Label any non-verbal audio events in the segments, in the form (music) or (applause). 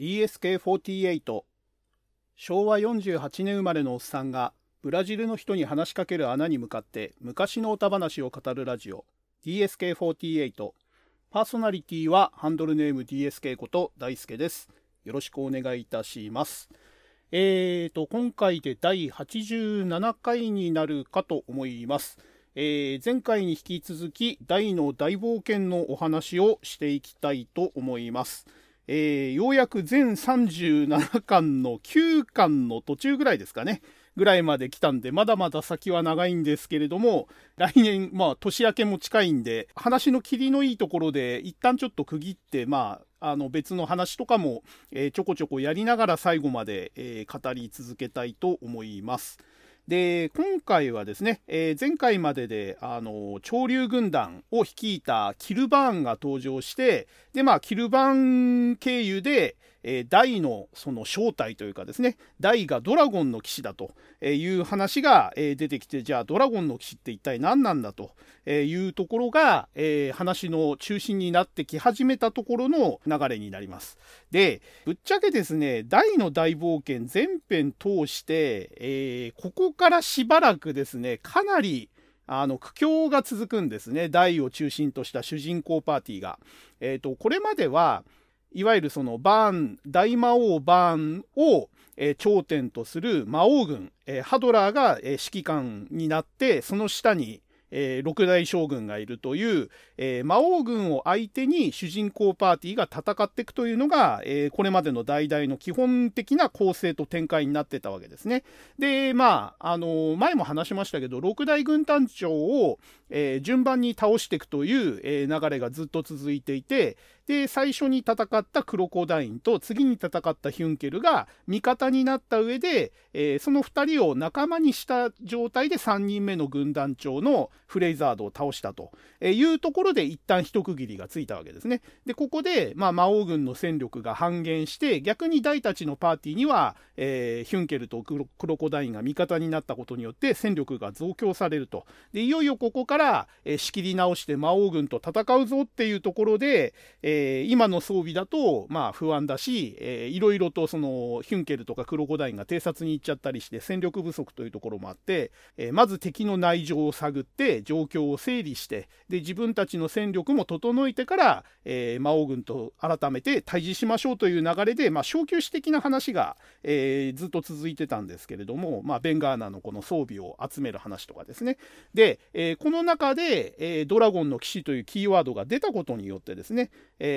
DSK48 昭和48年生まれのおっさんがブラジルの人に話しかける穴に向かって昔の歌話を語るラジオ DSK48 パーソナリティはハンドルネーム DSK こと大輔です。よろしくお願いいたします。えーと今回で第87回になるかと思います。えー、前回に引き続き大の大冒険のお話をしていきたいと思います。えー、ようやく全37巻の9巻の途中ぐらいですかね。ぐらいまで来たんで、まだまだ先は長いんですけれども、来年、まあ、年明けも近いんで、話の切りのいいところで、一旦ちょっと区切って、まあ、あの別の話とかも、えー、ちょこちょこやりながら最後まで、えー、語り続けたいと思います。で今回はですね、えー、前回までであの潮流軍団を率いたキルバーンが登場してでまあキルバーン経由で、えー、大のその正体というかですね大がドラゴンの騎士だという話が、出てきてじゃあドラゴンの騎士って一体何なんだというところが、えー、話の中心になってき始めたところの流れになります。でぶっちゃけですね大の大冒険全編通して、えー、ここからしばらくですねかなりあの苦境が続くんですね大を中心とした主人公パーティーが。えーとこれまではいわゆるそのバーン大魔王バーンを、えー、頂点とする魔王軍、えー、ハドラーが、えー、指揮官になってその下にえー、六大将軍がいるという、え、魔王軍を相手に主人公パーティーが戦っていくというのが、え、これまでの代々の基本的な構成と展開になってたわけですね。で、まあ、あの前も話しましたけど、六大軍団長を、え順番に倒していくという、え流れがずっと続いていて、で、最初に戦ったクロコダインと次に戦ったヒュンケルが味方になった上で、えその2人を仲間にした状態で3人目の軍団長のフレイザードを倒したというところで一旦一区切りがついたわけですね。で、ここで、まあ、魔王軍の戦力が半減して、逆に大たちのパーティーには、えー、ヒュンケルとクロコダインが味方になったことによって戦力が増強されると。で、いよいよここから、えー、仕切り直して魔王軍と戦うぞっていうところで、えー、今の装備だと、まあ、不安だし、えー、いろいろとそのヒュンケルとかクロコダインが偵察に行っちゃったりして戦力不足というところもあって、えー、まず敵の内情を探って状況を整理してで自分たちの戦力も整えてから、えー、魔王軍と改めて対峙しましょうという流れで、まあ、小休止的な話が、えー、ずっと続いてたんですけれども、まあ、ベンガーナのこの装備を集める話とかですね。で、えー、この中で、えドラゴンの騎士というキーワードが出たことによってですね、え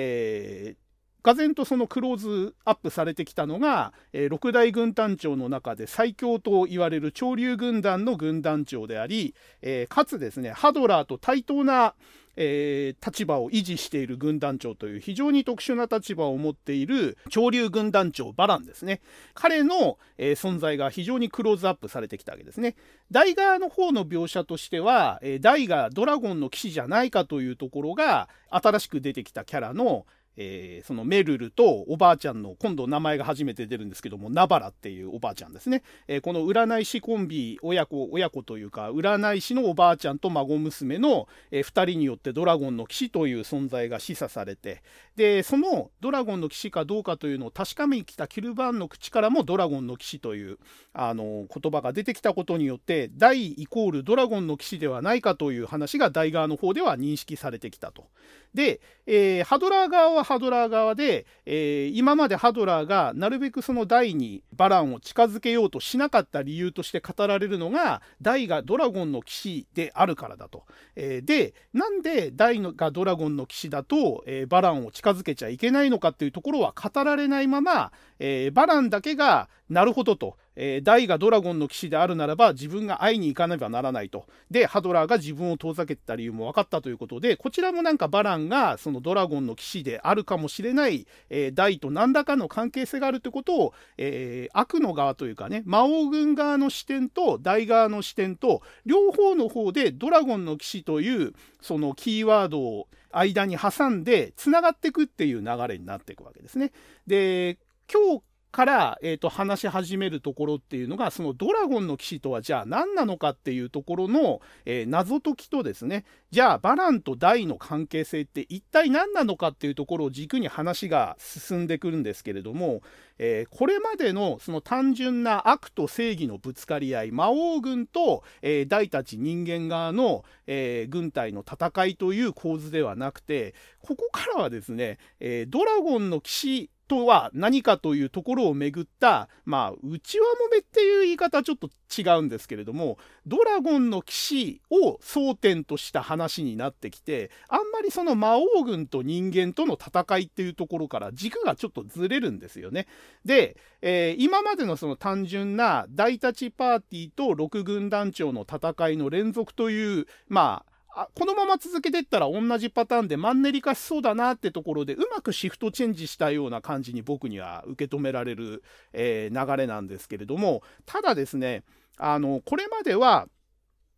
が然とそのクローズアップされてきたのが、えー、六大軍団長の中で最強と言われる潮流軍団の軍団長であり、えー、かつですねハドラーと対等な、えー、立場を維持している軍団長という非常に特殊な立場を持っている潮流軍団長バランですね。彼の、えー、存在が非常にクローズアップされてきたわけですね。大側の方の描写としては、えー、大がドラゴンの騎士じゃないかというところが新しく出てきたキャラのえー、そのメルルとおばあちゃんの今度名前が初めて出るんですけどもナバラっていうおばあちゃんですね、えー、この占い師コンビ親子親子というか占い師のおばあちゃんと孫娘の、えー、2人によってドラゴンの騎士という存在が示唆されてでそのドラゴンの騎士かどうかというのを確かめに来たキルバーンの口からもドラゴンの騎士というあの言葉が出てきたことによって大イコールドラゴンの騎士ではないかという話が大側の方では認識されてきたと。で、えー、ハドラー側はハドラー側で、えー、今までハドラーがなるべくそのダイにバランを近づけようとしなかった理由として語られるのがダイがドラゴンの騎士であるからだと。えー、でなんでダイがドラゴンの騎士だと、え、バランを近づけちゃいけないのかっていうところは語られないまま、え、バランだけがなるほどと、えー、ダイがドラゴンの騎士であるならば自分が会いに行かねばならないと。で、ハドラーが自分を遠ざけてた理由も分かったということで、こちらもなんかバランがそのドラゴンの騎士であるかもしれない、えー、ダイと何らかの関係性があるということを、えー、悪の側というかね、魔王軍側の視点とダイ側の視点と、両方の方でドラゴンの騎士というそのキーワードを間に挟んでつながっていくっていう流れになっていくわけですね。で今日から、えーと、話し始めるところっていうのがそのドラゴンの騎士とはじゃあ何なのかっていうところの、えー、謎解きとですねじゃあバランとダイの関係性って一体何なのかっていうところを軸に話が進んでくるんですけれども、えー、これまでのその単純な悪と正義のぶつかり合い魔王軍と、えー、大たち人間側の、えー、軍隊の戦いという構図ではなくてここからはですね、えドラゴンの騎士とは何かというところをめぐった、まあ、内輪もめっていう言い方はちょっと違うんですけれども、ドラゴンの騎士を争点とした話になってきて、あんまりその魔王軍と人間との戦いっていうところから軸がちょっとずれるんですよね。で、えー、今までのその単純な大立ちパーティーと六軍団長の戦いの連続という、まあ、あこのまま続けてったら同じパターンでマンネリ化しそうだなってところでうまくシフトチェンジしたような感じに僕には受け止められる、えー、流れなんですけれどもただですねあのこれまでは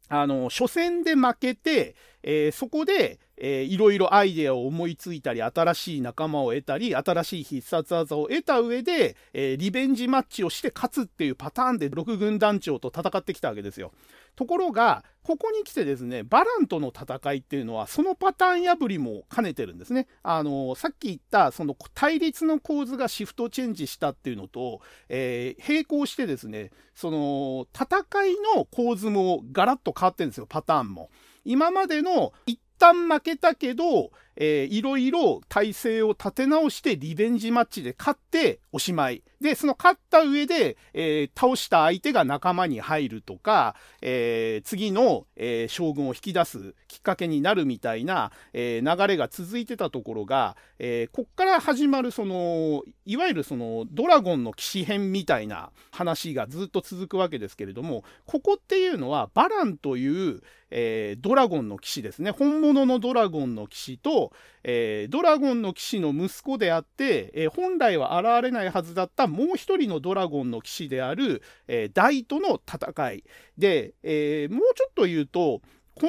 あの初戦で負けて、えー、そこで、えー、いろいろアイデアを思いついたり新しい仲間を得たり新しい必殺技を得た上で、えー、リベンジマッチをして勝つっていうパターンで6軍団長と戦ってきたわけですよ。ところが、ここに来てですね、バランとの戦いっていうのは、そのパターン破りも兼ねてるんですね。あの、さっき言った、その対立の構図がシフトチェンジしたっていうのと、えー、並行してですね、その、戦いの構図もガラッと変わってるんですよ、パターンも。今までの一旦負けたけど、えー、いろいろ体制を立て直してリベンジマッチで勝っておしまい。で、その勝った上で、えー、倒した相手が仲間に入るとか、えー、次の、えー、将軍を引き出すきっかけになるみたいな、え流れが続いてたところが、えこっから始まるその、いわゆるそのドラゴンの騎士編みたいな話がずっと続くわけですけれども、ここっていうのはバランという、えドラゴンの騎士ですね。本物のドラゴンの騎士と、えー、ドラゴンの騎士の息子であって、えー、本来は現れないはずだったもう一人のドラゴンの騎士である、えー、ダイとの戦いで、えもうちょっと言うとこ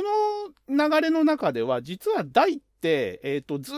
の流れの中では実はダイって、えーと、ずっ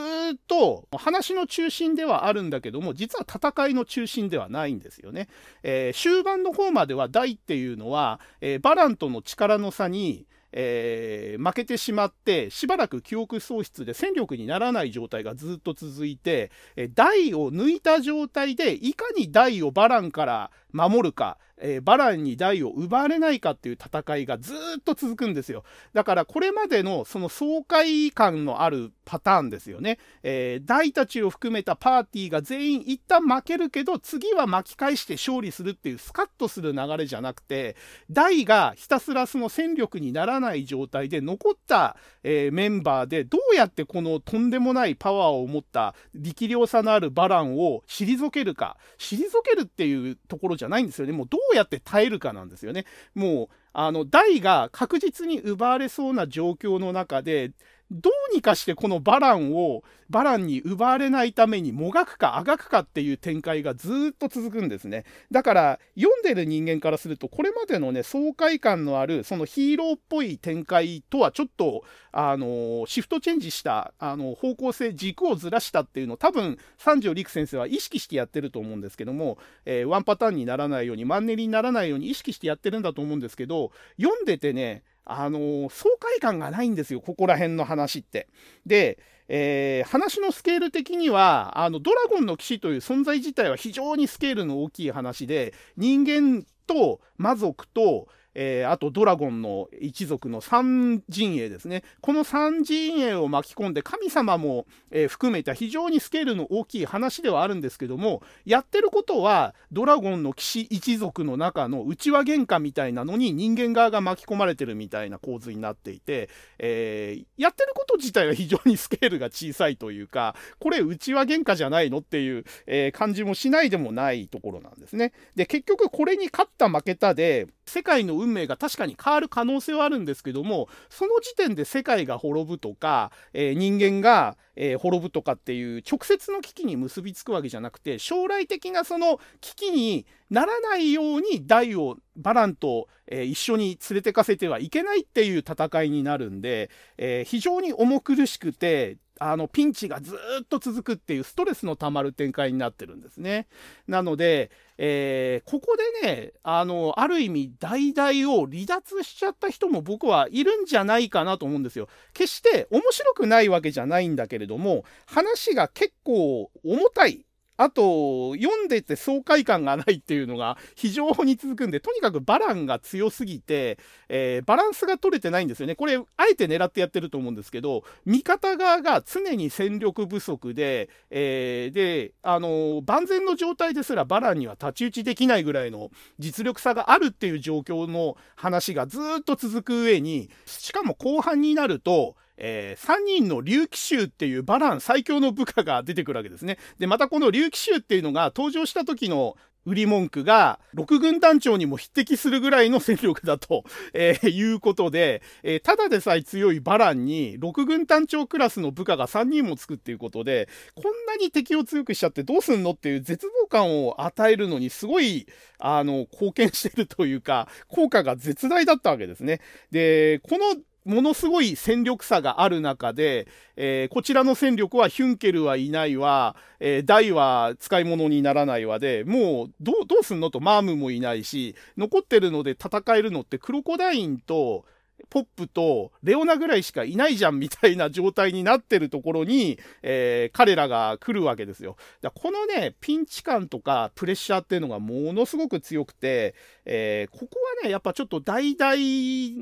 と話の中心ではあるんだけども実は戦いの中心ではないんですよね。え終盤の方まではダイっていうのは、えバランとの力の差にえー、負けてしまってしばらく記憶喪失で戦力にならない状態がずっと続いて、え、台を抜いた状態でいかに台をバランから守るかえー、バランに台を奪われないかっていう戦いがずっと続くんですよ。だからこれまでのその爽快感のあるパターンですよね。えー、台たちを含めたパーティーが全員一旦負けるけど次は巻き返して勝利するっていうスカッとする流れじゃなくて台がひたすらその戦力にならない状態で残った、えー、メンバーでどうやってこのとんでもないパワーを持った力量差のあるバランを退けるか退けるっていうところじゃないんですよね。もうどううやって耐えるかなんですよね。もうあの台が確実に奪われそうな状況の中でどうにかしてこのバランをバランに奪われないためにもがくかあがくかっていう展開がずっと続くんですね。だから読んでる人間からするとこれまでのね爽快感のあるそのヒーローっぽい展開とはちょっとあのシフトチェンジしたあの方向性軸をずらしたっていうのを多分三条陸先生は意識してやってると思うんですけども、えー、ワンパターンにならないようにマンネリにならないように意識してやってるんだと思うんですけど読んでてねあのー、爽快感がないんですよ、ここら辺の話って。で、えー、話のスケール的には、あの、ドラゴンの騎士という存在自体は非常にスケールの大きい話で、人間と魔族と、えー、あとドラゴンの一族の三陣営ですね。この三陣営を巻き込んで神様も、えー、含めた非常にスケールの大きい話ではあるんですけども、やってることはドラゴンの騎士一族の中の内輪喧嘩みたいなのに人間側が巻き込まれてるみたいな構図になっていて、えー、やってること自体は非常にスケールが小さいというか、これ内輪喧嘩じゃないのっていう、え感じもしないでもないところなんですね。で、結局これに勝った負けたで、世界の運命が確かに変わる可能性はあるんですけどもその時点で世界が滅ぶとか、えー、人間が、えー、滅ぶとかっていう直接の危機に結びつくわけじゃなくて将来的なその危機にならないように大をバランと、えー、一緒に連れてかせてはいけないっていう戦いになるんで、え非常に重苦しくてあの、ピンチがずっと続くっていうストレスの溜まる展開になってるんですね。なので、えー、ここでね、あの、ある意味、代々を離脱しちゃった人も僕はいるんじゃないかなと思うんですよ。決して面白くないわけじゃないんだけれども、話が結構重たい。あと、読んでて爽快感がないっていうのが非常に続くんで、とにかくバランが強すぎて、えー、バランスが取れてないんですよね。これ、あえて狙ってやってると思うんですけど、味方側が常に戦力不足で、えー、で、あの、万全の状態ですらバランには太刀打ちできないぐらいの実力差があるっていう状況の話がずっと続く上に、しかも後半になると、えー、3人の竜騎衆っていうバラン最強の部下が出てくるわけですね。で、またこの竜騎衆っていうのが登場した時の売り文句が、6軍団長にも匹敵するぐらいの戦力だと、えー、いうことで、えー、ただでさえ強いバランに、6軍団長クラスの部下が3人もつくっていうことで、こんなに敵を強くしちゃってどうすんのっていう絶望感を与えるのに、すごい、あの、貢献してるというか、効果が絶大だったわけですね。で、このものすごい戦力差がある中で、えー、こちらの戦力はヒュンケルはいないわ、えー、ダイは使い物にならないわで、もうどう、すんのとマームもいないし、残ってるので戦えるのってクロコダインと、ポップとレオナぐらいしかいないじゃんみたいな状態になってるところに、えー、彼らが来るわけですよ。だこのね、ピンチ感とかプレッシャーっていうのがものすごく強くて、えー、ここはね、やっぱちょっと大々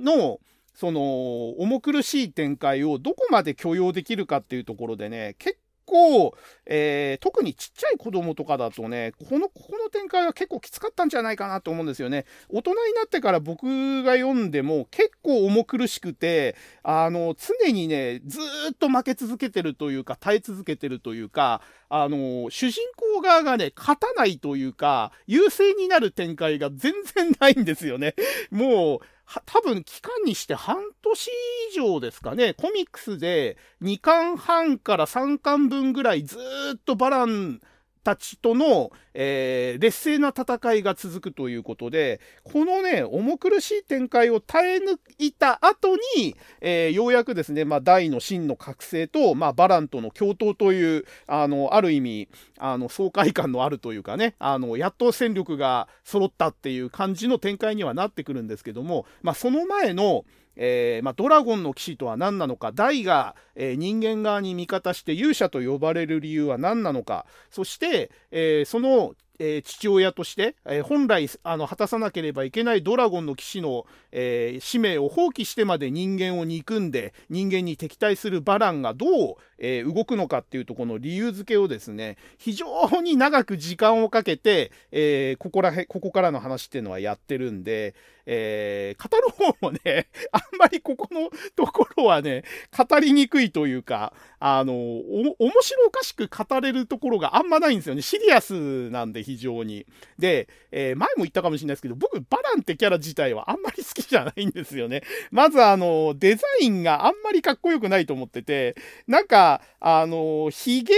の、その、重苦しい展開をどこまで許容できるかっていうところでね、結構、えー、特にちっちゃい子供とかだとね、この、ここの展開は結構きつかったんじゃないかなと思うんですよね。大人になってから僕が読んでも結構重苦しくて、あの、常にね、ずっと負け続けてるというか、耐え続けてるというか、あの、主人公側がね、勝たないというか、優勢になる展開が全然ないんですよね。もう、多分期間にして半年以上ですかね、コミックスで2巻半から3巻分ぐらいずっとバランたちとの、えー、劣勢な戦いが続くということで、このね、重苦しい展開を耐え抜いた後に、えー、ようやくですね、まあ、大の真の覚醒と、まあ、バランとの共闘という、あの、ある意味、あの、爽快感のあるというかね、あの、やっと戦力が揃ったっていう感じの展開にはなってくるんですけども、まあ、その前の、えー、まあ、ドラゴンの騎士とは何なのか、大が、えー、人間側に味方して勇者と呼ばれる理由は何なのか、そして、えー、そのえー、父親として、えー、本来あの果たさなければいけないドラゴンの騎士の、えー、使命を放棄してまで人間を憎んで人間に敵対するバランがどう、え動くのかっていうとこの理由付けをですね非常に長く時間をかけて、えここらへここからの話っていうのはやってるんで、え語る方もねあんまりここのところはね語りにくいというかあの面白おかしく語れるところがあんまないんですよね。シリアスなんで非常に。で、えー、前も言ったかもしれないですけど、僕、バランってキャラ自体はあんまり好きじゃないんですよね。(laughs) まず、あの、デザインがあんまりかっこよくないと思ってて、なんか、あの、髭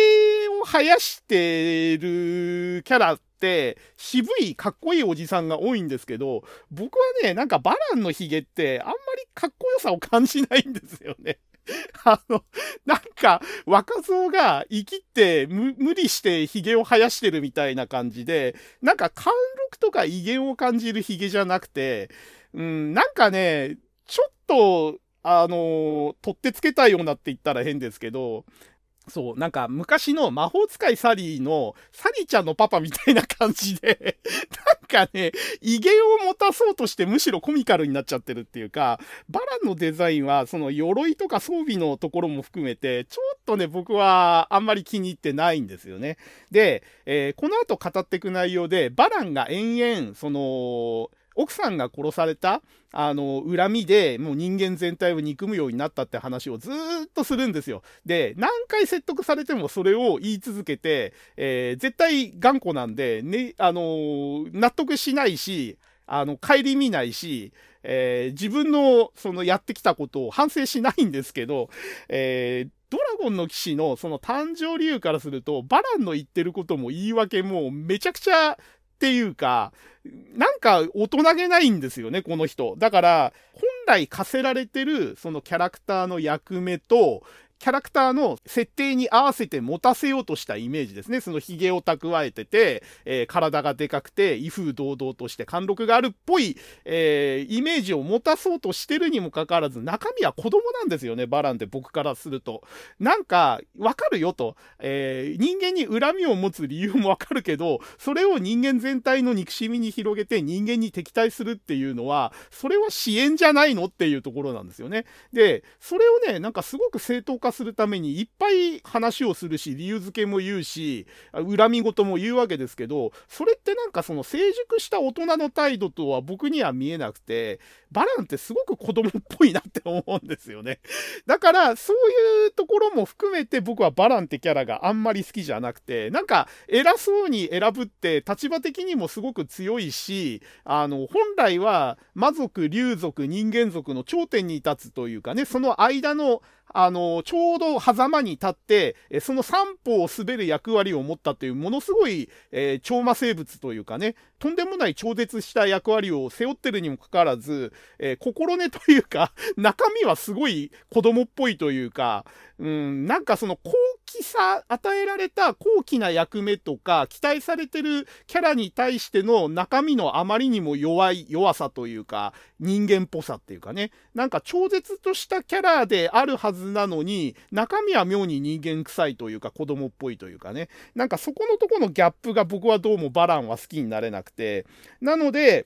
を生やしてるキャラって、渋いかっこいいおじさんが多いんですけど、僕はね、なんかバランのヒゲってあんまりかっこよさを感じないんですよね。(laughs) あの、なんか、若造が生きって無理して髭を生やしてるみたいな感じで、なんか貫禄とか威厳を感じる髭じゃなくて、うん、なんかね、ちょっと、あの、取ってつけたいようなって言ったら変ですけど、そう、なんか昔の魔法使いサリーの、サリーちゃんのパパみたいな感じで (laughs) なんかね、威厳を持たそうとしてむしろコミカルになっちゃってるっていうか、バランのデザインは、その鎧とか装備のところも含めて、ちょっとね、僕はあんまり気に入ってないんですよね。で、えー、この後語っていく内容で、バランが延々、その、奥さんが殺された、あの、恨みで、もう人間全体を憎むようになったって話をずっとするんですよ。で、何回説得されてもそれを言い続けて、えー、絶対頑固なんで、ね、あのー、納得しないし、あの、顧みないし、えー、自分の、そのやってきたことを反省しないんですけど、えー、ドラゴンの騎士のその誕生理由からすると、バランの言ってることも言い訳もめちゃくちゃっていうか、なんか大人げないんですよね、この人。だから、本来課せられてるそのキャラクターの役目と、キャラクターの設定に合わせて持たせようとしたイメージですね。その髭を蓄えてて、えー、体がでかくて、威風堂々として貫禄があるっぽい、えー、イメージを持たそうとしてるにもかかわらず、中身は子供なんですよね、バランって僕からすると。なんか、わかるよと。えー、人間に恨みを持つ理由もわかるけど、それを人間全体の憎しみに広げて人間に敵対するっていうのは、それは支援じゃないのっていうところなんですよね。で、それをね、なんかすごく正当化するためにいっぱい話をするし、理由付けも言うし、恨み事も言うわけですけど、それってなんかその成熟した大人の態度とは僕には見えなくて、バランってすごく子供っぽいなって思うんですよね。だから、そういうところも含めて僕はバランってキャラがあんまり好きじゃなくて、なんか偉そうに選ぶって立場的にもすごく強いし、あの、本来は魔族、竜族、人間族の頂点に立つというかね、その間のあの、ちょうど狭間に立って、その三歩を滑る役割を持ったという、ものすごい、えー、超魔生物というかね、とんでもない超絶した役割を背負ってるにもかかわらず、えー、心根というか、(laughs) 中身はすごい子供っぽいというか、うん、なんかその高貴さ、与えられた高貴な役目とか、期待されてるキャラに対しての中身のあまりにも弱い、弱さというか、人間っぽさっていうかね、なんか超絶としたキャラであるはずなのに、中身は妙に人間臭いというか、子供っぽいというかね、なんかそこのとこのギャップが僕はどうもバランは好きになれなくて、なので、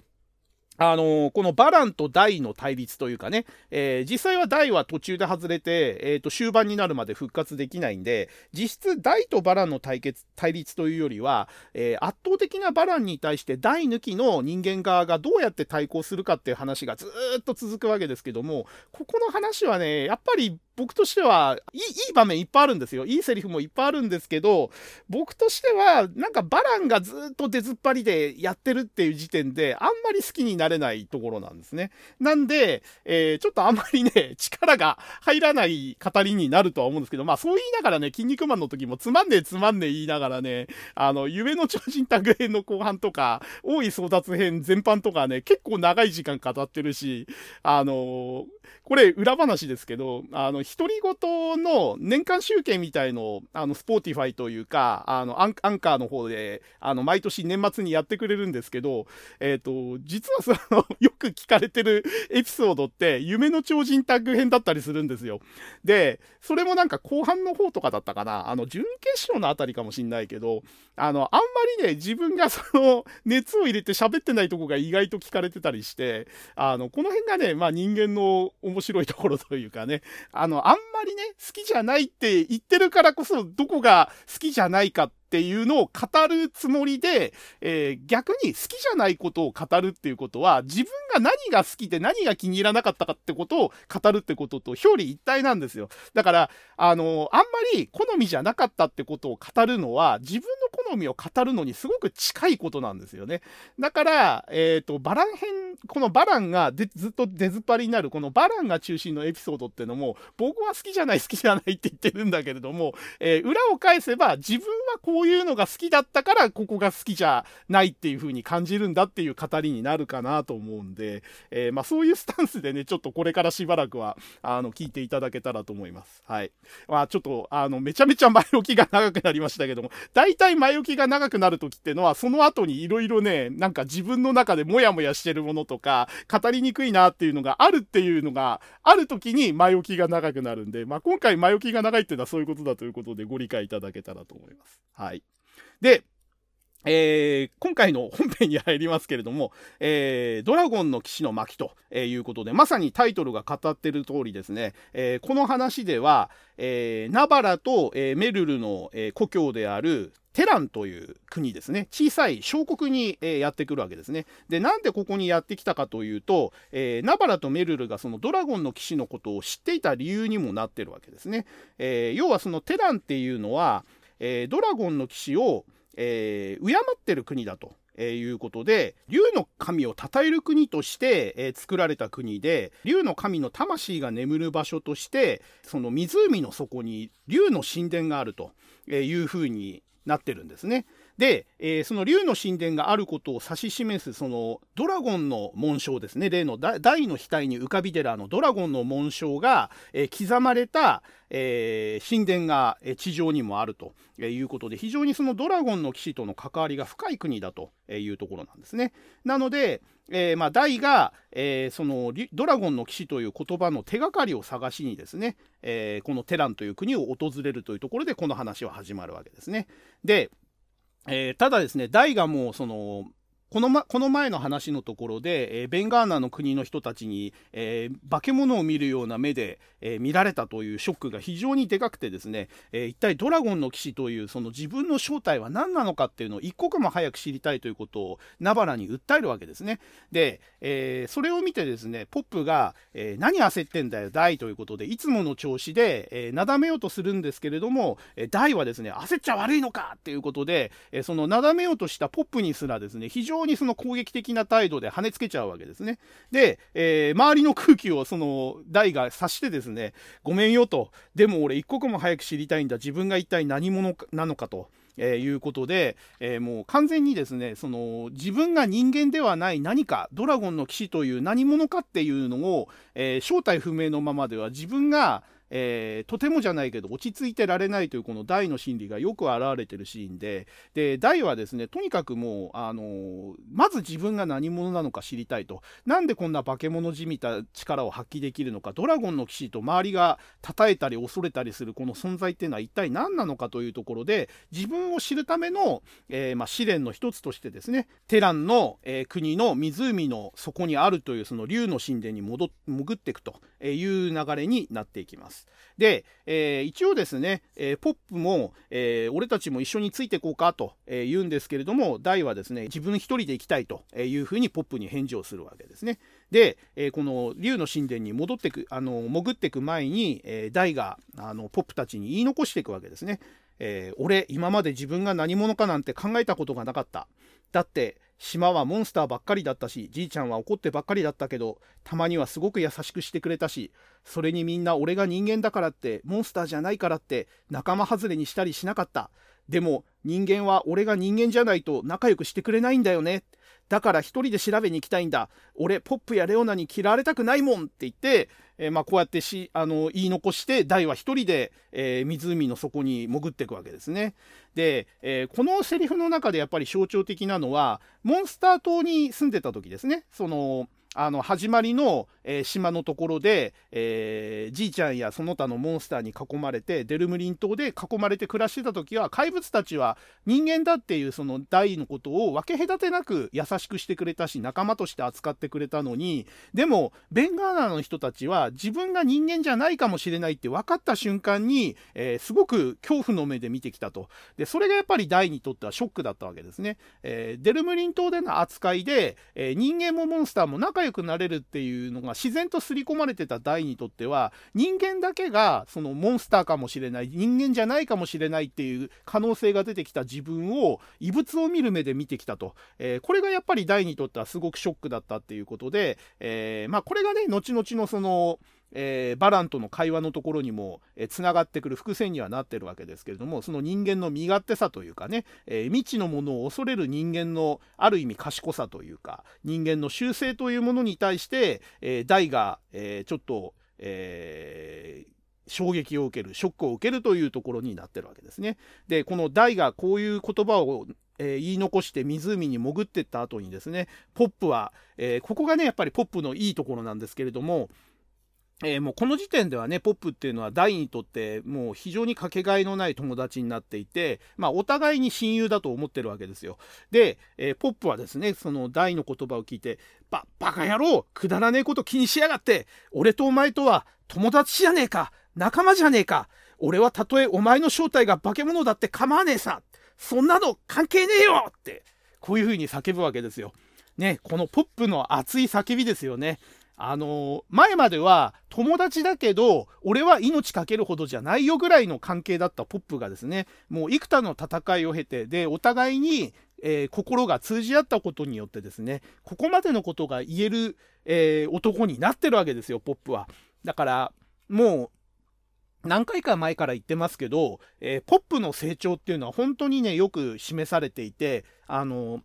あのー、このバランとダイの対立というかね、えー、実際はダイは途中で外れて、え、ー、と、終盤になるまで復活できないんで、実質ダイとバランの対決、対立というよりは、え圧倒的なバランに対してダイ抜きの人間側がどうやって対抗するかっていう話がずっと続くわけですけども、ここの話はね、やっぱり僕としてはいい、いい場面いっぱいあるんですよ。いいセリフもいっぱいあるんですけど、僕としては、なんかバランがずっと出ずっぱりでやってるっていう時点で、あんまり好きになれないところなんですね。なんで、えー、ちょっとあんまりね、(laughs) 力が入らない語りになるとは思うんですけど、まあそう言いながらね、キン肉マンの時もつまんねえつまんねえ言いながらね、あの、夢の超人タッグ編の後半とか、王位争奪編全般とかね、結構長い時間語ってるし、あのー、これ裏話ですけど、あの、独り言の年間集計みたいのを、あの、スポーティファイというか、あの、アンカーの方で、あの、毎年年末にやってくれるんですけど、えっ、ー、と、実はその、(laughs) よく聞かれてるエピソードって、夢の超人タッグ編だったりするんですよ。で、それもなんか後半の方とかだったかな、あの、準決勝のあたりかもしんないけど、あの、あんまりね、自分がその、熱を入れて喋ってないとこが意外と聞かれてたりして、あの、この辺がね、まあ人間の面白いところというかね、あの、あんまりね、好きじゃないって言ってるからこそ、どこが好きじゃないかってていうのを語るつもりで、えー、逆に好きじゃないことを語るっていうことは、自分が何が好きで何が気に入らなかったかってことを語るってことと表裏一体なんですよ。だから、あのー、あんまり好みじゃなかったってことを語るのは、自分の好みを語るのにすごく近いことなんですよね。だから、えっ、ー、と、バラン編、このバランがずっと出ずっぱりになる、このバランが中心のエピソードってのも、僕は好きじゃない好きじゃないって言ってるんだけれども、えー、裏を返せば自分はこうういうのが好きだったからここが好きじゃないっていう風に感じるんだっていう語りになるかなと思うんで、えー、まあそういうスタンスでね、ちょっとこれからしばらくは、あの、聞いていただけたらと思います。はい。まあちょっと、あの、めちゃめちゃ前置きが長くなりましたけども、大体前置きが長くなる時ってのは、その後にいろいろね、なんか自分の中でモヤモヤしてるものとか、語りにくいなっていうのがあるっていうのが、ある時に前置きが長くなるんで、まあ今回前置きが長いっていうのはそういうことだということでご理解いただけたらと思います。はい。いで、えー、今回の本編に入りますけれども、えー、ドラゴンの騎士の巻ということで、まさにタイトルが語ってる通りですね、えー、この話では、え、ナバラと、え、メルルの、え、故郷であるテランという国ですね。小さい小国に、え、やってくるわけですね。で、なんでここにやってきたかというと、えー、ナバラとメルルがそのドラゴンの騎士のことを知っていた理由にもなってるわけですね。え、要はそのテランっていうのは、えドラゴンの騎士を、えー敬ってる国だと。えいうことで竜の神を称える国として、えー、作られた国で竜の神の魂が眠る場所としてその湖の底に竜の神殿があるというふうになってるんですね。で、えー、その竜の神殿があることを指し示すそのドラゴンの紋章ですね例の大の額に浮かび寺のドラゴンの紋章が、えー、刻まれた、えー、神殿が地上にもあるということで非常にそのドラゴンの騎士との関わりが深い国だというところなんですね。なので、えー、まあ、大が、えー、そのドラゴンの騎士という言葉の手がかりを探しにですね、えー、このテランという国を訪れるというところでこの話は始まるわけですね。で、えー、ただですね大がもうそのこの,、ま、この前の話のところで、えー、ベンガーナの国の人たちに、えー、化け物を見るような目で、えー、見られたというショックが非常にでかくてですね、え一体ドラゴンの騎士というその自分の正体は何なのかっていうのを一刻も早く知りたいということをナバラに訴えるわけですね。で、えそれを見てですねポップが、え何焦ってんだよダイということでいつもの調子で、えなだめようとするんですけれども、えダイはですね焦っちゃ悪いのかっていうことで、えそのなだめようとしたポップにすらですね非常にその攻撃的な態度で跳ねつけちゃうわけですね。で、えー、周りの空気をその台が察してですね、ごめんよと、でも俺一刻も早く知りたいんだ、自分が一体何者なのかと。えー、いうことで、えー、もう完全にですねその自分が人間ではない何かドラゴンの騎士という何者かっていうのを、えー、正体不明のままでは自分がえー、とてもじゃないけど落ち着いてられないというこの大の心理がよく表れてるシーンでで大はですねとにかくもう、あの、まず自分が何者なのか知りたいと。なんでこんな化け物じみた力を発揮できるのかドラゴンの騎士と周りが称えたり恐れたりするこの存在っていうのは一体何なのかというところで自分を知るための、えー、まあ、試練の一つとしてですねテランの、えー、国の湖の底にあるというその竜の神殿に戻潜っていくと。いう流れになっていきます。。で、えー、一応ですね、えー、ポップも、えー、俺たちも一緒についていこうかと、え言うんですけれども、ダイはですね、自分一人で行きたいというふうにポップに返事をするわけですね。で、えこの竜の神殿に戻ってく、あの、潜っていく前に、えダイが、あの、ポップたちに言い残していくわけですね。え俺、今まで自分が何者かなんて考えたことがなかった。だって、島はモンスターばっかりだったし、じいちゃんは怒ってばっかりだったけど、たまにはすごく優しくしてくれたし、それにみんな俺が人間だからって、モンスターじゃないからって、仲間外れにしたりしなかった。でも、人間は俺が人間じゃないと仲良くしてくれないんだよね。だから一人で調べに行きたいんだ。俺、ポップやレオナに嫌われたくないもんって言って、えー、まあ、こうやってしあの言い残して大は一人で、えー、湖の底に潜っていくわけですね。で、えー、このセリフの中でやっぱり象徴的なのはモンスター島に住んでた時ですね。そのあの始まりの、えー、島のところで、えー、じいちゃんやその他のモンスターに囲まれてデルムリン島で囲まれて暮らしてた時は怪物たちは人間だっていうその大のことを分け隔てなく優しくしてくれたし仲間として扱ってくれたのにでもベンガーナの人たちは自分が人間じゃないかもしれないって分かった瞬間に、えー、すごく恐怖の目で見てきたと。でそれがやっぱり大にとってはショックだったわけですね、えデルムリン島での扱いで、え人間もモンスターも仲仲良くなれるっていうのが自然と刷り込まれてた大にとっては人間だけがそのモンスターかもしれない人間じゃないかもしれないっていう可能性が出てきた自分を異物を見る目で見てきたと、えー、これがやっぱり大にとってはすごくショックだったっていうことで、えー、まあこれがね後々のそのえー、バランとの会話のところにもつな、えー、がってくる伏線にはなってるわけですけれどもその人間の身勝手さというかね、えー、未知のものを恐れる人間のある意味賢さというか人間の習性というものに対して、えー、大が、えー、ちょっと、えー衝撃を受けるショックを受けるというところになってるわけですね。でこの大がこういう言葉をえー、言い残して湖に潜ってった後にですねポップは、えー、ここがねやっぱりポップのいいところなんですけれどもえー、もうこの時点ではね、ポップっていうのは大にとってもう非常にかけがえのない友達になっていて、まあお互いに親友だと思ってるわけですよ。で、えー、ポップはですね、その大の言葉を聞いて、ば、バカ野郎くだらねえこと気にしやがって俺とお前とは友達じゃねえか仲間じゃねえか俺はたとえお前の正体が化け物だって構わねえさそんなの関係ねえよって、こういう風に叫ぶわけですよ。ね、このポップの熱い叫びですよね。あの前までは友達だけど俺は命かけるほどじゃないよぐらいの関係だったポップがですねもう幾多の戦いを経てでお互いに、えー、心が通じ合ったことによってですねここまでのことが言える、えー、男になってるわけですよポップは。だからもう何回か前から言ってますけど、えー、ポップの成長っていうのは本当にね、よく示されていて、あの、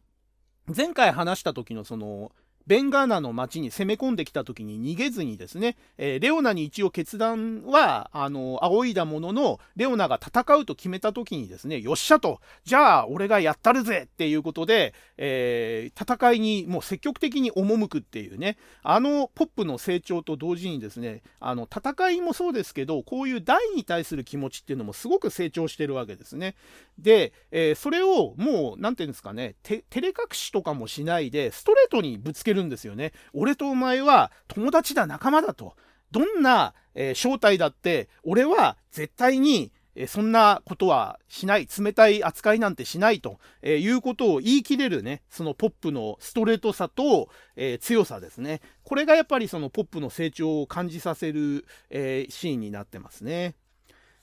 前回話した時のその、ベンガーナの町に攻め込んできた時に逃げずにですね、えー、レオナに一応決断は、あの、仰いだものの、レオナが戦うと決めた時にですね、よっしゃと、じゃあ俺がやったるぜっていうことで、えー、戦いにもう積極的に赴くっていうね、あのポップの成長と同時にですね、あの、戦いもそうですけど、こういう大に対する気持ちっていうのもすごく成長してるわけですね。で、えー、それをもう、なんていうんですかね、照れ隠しとかもしないで、ストレートにぶつけるるんですよね。俺とお前は友達だ、仲間だと。どんな、えー、正体だって、俺は絶対に、え、そんなことはしない、冷たい扱いなんてしないと、えー、いうことを言い切れるね、そのポップのストレートさと、えー、強さですね。これがやっぱりそのポップの成長を感じさせる、えー、シーンになってますね。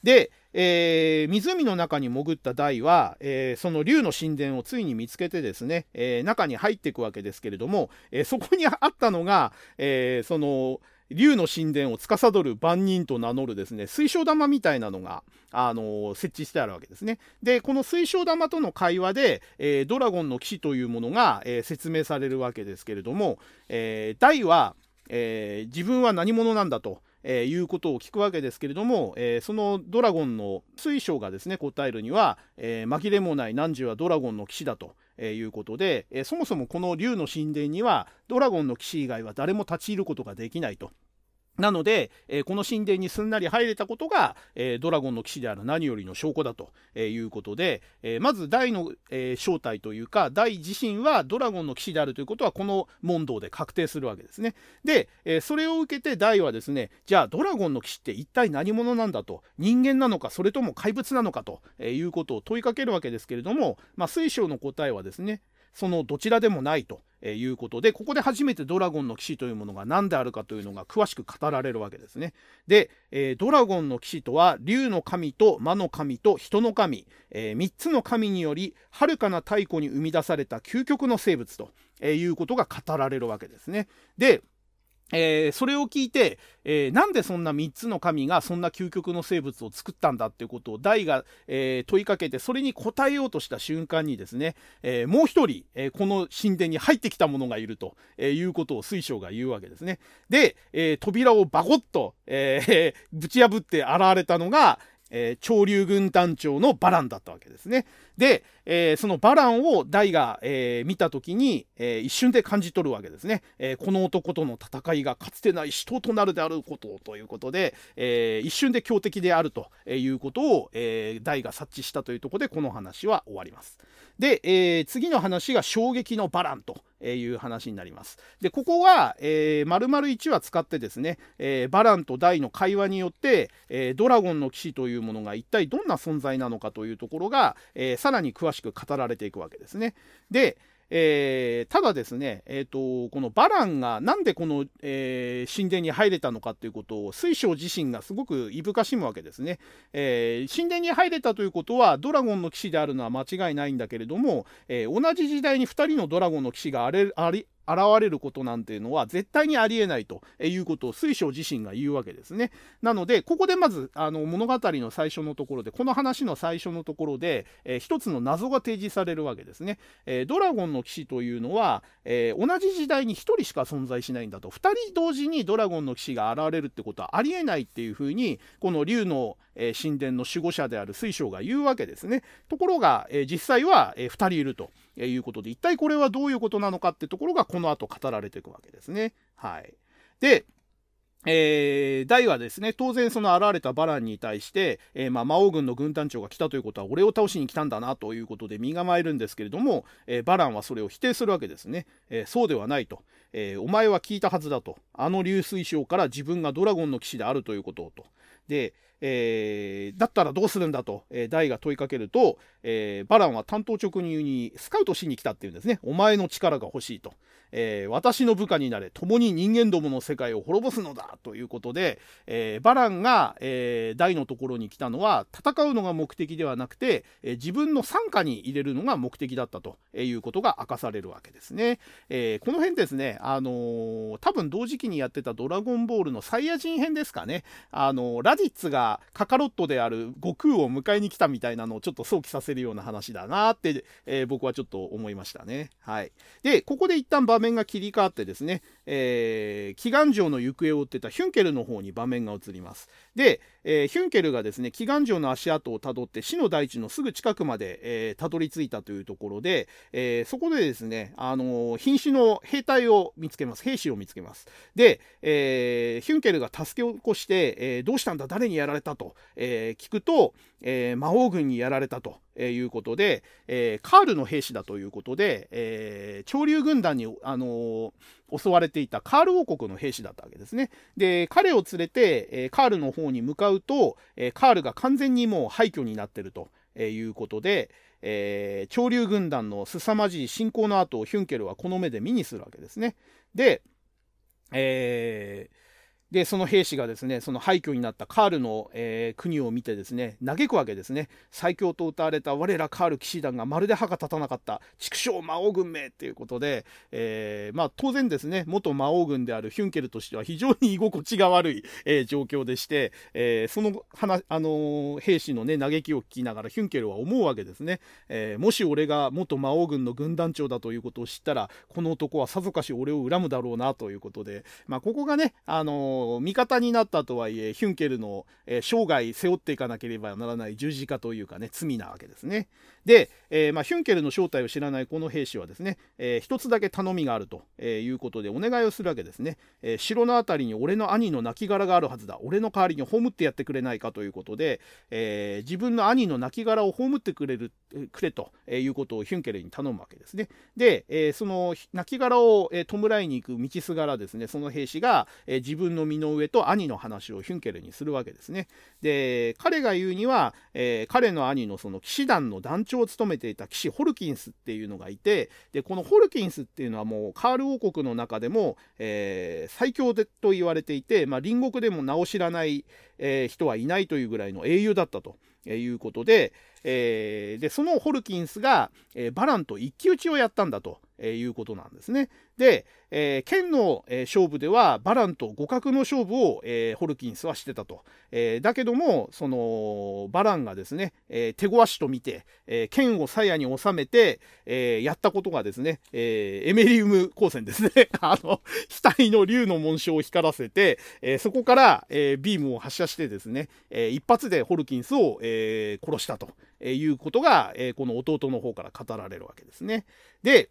で、えー、湖の中に潜った大は、えー、その竜の神殿をついに見つけてですね、えー、中に入っていくわけですけれども、えそこにあったのが、えその竜の神殿を司る番人と名乗るですね、水晶玉みたいなのが、あの設置してあるわけですね。で、この水晶玉との会話で、えドラゴンの騎士というものが、え説明されるわけですけれども、え大は、え自分は何者なんだと。えー、いうことを聞くわけですけれども、えー、そのドラゴンの水晶がですね答えるには、えー、紛れもない汝はドラゴンの騎士だと。えいうことで、えそもそもこの竜の神殿にはドラゴンの騎士以外は誰も立ち入ることができないとなので、えー、この神殿にすんなり入れたことが、えー、ドラゴンの騎士である何よりの証拠だと、えー、いうことで、えまず大の、え正体というか大自身はドラゴンの騎士であるということはこの問答で確定するわけですね。で、えそれを受けて大はですねじゃあドラゴンの騎士って一体何者なんだと人間なのかそれとも怪物なのかと、えいうことを問いかけるわけですけれども、まあ、水晶の答えはですねそのどちらでもないということでここで初めてドラゴンの騎士というものが何であるかというのが詳しく語られるわけですね。で、え、ドラゴンの騎士とは竜の神と魔の神と人の神、え、3つの神によりはるかな太古に生み出された究極の生物ということが語られるわけですね。でえー、それを聞いて、えー、なんでそんな3つの神がそんな究極の生物を作ったんだっていうことを大が、えー、問いかけてそれに答えようとした瞬間にですね、えもう一人、えこの神殿に入ってきた者がいると、えいうことを水晶が言うわけですね。で、え扉をバコッと、え (laughs) ぶち破って現れたのが、えー、潮流軍団長のバランだったわけですね。で、えー、そのバランを大が、えー、見た時に、え一瞬で感じ取るわけですね、えこの男との戦いがかつてない死闘となるであることということで、え一瞬で強敵であるということを、え大が察知したというところでこの話は終わります。で、え次の話が衝撃のバランという話になります。で、ここは、えー、丸々1話使ってですね、えー、バランとダイの会話によって、えー、ドラゴンの騎士というものが一体どんな存在なのかというところが、えー、さらに詳しく語られていくわけですね。で、えー、ただですね、えーと、このバランがなんでこの、えー、神殿に入れたのかということを水晶自身がすごくいぶかしむわけですね、えー、神殿に入れたということはドラゴンの騎士であるのは間違いないんだけれども、え同じ時代に2人のドラゴンの騎士があれあり現れることなんていうのは絶対にありえないということを水晶自身が言うわけですね。なのでここでまずあの物語の最初のところでこの話の最初のところで、えー、一つの謎が提示されるわけですね。えー、ドラゴンの騎士というのは、えー、同じ時代に1人しか存在しないんだと2人同時にドラゴンの騎士が現れるってことはありえないっていうふうにこの竜の神殿の守護者である水晶が言うわけですね。ところが、え実際は、え2人いるということで一体これはどういうことなのかってところがこの後語られていくわけですね。はい、でえー、大はですね、当然その現れたバランに対して、えー、まあ、魔王軍の軍団長が来たということは、俺を倒しに来たんだなということで身構えるんですけれども、えー、バランはそれを否定するわけですね。えそうではないと、えお前は聞いたはずだと。あの流水晶から自分がドラゴンの騎士であるということをと。で、えー、だったらどうするんだと、えー、ダイが問いかけると、えー、バランは担当直入にスカウトしに来たっていうんですね。お前の力が欲しいと。えー、私の部下になれ、共に人間どもの世界を滅ぼすのだということで、え、バランが、えー、大のところに来たのは、戦うのが目的ではなくて、え自分の傘下に入れるのが目的だったということが明かされるわけですね。えこの辺ですね、あの多分同時期にやってたドラゴンボールのサイヤ人編ですかね、あのラディッツががカカロットである悟空を迎えに来たみたいなのをちょっと想起させるような話だなって、えー、僕はちょっと思いましたね。はい。で、ここで一旦場面が切り替わってですね、えー、祈願城の行方を追ってたヒュンケルの方に場面が移ります。で、えー、ヒュンケルがですね、祈願城の足跡をたどって死の大地のすぐ近くまで、えー、たどり着いたというところで、えー、そこでですね、あの瀕死の兵隊を見つけます。兵士を見つけます。で、えヒュンケルが助け起こして、えどうしたんだ？誰にやられた？と、え聞くと、え魔王軍にやられたと。えいうことで、えーカールの兵士だということで、えー潮流軍団に、あの襲われていたカール王国の兵士だったわけですね。で、彼を連れて、えカールの方に向かうと、えカールが完全にもう廃墟になってるということで、えー、潮流軍団の凄まじい侵攻の後をヒュンケルはこの目で見にするわけですね。で、えーで、その兵士がですね、その廃墟になったカールの、えー、国を見てですね、嘆くわけですね。最強と歌われた我らカール騎士団がまるで歯が立たなかった、畜生魔王軍名っていうことで、えー、まあ当然ですね、元魔王軍であるヒュンケルとしては非常に居心地が悪い、えー、状況でして、えその話、あの兵士のね、嘆きを聞きながらヒュンケルは思うわけですね。えもし俺が元魔王軍の軍団長だということを知ったら、この男はさぞかし俺を恨むだろうなということで、まあここがね、あの味方になったとはいえ、ヒュンケルの、えー、生涯背負っていかなければならない十字架というかね、罪なわけですね。で、えー、まあ、ヒュンケルの正体を知らないこの兵士はですね、えー、一つだけ頼みがあるとえいうことでお願いをするわけですね。えー、城の辺りに俺の兄の亡骸があるはずだ。俺の代わりに葬ってやってくれないかということで、え自分の兄の亡骸を葬ってくれる、くれということをヒュンケルに頼むわけですね。で、えその亡骸を、え弔いに行く道すがらですね、その兵士が、え自分の身の上と兄の話をヒュンケルにするわけですね。で、彼が言うには、え彼の兄のその騎士団の団長を務めていた騎士ホルキンスっていうのがいてでこのホルキンスっていうのはもうカール王国の中でも、え、最強でと言われていて、まあ、隣国でも名を知らない、え、人はいないというぐらいの英雄だったということで、えー、でそのホルキンスが、えバランと一騎打ちをやったんだと。えいうことなんですね。で、えー、剣の、えー、勝負ではバランと互角の勝負を、えー、ホルキンスはしてたと。えだけどもそのバランがですね、え手ごわしと見て、え剣を鞘に収めて、えやったことがですね、えエメリウム光線ですね (laughs) あの額の竜の紋章を光らせて、えそこから、えビームを発射してですね、え一発でホルキンスを、え殺したということが、えこの弟の方から語られるわけですね。で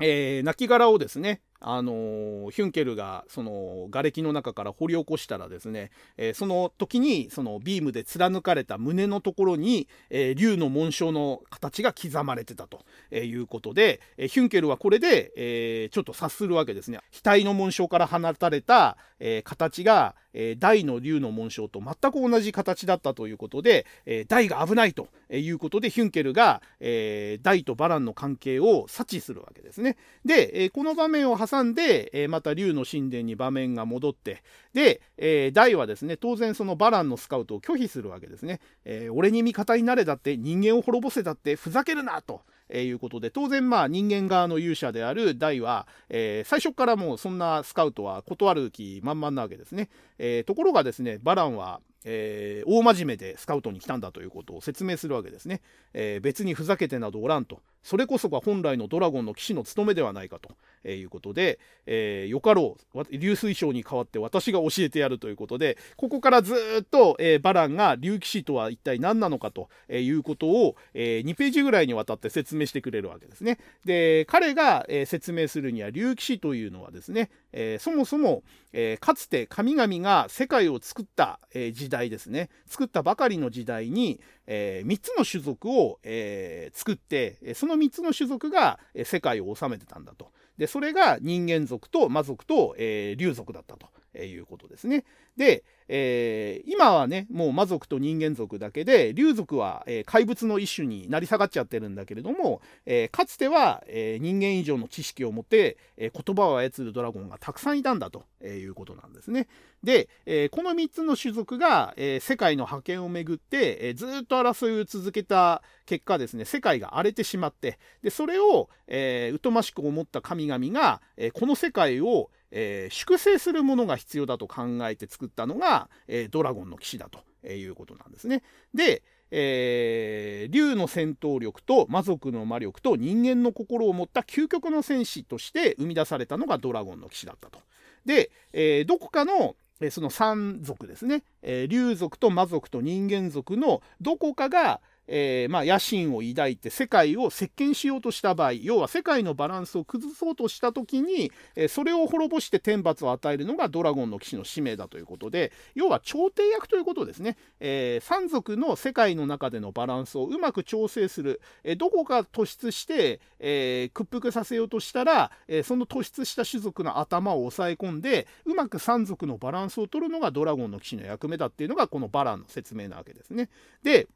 えー、亡骸をですね、あのヒュンケルがその瓦礫の中から掘り起こしたらですね、えー、その時にそのビームで貫かれた胸のところに、えー、竜の紋章の形が刻まれてたということで、えー、ヒュンケルはこれで、えちょっと察するわけですね。額の紋章から放たれた、え形が、え大の竜の紋章と全く同じ形だったということで、え大が危ないということでヒュンケルが、え大とバランの関係を察知するわけですね。で、えこの場面を挟んで、えまた竜の神殿に場面が戻ってで、え大はですね当然そのバランのスカウトを拒否するわけですね。え俺に味方になれだって人間を滅ぼせだってふざけるなと。えいうことで当然まあ人間側の勇者であるダイは、え、最初からもうそんなスカウトは断る気満々なわけですね、え、ところがですねバランはえー、大真面目でスカウトに来たんだということを説明するわけですね、えー、別にふざけてなどおらんとそれこそが本来のドラゴンの騎士の務めではないかということで、えー、よかろう流水晶に代わって私が教えてやるということでここからずっと、えー、バランが竜騎士とは一体何なのかということを、えー、2ページぐらいにわたって説明してくれるわけですね。で彼が、え、説明するには竜騎士というのはですね、え、そもそも、え、かつて神々が世界を作った、え、時代ですね作ったばかりの時代に、えー、3つの種族を、えー、作ってその3つの種族が世界を治めてたんだと。でそれが人間族と魔族と、えー、竜族だったと。いうことですね。で、えー、今はねもう魔族と人間族だけで竜族は、えー、怪物の一種になり下がっちゃってるんだけれども、えー、かつては、え人間以上の知識を持って、え言葉を操るドラゴンがたくさんいたんだとえいうことなんですね。で、えこの3つの種族が、え世界の覇権をめぐって、えずっと争いを続けた結果ですね世界が荒れてしまってでそれを、え疎ましく思った神々が、えこの世界をえー、粛清するものが必要だと考えて作ったのが、えー、ドラゴンの騎士だということなんですね。で、えー、竜の戦闘力と魔族の魔力と人間の心を持った究極の戦士として生み出されたのがドラゴンの騎士だったと。で、えー、どこかのその3族ですね、えー、竜族と魔族と人間族のどこかが、えー、まあ、野心を抱いて世界を席巻しようとした場合要は世界のバランスを崩そうとした時に、えー、それを滅ぼして天罰を与えるのがドラゴンの騎士の使命だということで要は調停役ということですね、えー、山賊の世界の中でのバランスをうまく調整する、えどこか突出して、え屈服させようとしたら、えその突出した種族の頭を抑え込んでうまく山賊のバランスを取るのがドラゴンの騎士の役目だっていうのがこのバランの説明なわけですね。で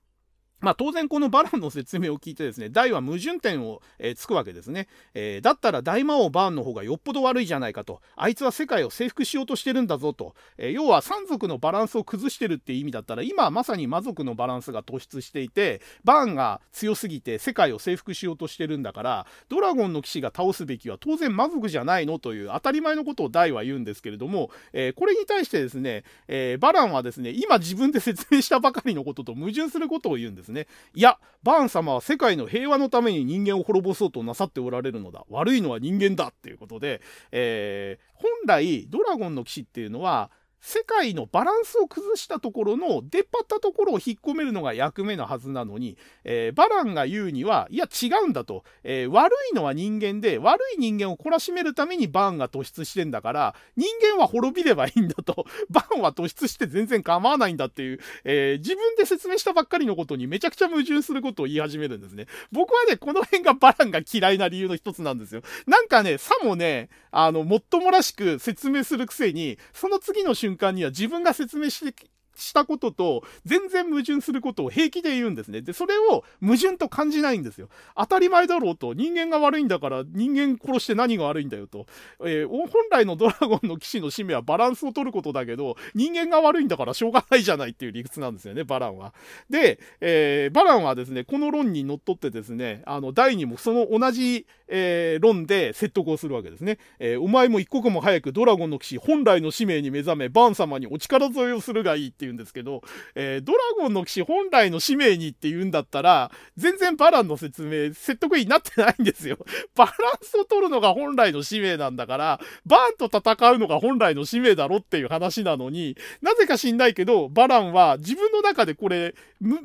まあ、当然このバランの説明を聞いてですね、大は矛盾点を、えー、つくわけですね、えー、だったら大魔王バーンの方がよっぽど悪いじゃないかと。あいつは世界を征服しようとしてるんだぞと。えー、要は山族のバランスを崩してるっていう意味だったら、今まさに魔族のバランスが突出していて、バーンが強すぎて世界を征服しようとしてるんだから、ドラゴンの騎士が倒すべきは当然魔族じゃないのという当たり前のことを大は言うんですけれども、えこれに対してですね、えバランはですね、今自分で説明したばかりのことと矛盾することを言うんですね。いや、バーン様は世界の平和のために人間を滅ぼそうとなさっておられるのだ。悪いのは人間だっていうことで、えー、本来ドラゴンの騎士っていうのは、世界のバランスを崩したところの出っ張ったところを引っ込めるのが役目のはずなのに、えー、バランが言うにはいや違うんだと、えー、悪いのは人間で悪い人間を懲らしめるためにバーンが突出してんだから人間は滅びればいいんだと。(laughs) バーンは突出して全然構わないんだっていう、えー、自分で説明したばっかりのことにめちゃくちゃ矛盾することを言い始めるんですね。僕はねこの辺がバランが嫌いな理由の一つなんですよ。なんかねさもねあのもっともらしく説明するくせにその次の瞬間には自分が説明してしたことと全然矛盾することを平気で言うんですね。で、それを矛盾と感じないんですよ。当たり前だろうと、人間が悪いんだから人間殺して何が悪いんだよと。えー、本来のドラゴンの騎士の使命はバランスを取ることだけど、人間が悪いんだからしょうがないじゃないっていう理屈なんですよね、バランは。で、えー、バランはですね、この論にのっとってですね、あの、第にもその同じ、えー、論で説得をするわけですね。えお前も一刻も早くドラゴンの騎士本来の使命に目覚め、バーン様にお力添えをするがいいって言うんですけど、えー、ドラゴンの騎士本来の使命にって言うんだったら、全然バランの説明、説得になってないんですよ。(laughs) バランスを取るのが本来の使命なんだから、バーンと戦うのが本来の使命だろっていう話なのに、なぜか知んないけど、バランは自分の中でこれ、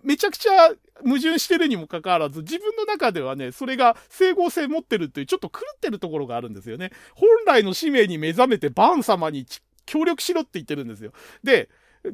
めちゃくちゃ矛盾してるにもかかわらず、自分の中ではね、それが整合性持ってるっていう、ちょっと狂ってるところがあるんですよね。本来の使命に目覚めてバーン様に協力しろって言ってるんですよ。で、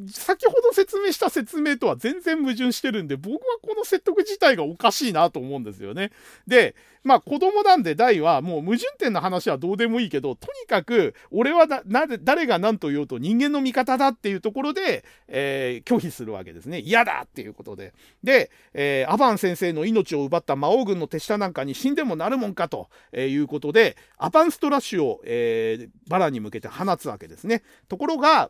先ほど説明した説明とは全然矛盾してるんで、僕はこの説得自体がおかしいなと思うんですよね。で、まあ子供なんで大はもう矛盾点の話はどうでもいいけど、とにかく俺はな、な誰が何と言おうと人間の味方だっていうところで、えー、拒否するわけですね。嫌だっていうことで。で、えー、アバン先生の命を奪った魔王軍の手下なんかに死んでもなるもんかということで、アバンストラッシュを、えー、バラに向けて放つわけですね。ところが、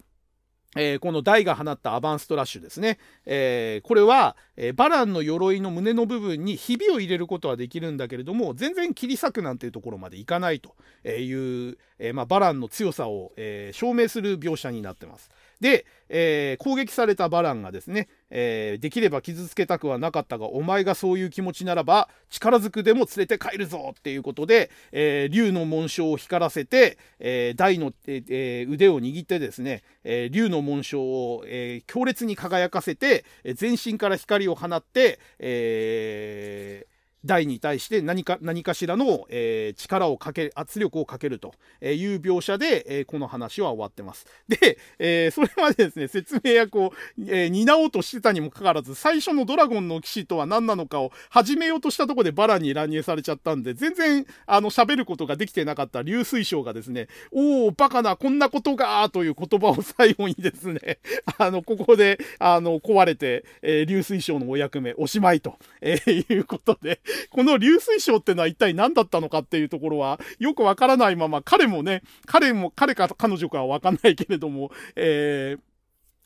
えー、このダイが放ったアバンストラッシュですね。えー、これは、えー、バランの鎧の胸の部分にひびを入れることはできるんだけれども、全然切り裂くなんていうところまでいかないという、えまあ、バランの強さを、え証明する描写になってます。で、えー、攻撃されたバランがですね、えー、できれば傷つけたくはなかったが、お前がそういう気持ちならば、力ずくでも連れて帰るぞっていうことで、えー、竜の紋章を光らせて、えー、大の、えー、腕を握ってですね、えー、竜の紋章を、えー、強烈に輝かせて、全身から光を放って、えー、台に対して何か何かしらの、えー、力をかけ圧力をかけるという描写で、えー、この話は終わってます。で、えー、それまでですね説明役を、え担おうとしてたにもかかわらず最初のドラゴンの騎士とは何なのかを始めようとしたとこでバラに乱入されちゃったんで全然あの喋ることができてなかった流水晶がですねおおバカなこんなことがという言葉を最後にですね (laughs) あのここであの壊れて、え流水晶のお役目おしまいと、えいうことで (laughs) この流水晶ってのは一体何だったのかっていうところはよくわからないまま、彼もね、彼も、彼か彼女かはわかんないけれども、えー、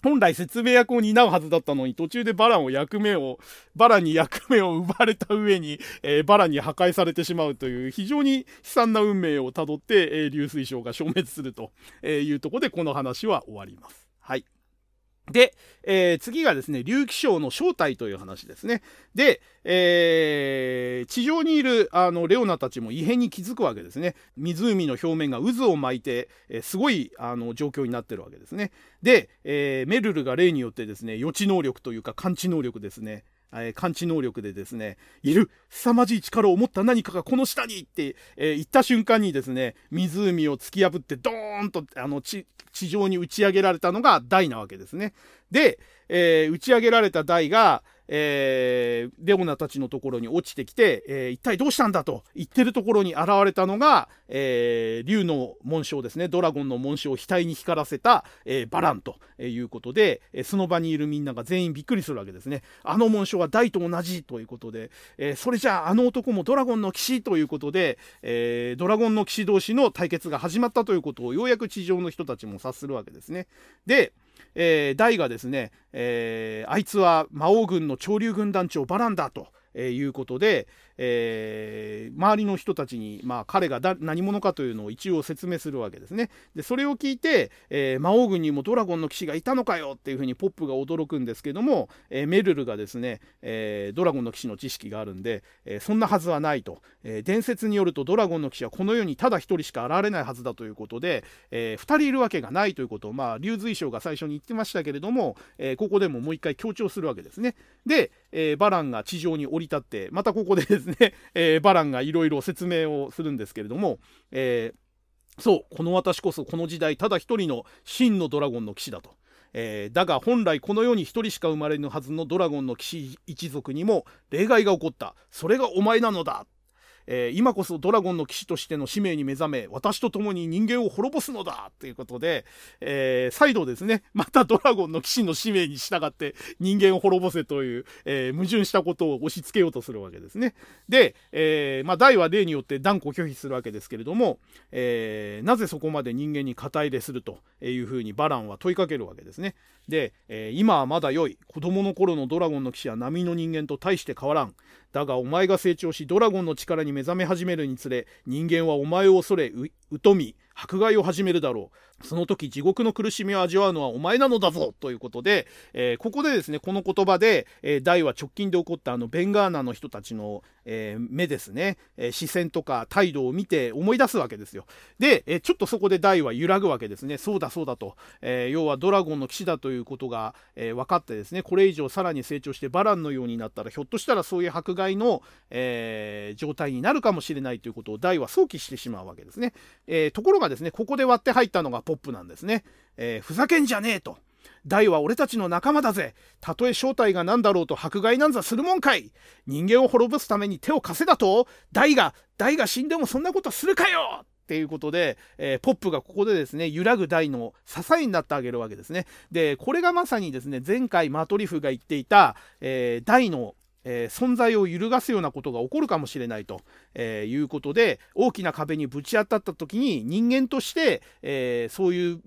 本来説明役を担うはずだったのに、途中でバランを役目を、バランに役目を奪われた上に、えー、バランに破壊されてしまうという非常に悲惨な運命をたどって、えー、流水晶が消滅するというところでこの話は終わります。はい。で、えー、次がですね、竜気象の正体という話ですね。で、えー、地上にいるあのレオナたちも異変に気づくわけですね。湖の表面が渦を巻いて、えー、すごいあの状況になってるわけですね。で、えー、メルルが例によってですね、予知能力というか感知能力ですね、え、感知能力でですね、いる凄まじい力を持った何かがこの下にって、えー、言った瞬間にですね、湖を突き破ってドーンとあの地上に打ち上げられたのが台なわけですね。で、えー、打ち上げられた台が、えー、レオナたちのところに落ちてきて、えー、一体どうしたんだと言ってるところに現れたのが、えー、竜の紋章ですね。ドラゴンの紋章を額に光らせた、えー、バランということで、えその場にいるみんなが全員びっくりするわけですね。あの紋章は大と同じということで、えそれじゃああの男もドラゴンの騎士ということで、えドラゴンの騎士同士の対決が始まったということをようやく地上の人たちも察するわけですね。でえー、ダイがですね、えー、あいつは魔王軍の潮流軍団長バランだと。えー、いうことで、えー、周りの人たちに、まあ、彼が何者かというのを一応説明するわけですね。でそれを聞いて、えー、魔王軍にもドラゴンの騎士がいたのかよっていうふうにポップが驚くんですけども、えー、メルルがですね、えドラゴンの騎士の知識があるんで、えそんなはずはないと、え伝説によるとドラゴンの騎士はこの世にただ1人しか現れないはずだということで、え2人いるわけがないということを、まあ、竜随将が最初に言ってましたけれども、えここでももう一回強調するわけですね。で、えバランが地上に降り立ってまたここでですね、(laughs) えバランがいろいろ説明をするんですけれども、えー、そうこの私こそこの時代ただ一人の真のドラゴンの騎士だと。えー、だが本来この世に一人しか生まれぬはずのドラゴンの騎士一族にも例外が起こったそれがお前なのだえー、今こそドラゴンの騎士としての使命に目覚め私と共に人間を滅ぼすのだということで、えー、再度ですねまたドラゴンの騎士の使命に従って人間を滅ぼせという、えー、矛盾したことを押し付けようとするわけですね。で、えーまあ、大は例によって断固拒否するわけですけれども、え、なぜそこまで人間に肩入れするというふうにバランは問いかけるわけですね。で、え、今はまだ良い子供の頃のドラゴンの騎士は波の人間と大して変わらんだがお前が成長しドラゴンの力に目覚め始めるにつれ人間はお前を恐れ疎み迫害を始めるだろう。その時地獄の苦しみを味わうのはお前なのだぞ。ということで、えー、ここでですねこの言葉で、えー、大は直近で起こったあのベンガーナの人たちの、えー、目ですね、え、視線とか態度を見て思い出すわけですよ。で、え、ちょっとそこで大は揺らぐわけですね。そうだそうだと、え、要はドラゴンの騎士だということが、え、分かってですねこれ以上さらに成長してバランのようになったらひょっとしたらそういう迫害の、え、状態になるかもしれないということを大は想起してしまうわけですね、えー、ところがですねここで割って入ったのがポップなんですね、えー、ふざけんじゃねえと。大は俺たちの仲間だぜ。たとえ正体が何だろうと迫害なんざするもんかい。人間を滅ぼすために手を貸せだと。大が大が死んでもそんなことするかよ。っていうことで、えー、ポップがここでですね揺らぐ大の支えになってあげるわけですね。でこれがまさにですね前回マトリフが言っていた、えー、大のえー、存在を揺るがすようなことが起こるかもしれないと、えー、いうことで大きな壁にぶち当たった時に人間として、えー、そういう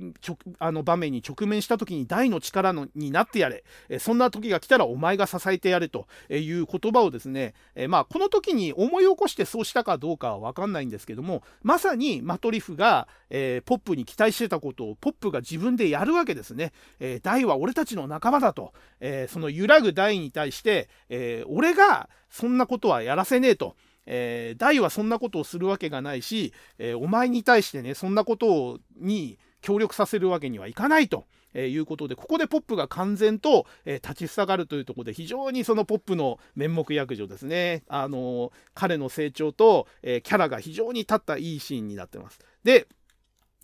あの場面に直面した時に大の力のになってやれ、えそんな時が来たらお前が支えてやれという言葉をですね、えまあ、この時に思い起こしてそうしたかどうかは分かんないんですけどもまさにマトリフが、えポップに期待してたことをポップが自分でやるわけですね。え大は俺たちの仲間だと、えその揺らぐ大に対して、え俺がそんなことはやらせねえと。えー、大はそんなことをするわけがないし、えー、お前に対してね、そんなことをに協力させるわけにはいかないと。えー、いうことでここでポップが完全と、えー、立ち塞がるというところで非常にそのポップの面目躍如ですね、あの、彼の成長と、えキャラが非常に立ったいいシーンになってます。で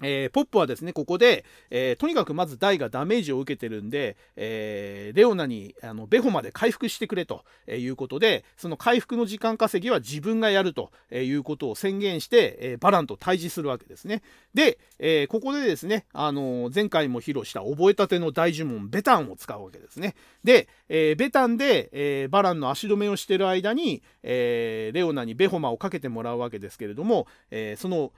えー、ポップはですね、ここで、えー、とにかくまずダイがダメージを受けてるんで、えー、レオナにあのベホまで回復してくれということで、その回復の時間稼ぎは自分がやるということを宣言して、えバランと対峙するわけですね。で、えここでですね、あの前回も披露した覚えたての大呪文ベタンを使うわけですね。で、えベタンで、えバランの足止めをしてる間に、えレオナにベホマをかけてもらうわけですけれども、えその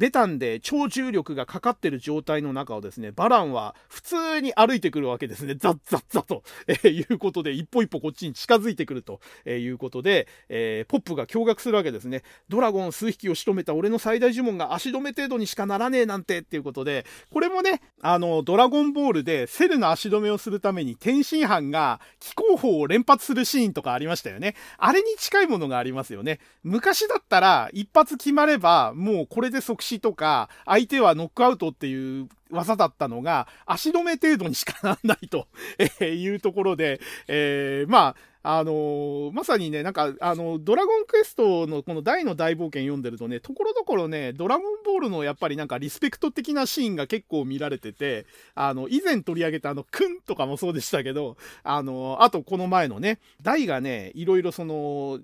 ベタンで超重力がかかってる状態の中をですね、バランは普通に歩いてくるわけですね。ザッザッザと、えー、いうことで、一歩一歩こっちに近づいてくると、え、いうことで、えー、ポップが驚愕するわけですね。ドラゴン数匹を仕留めた俺の最大呪文が足止め程度にしかならねえなんてっていうことで、これもね、あの、ドラゴンボールでセルの足止めをするために天津飯が気候法を連発するシーンとかありましたよね。あれに近いものがありますよね。昔だったら一発決まればもうこれで即死とか相手はノックアウトっていう技だったのが足止め程度にしかならないと (laughs) いうところで、えー、まああのー、まさにね、なんか、あの、ドラゴンクエストのこの大の大冒険読んでるとね、ところどころね、ドラゴンボールのやっぱりなんかリスペクト的なシーンが結構見られてて、あの、以前取り上げたあの、クンとかもそうでしたけど、あの、あとこの前のね、大がね、いろいろその、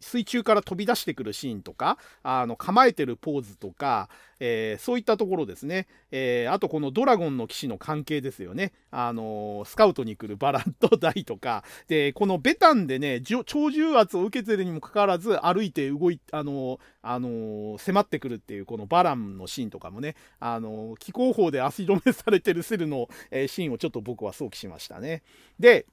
水中から飛び出してくるシーンとか、あの構えてるポーズとか、えー、そういったところですね、えー、あとこのドラゴンの騎士の関係ですよね、あのー、スカウトに来るバランとダイとか、で、このベタンでね、超重圧を受けてるにもかかわらず、歩いて動い、あのあの迫ってくるっていうこのバランのシーンとかもね、あの気候法で足止めされてるセルの、えー、シーンをちょっと僕は想起しましたね。で、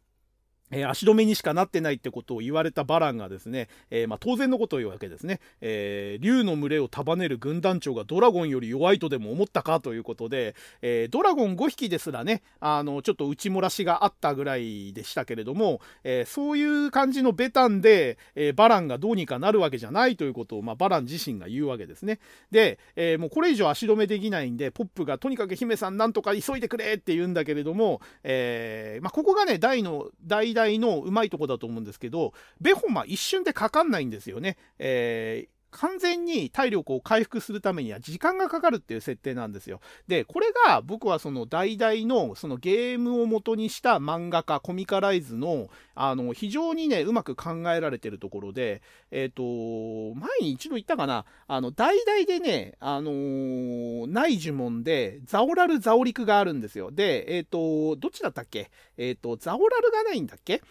えー、足止めにしかなってないってことを言われたバランがですね、えー、まあ、当然のことを言うわけですね、えー、竜の群れを束ねる軍団長がドラゴンより弱いとでも思ったかということで、えドラゴン5匹ですらねあのちょっと内漏らしがあったぐらいでしたけれども、えそういう感じのベタンで、えバランがどうにかなるわけじゃないということを、まあ、バラン自身が言うわけですね。で、えもうこれ以上足止めできないんでポップがとにかく姫さんなんとか急いでくれって言うんだけれども、えまあ、ここがね大の大々のうまいとこだと思うんですけど、ベホマ一瞬でかかんないんですよね。えー完全に体力を回復するためには時間がかかるっていう設定なんですよ。で、これが僕はその代々のそのゲームを元にした漫画家、コミカライズのあの非常にね、うまく考えられてるところで、えっ、ー、と、前に一度言ったかな、あの、代々でね、あのー、内呪文でザオラル・ザオリクがあるんですよ。で、えっ、ー、と、どっちだったっけ？えっ、と、ザオラルがないんだっけ？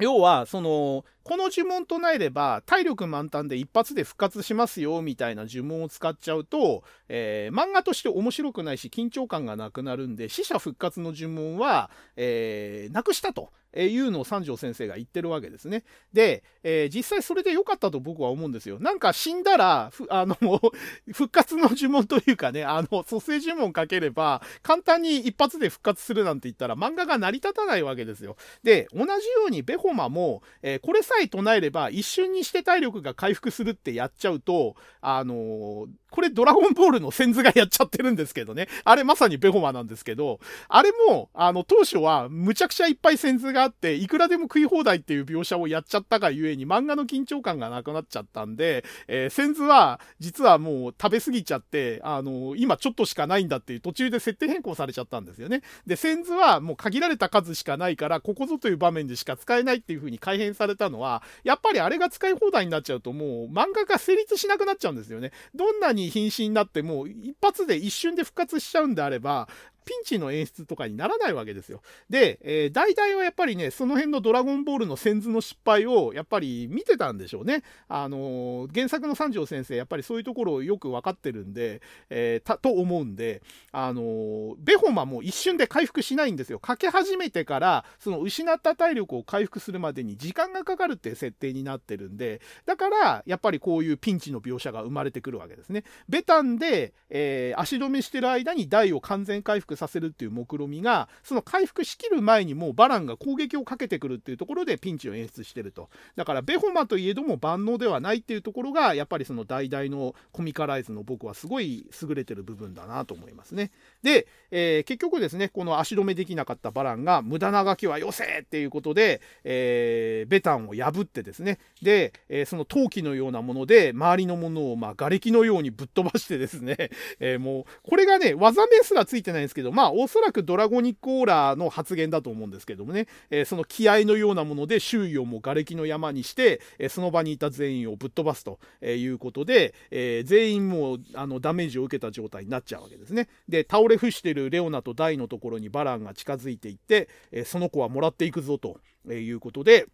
要はそのこの呪文唱えれば体力満タンで一発で復活しますよみたいな呪文を使っちゃうと、えー、漫画として面白くないし緊張感がなくなるんで死者復活の呪文は、えー、なくしたと。えいうのを三条先生が言ってるわけですね。で、えー、実際それで良かったと僕は思うんですよ。なんか死んだら、(laughs) あの、復活の呪文というかね、あの、蘇生呪文かければ、簡単に一発で復活するなんて言ったら漫画が成り立たないわけですよ。で、同じようにベホマも、えー、これさえ唱えれば一瞬にして体力が回復するってやっちゃうと、あのー、これドラゴンボールの先図がやっちゃってるんですけどね。あれまさにベホマなんですけど、あれも、あの、当初はむちゃくちゃいっぱい先図があって、いくらでも食い放題っていう描写をやっちゃったがゆえに漫画の緊張感がなくなっちゃったんで、えー、先図は実はもう食べ過ぎちゃって、あのー、今ちょっとしかないんだっていう途中で設定変更されちゃったんですよね。で、先図はもう限られた数しかないから、ここぞという場面でしか使えないっていう風に改変されたのは、やっぱりあれが使い放題になっちゃうともう漫画が成立しなくなっちゃうんですよね。どんなに瀕死になっても一発で一瞬で復活しちゃうんであれば、ピンチの演出とかにならないわけですよ。で、えー、大体はやっぱりね、その辺のドラゴンボールの先図の失敗をやっぱり見てたんでしょうね。あのー、原作の三条先生、やっぱりそういうところをよく分かってるんで、えー、たと思うんで、あのー、ベホマも一瞬で回復しないんですよ。かけ始めてから、その失った体力を回復するまでに時間がかかるっていう設定になってるんで、だから、やっぱりこういうピンチの描写が生まれてくるわけですね。ベタンで、え足止めしてる間に台を完全回復させるっていう目論みがその回復しきる前にもうバランが攻撃をかけてくるっていうところでピンチを演出してると。だからベホマといえども万能ではないっていうところがやっぱりその代々のコミカライズの僕はすごい優れてる部分だなと思いますね。で、えー、結局ですねこの足止めできなかったバランが無駄なガキはよせっていうことで、えー、ベタンを破ってですね。で、えー、その陶器のようなもので周りのものをまあ瓦礫のようにぶっ飛ばしてですね、えもうこれがね技名すらついてないんですけどけど、まあ、おそらくドラゴニックオーラの発言だと思うんですけどもね、えー、その気合のようなもので周囲をもう瓦礫の山にして、えー、その場にいた全員をぶっ飛ばすということで、えー、全員もうあのダメージを受けた状態になっちゃうわけですね。で、倒れ伏してるレオナとダイのところにバランが近づいていって、えその子はもらっていくぞということで、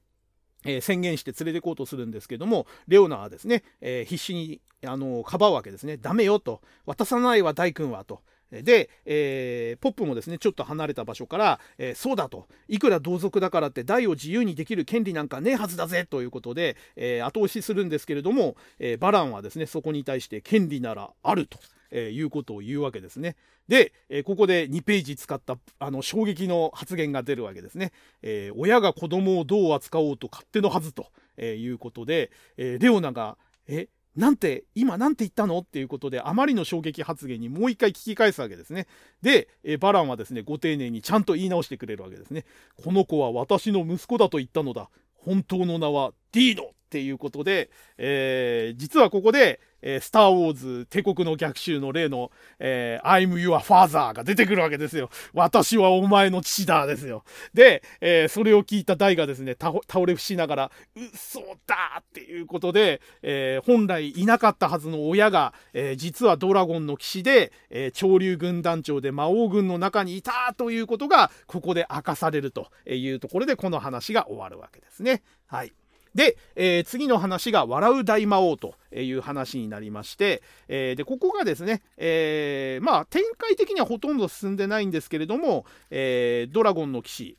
えー、宣言して連れて行こうとするんですけどもレオナはですね、えー、必死にあのかばうわけですねダメよと渡さないわ大君はと。で、えー、ポップもですねちょっと離れた場所から、えー、そうだといくら同族だからって大を自由にできる権利なんかねえはずだぜということで、えー、後押しするんですけれども、えバランはですねそこに対して権利ならあると。え、いうことを言うわけですね。で、え、ここで2ページ使ったあの衝撃の発言が出るわけですね。え、親が子供をどう扱おうと勝手のはずと、えいうことで、えレオナが「えなんて今なんて言ったの？っていうことであまりの衝撃発言にもう一回聞き返すわけですね。で、えバランはですねご丁寧にちゃんと言い直してくれるわけですね。この子は私の息子だと言ったのだ。本当の名はディーノっていうことで、えー、実はここで、えー、スター・ウォーズ帝国の逆襲の例の、えー、I'm your father が出てくるわけですよ。私はお前の父だですよ。で、えー、それを聞いたダイがですね、倒れ伏しながら、嘘だっていうことで、えー、本来いなかったはずの親が、えー、実はドラゴンの騎士で、えー、潮流軍団長で魔王軍の中にいたということが、ここで明かされるというところで、この話が終わるわけですね。はい。で、えー、次の話が笑う大魔王という話になりまして、えー、で、ここがですね、えー、まあ、展開的にはほとんど進んでないんですけれども、えドラゴンの騎士、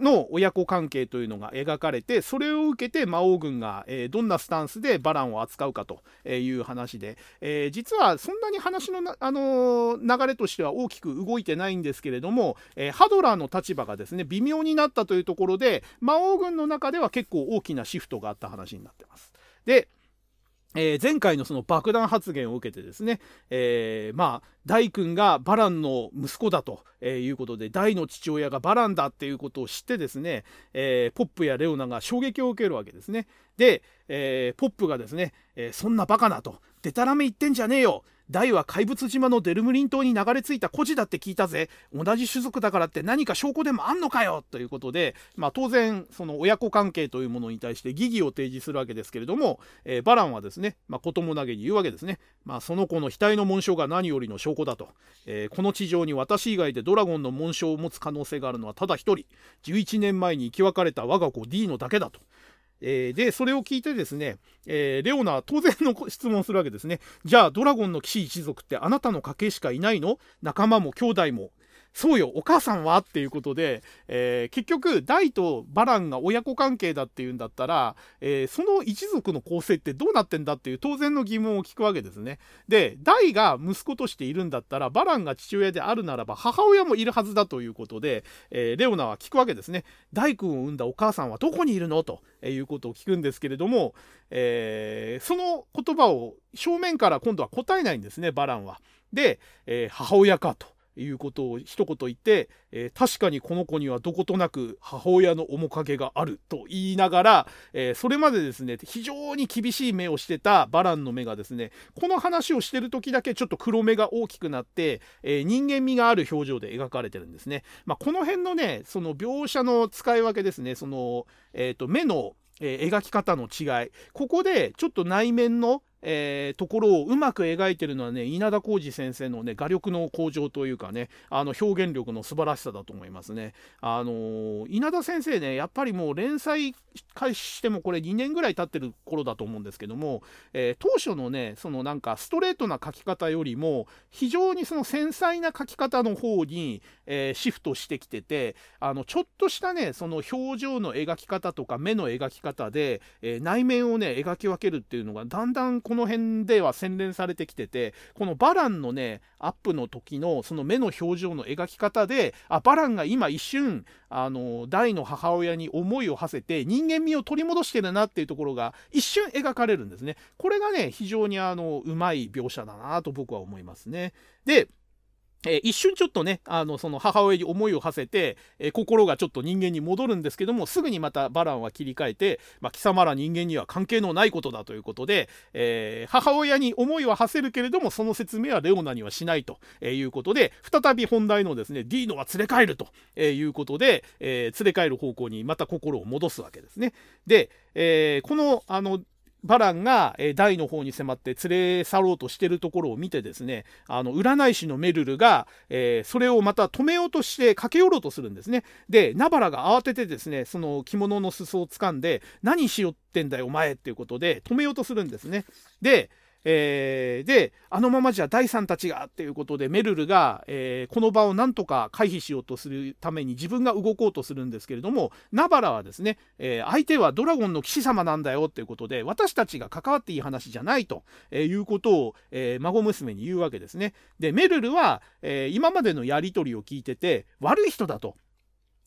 の親子関係というのが描かれてそれを受けて魔王軍が、え、どんなスタンスでバランを扱うかという話で、え、実はそんなに話のあの、流れとしては大きく動いてないんですけれども、えハドラーの立場がですね微妙になったというところで魔王軍の中では結構大きなシフトがあった話になってます。でえー、前回のその爆弾発言を受けてですね、えー、まあ、大君がバランの息子だということで、大の父親がバランだっていうことを知ってですね、えー、ポップやレオナが衝撃を受けるわけですね。で、えポップがですね、えそんなバカなと、でたらめ言ってんじゃねえよ大は怪物島のデルムリン島に流れ着いた孤児だって聞いたぜ。同じ種族だからって何か証拠でもあんのかよ。ということで、まあ、当然その親子関係というものに対して疑義を提示するわけですけれども、えー、バランはですね、まあ、ことも投げに言うわけですね、まあ、その子の額の紋章が何よりの証拠だと、えー、この地上に私以外でドラゴンの紋章を持つ可能性があるのはただ一人。11年前に生き別れた我が子 D のだけだと。えー、で、それを聞いてですね、えー、レオナは当然の質問をするわけですね。じゃあ、ドラゴンの騎士一族ってあなたの家系しかいないの？仲間も兄弟も？そうよ、お母さんはっていうことで、えー、結局、ダイとバランが親子関係だっていうんだったら、えー、その一族の構成ってどうなってんだっていう当然の疑問を聞くわけですね。で、ダイが息子としているんだったら、バランが父親であるならば、母親もいるはずだということで、えー、レオナは聞くわけですね。ダイ君を産んだお母さんはどこにいるの？ということを聞くんですけれども、えその言葉を正面から今度は答えないんですね、バランは。で、え母親かと。いうことを一言言って、えー、確かにこの子にはどことなく母親の面影があると言いながら、えー、それまでですね非常に厳しい目をしてたバランの目がですねこの話をしてる時だけちょっと黒目が大きくなって、えー、人間味がある表情で描かれてるんですね。まあ、この辺のねその描写の使い分けですねその、えーと目のえー、描き方の違いここでちょっと内面のえー、ところをうまく描いてるのはね稲田浩二先生のね画力の向上というかねあの表現力の素晴らしさだと思いますね。あのー、稲田先生ねやっぱりもう連載開始してもこれ2年ぐらい経ってる頃だと思うんですけども、えー、当初のねそのなんかストレートな書き方よりも非常にその繊細な書き方の方に、えシフトしてきててあのちょっとしたねその表情の描き方とか目の描き方で、え内面をね描き分けるっていうのがだんだんこの辺では洗練されてきててこのバランのねアップの時のその目の表情の描き方であバランが今一瞬あの大の母親に思いを馳せて人間味を取り戻してるなっていうところが一瞬描かれるんですね。これがね非常にあのうまい描写だなと僕は思いますね。でえー、一瞬ちょっとね、あの、その母親に思いを馳せて、えー、心がちょっと人間に戻るんですけども、すぐにまたバランは切り替えて、まあ、貴様ら人間には関係のないことだということで、えー、母親に思いは馳せるけれども、その説明はレオナにはしないということで、再び本題のですね、ディーノは連れ帰るということで、え連れ帰る方向にまた心を戻すわけですね。で、えこの、あの、バランが、え、台の方に迫って連れ去ろうとしてるところを見てですねあの占い師のメルルが、えー、それをまた止めようとして駆け寄ろうとするんですね。でナバラが慌ててですねその着物の裾を掴んで何しよってんだよお前っていうことで止めようとするんですね。でえー、であのままじゃ第三たちがっていうことでメルルが、えー、この場をなんとか回避しようとするために自分が動こうとするんですけれどもナバラはですね、えー、相手はドラゴンの騎士様なんだよっていうことで私たちが関わっていい話じゃないと、えいうことを、え孫娘に言うわけですね。でメルルは、え今までのやり取りを聞いてて悪い人だと。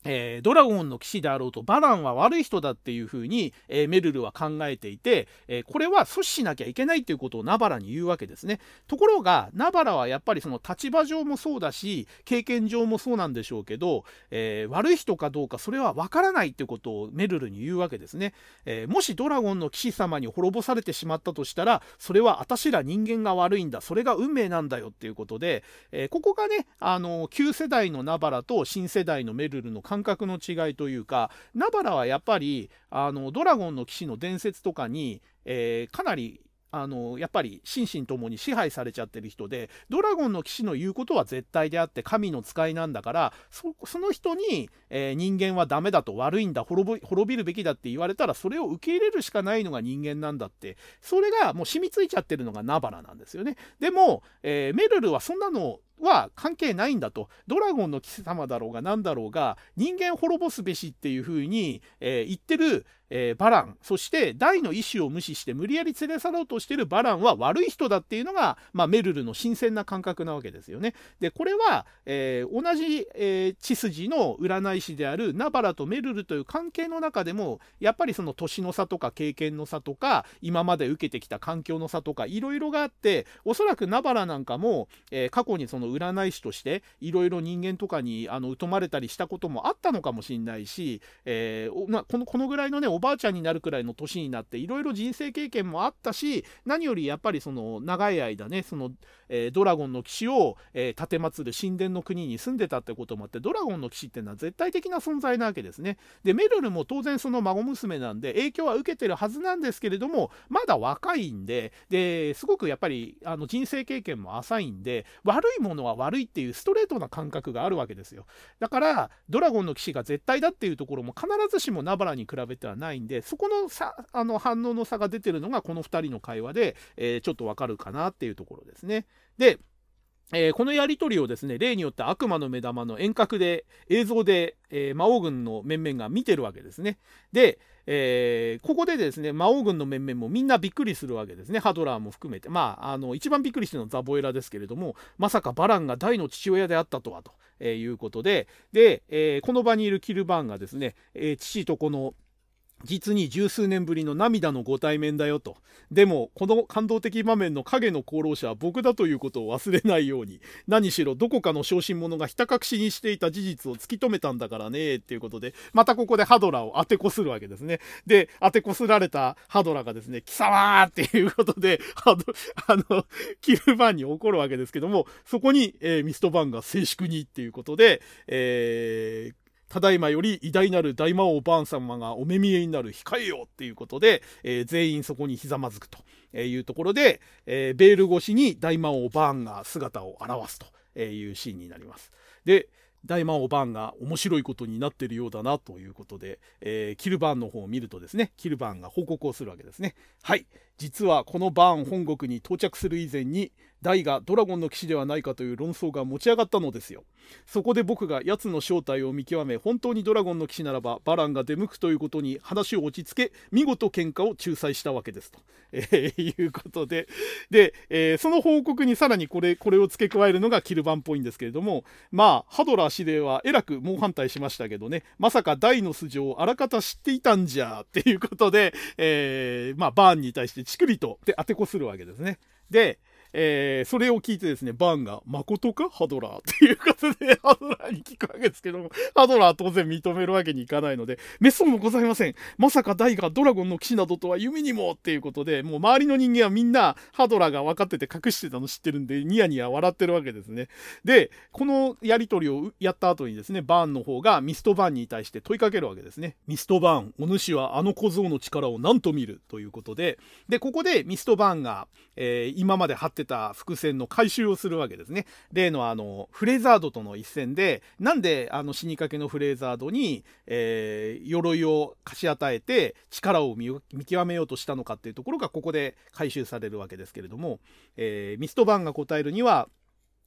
えー、ドラゴンの騎士であろうとバランは悪い人だっていうふうに、えー、メルルは考えていて、えー、これは阻止しなきゃいけないっていうことをナバラに言うわけですね。ところがナバラはやっぱりその立場上もそうだし経験上もそうなんでしょうけど、え悪い人かどうかそれは分からないっていうことをメルルに言うわけですね。えもしドラゴンの騎士様に滅ぼされてしまったとしたらそれは私ら人間が悪いんだそれが運命なんだよっていうことで、えここがねあの旧世代のナバラと新世代のメルルの関感覚の違いというかナバラはやっぱりあのドラゴンの騎士の伝説とかに、えー、かなりあのやっぱり心身ともに支配されちゃってる人でドラゴンの騎士の言うことは絶対であって神の使いなんだからその人に、えー、人間はダメだと悪いんだ滅びるべきだって言われたらそれを受け入れるしかないのが人間なんだってそれがもう染みついちゃってるのがナバラなんですよね。でも、えー、メルルはそんなのは関係ないんだとドラゴンの貴様だろうが何だろうが人間滅ぼすべしっていうふうに、えー、言ってる、えー、バランそして大の意思を無視して無理やり連れ去ろうとしてるバランは悪い人だっていうのが、まあ、メルルの新鮮な感覚なわけですよね。でこれは、えー、同じ、え血筋の占い師であるナバラとメルルという関係の中でもやっぱりその年の差とか経験の差とか今まで受けてきた環境の差とかいろいろがあっておそらくナバラなんかも、え過去にその占い師としていろいろ人間とかにあの疎まれたりしたこともあったのかもしれないし、えー、まあこのこのぐらいのねおばあちゃんになるくらいの年になっていろいろ人生経験もあったし何よりやっぱりその長い間ねその、えー、ドラゴンの騎士を、えー、奉る神殿の国に住んでたってこともあってドラゴンの騎士っていうのは絶対的な存在なわけですね。でメルルも当然その孫娘なんで影響は受けてるはずなんですけれどもまだ若いんでですごくやっぱりあの人生経験も浅いんで悪いものは悪い悪いっていうストレートな感覚があるわけですよ。だからドラゴンの騎士が絶対だっていうところも必ずしもナバラに比べてはないんでそこのさあの反応の差が出てるのがこの2人の会話で、えー、ちょっとわかるかなっていうところですね。でえー、このやり取りをですね例によって悪魔の目玉の遠隔で映像で、えー、魔王軍の面々が見てるわけですね。で、えー、ここでですね魔王軍の面々もみんなびっくりするわけですね。ハドラーも含めて。まああの一番びっくりしてるのはザボエラですけれどもまさかバランが大の父親であったとはと、えいうことで。で、えこの場にいるキルバーンがですね、え父とこの実に十数年ぶりの涙のご対面だよと。でも、この感動的場面の影の功労者は僕だということを忘れないように、何しろどこかの小心者がひた隠しにしていた事実を突き止めたんだからね、っていうことで、またここでハドラーを当てこするわけですね。で、当てこすられたハドラがですね、貴様っていうことで、ハド、(laughs) あの、キルバーンに怒るわけですけども、そこに、えー、ミストバンが静粛にっていうことで、えー、ただいまより偉大なる大魔王バーン様がお目見えになる控えよっていうことで、えー、全員そこにひざまずくというところで、えー、ベール越しに大魔王バーンが姿を現すというシーンになります。で、大魔王バーンが面白いことになってるようだなということで、えー、キルバーンの方を見るとですね、キルバーンが報告をするわけですね。はい。実はこのバーン本国に到着する以前にダイがドラゴンの騎士ではないかという論争が持ち上がったのですよ。そこで僕が奴の正体を見極め本当にドラゴンの騎士ならばバランが出向くということに話を落ち着け見事喧嘩を仲裁したわけですと、(laughs) えー、いうことで。で、えー、その報告にさらにこれこれを付け加えるのがキルバンっぽいんですけれどもまあハドラー司令はえらく猛反対しましたけどね。まさかダイの素性をあらかた知っていたんじゃっていうことで、えー、まあバーンに対してチクリとで当てこするわけですね。で、えー、それを聞いてですね、バーンが、誠かハドラーっていうことで、ハドラーに聞くわけですけども、ハドラーは当然認めるわけにいかないので、メスもございません。まさかダイがドラゴンの騎士などとは夢にもっていうことで、もう周りの人間はみんなハドラーが分かってて隠してたの知ってるんで、ニヤニヤ笑ってるわけですね。で、このやりとりをやった後にですね、バーンの方がミストバーンに対して問いかけるわけですね。ミストバーン、お主はあの小僧の力を何と見る？ということで、で、ここでミストバーンが、えー、今まで張ってた伏線の回収をするわけですね。例のあの、フレザードとの一戦で、なんであの死にかけのフレーザードに、えー、鎧を貸し与えて力を見極めようとしたのかっていうところがここで回収されるわけですけれども、えー、ミストバーンが答えるには、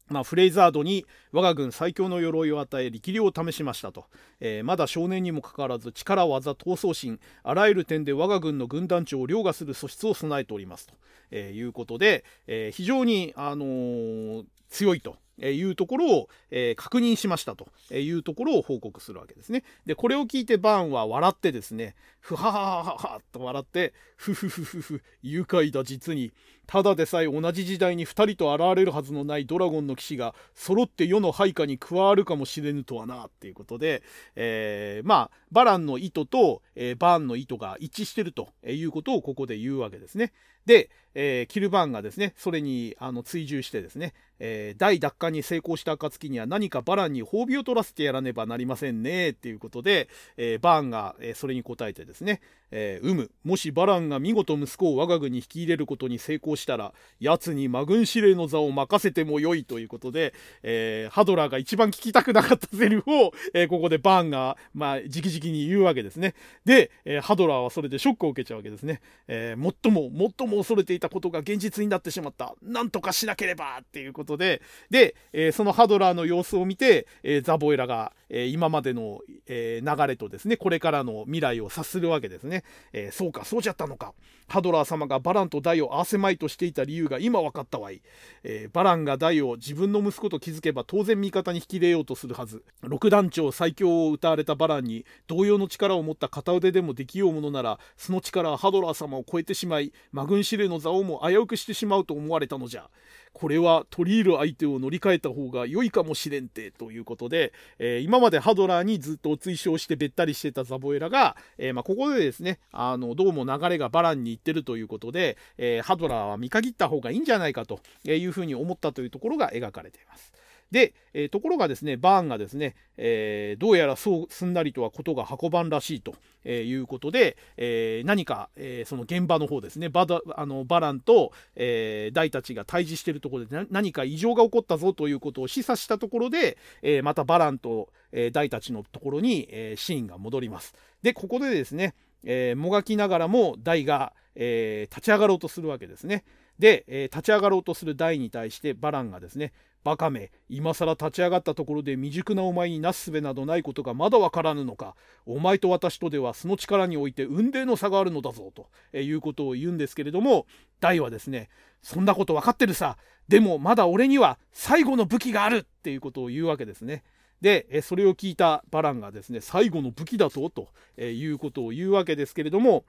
まあ、フレイザードに我が軍最強の鎧を与え力量を試しましたと、えー、まだ少年にもかかわらず力技闘争心あらゆる点で我が軍の軍団長を凌駕する素質を備えておりますと、えー、いうことで、えー、非常に、あのー、強いと。いうところを、えー、確認しましたと。いうところを報告するわけですね。で、これを聞いてバーンは笑ってですね、ふははははと笑って、ふふふふふ、愉快だ実に、ただでさえ同じ時代に2人と現れるはずのないドラゴンの騎士が揃って世の配下に加わるかもしれぬとはなっていうことで、えー、まあバランの意図と、えー、バーンの意図が一致してるということをここで言うわけですね。で、えー、キルバーンがですねそれにあの追従してですね、えー、大奪還に成功した暁には何かバランに褒美を取らせてやらねばなりませんねっていうことで、えー、バーンが、えそれに答えてですね、えー、うむもしバランが見事息子を我が軍に引き入れることに成功したら奴に魔軍司令の座を任せてもよいということで、えー、ハドラーが一番聞きたくなかったセリフを、えー、ここでバーンが、まあ、直々に言うわけですね。で、えハドラーはそれでショックを受けちゃうわけですね、え最も最も恐れていたことが現実になってしまった。なんとかしなければっていうことでで、えそのハドラーの様子を見て、えザボエラが、え今までの、え流れとですねこれからの未来を察するわけですね、え、そうかそうじゃったのか。ハドラー様がバランとダイを合わせまいとしていた理由が今分かったわい、え、バランがダイを自分の息子と気づけば当然味方に引き入れようとするはず。六団長最強を歌われたバランに同様の力を持った片腕でもできようものならその力はハドラー様を超えてしまい魔軍司令の座をも危うくしてしまうと思われたのじゃ。これは取り入る相手を乗り換えた方が良いかもしれんてということで、えー、今までハドラーにずっと追奨してべったりしてたザボエラが、えー、まあ、ここでですねあのどうも流れがバランに行ってるということで、えー、ハドラーは見限った方がいいんじゃないかというふうに思ったというところが描かれています。で、えー、ところがですね、バーンがですね、えー、どうやらそうすんなりとはことが運ばんらしいと、え、いうことで、え何か、えその現場の方ですね、バダあのバランと、え大たちが対峙しているところで何か異常が起こったぞということを示唆したところで、えまたバランと、え大たちのところに、えシーンが戻ります。で、ここでですね、えもがきながらも大が、え立ち上がろうとするわけですね。で、え立ち上がろうとする大に対してバランがですね、バカめ今更立ち上がったところで未熟なお前になすすべなどないことがまだわからぬのか。お前と私とではその力において運命の差があるのだぞということを言うんですけれども大はですねそんなこと分かってるさ。でもまだ俺には最後の武器があるっていうことを言うわけですね。でそれを聞いたバランがですね最後の武器だぞということを言うわけですけれども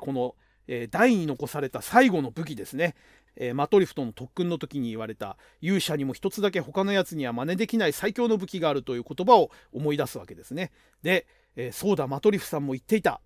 この第に残された最後の武器ですね。えー、マトリフとの特訓の時に言われた勇者にも一つだけ他のやつには真似できない最強の武器があるという言葉を思い出すわけですね。で、えー、そうだマトリフさんも言っていた。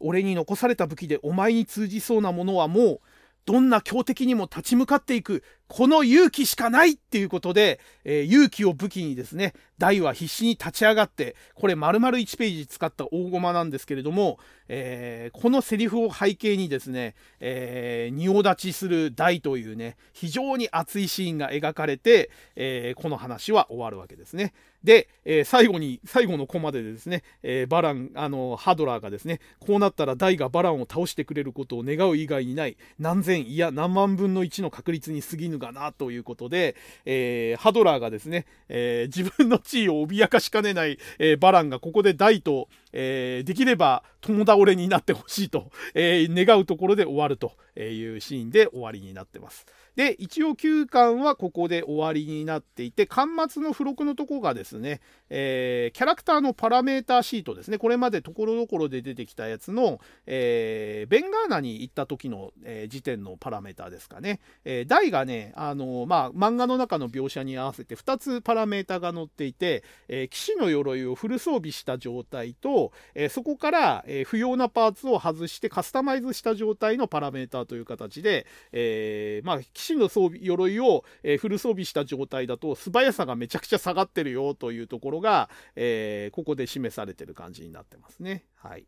俺に残された武器でお前に通じそうなものはもうどんな強敵にも立ち向かっていくこの勇気しかないっていうことで、えー、勇気を武器にですね大は必死に立ち上がってこれ丸々1ページ使った大駒なんですけれども、えー、このセリフを背景にですね、えー、仁王立ちする大というね非常に熱いシーンが描かれて、えこの話は終わるわけですね。で、え最後に最後のコマでですね、えバランあのハドラーがですねこうなったら大がバランを倒してくれることを願う以外にない何千いや何万分の1の確率に過ぎぬがなということで、えハドラーがですね、え自分の地位を脅かしかねない、え、バランがここで大と、え、できれば共倒れになってほしいと、え、願うところで終わるというシーンで終わりになってます。で一応9巻はここで終わりになっていて巻末の付録のとこがですね、えー、キャラクターのパラメーターシートですね。これまでところどころで出てきたやつの、えー、ベンガーナに行った時の、えー、時点のパラメーターですかね、えー、台がねあのまあ漫画の中の描写に合わせて2つパラメータが載っていて、えー、騎士の鎧をフル装備した状態と、えー、そこから、えー、不要なパーツを外してカスタマイズした状態のパラメーターという形で、えー、まあ騎士の装備鎧を、えー、フル装備した状態だと素早さがめちゃくちゃ下がってるよというところが、えー、ここで示されてる感じになってますね。はい。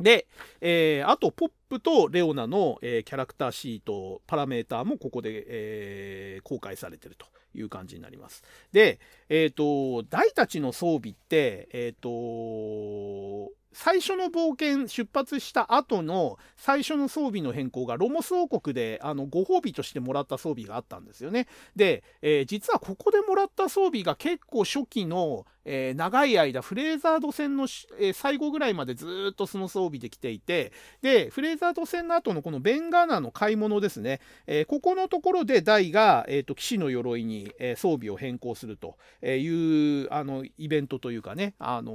で、えー、あと、ポップとレオナの、えー、キャラクターシート、パラメーターもここで、えー、公開されてるという感じになります。で、えっ、と、大たちの装備って、えっ、と、最初の冒険出発した後の最初の装備の変更がロモス王国であのご褒美としてもらった装備があったんですよね。で、えー、実はここでもらった装備が結構初期の、えー、長い間フレーザード戦の、えー、最後ぐらいまでずっとその装備できていてでフレーザード戦の後のこのベンガーナの買い物ですね、えここのところでダイが、えーと、騎士の鎧に、え装備を変更するというあのイベントというかね、あの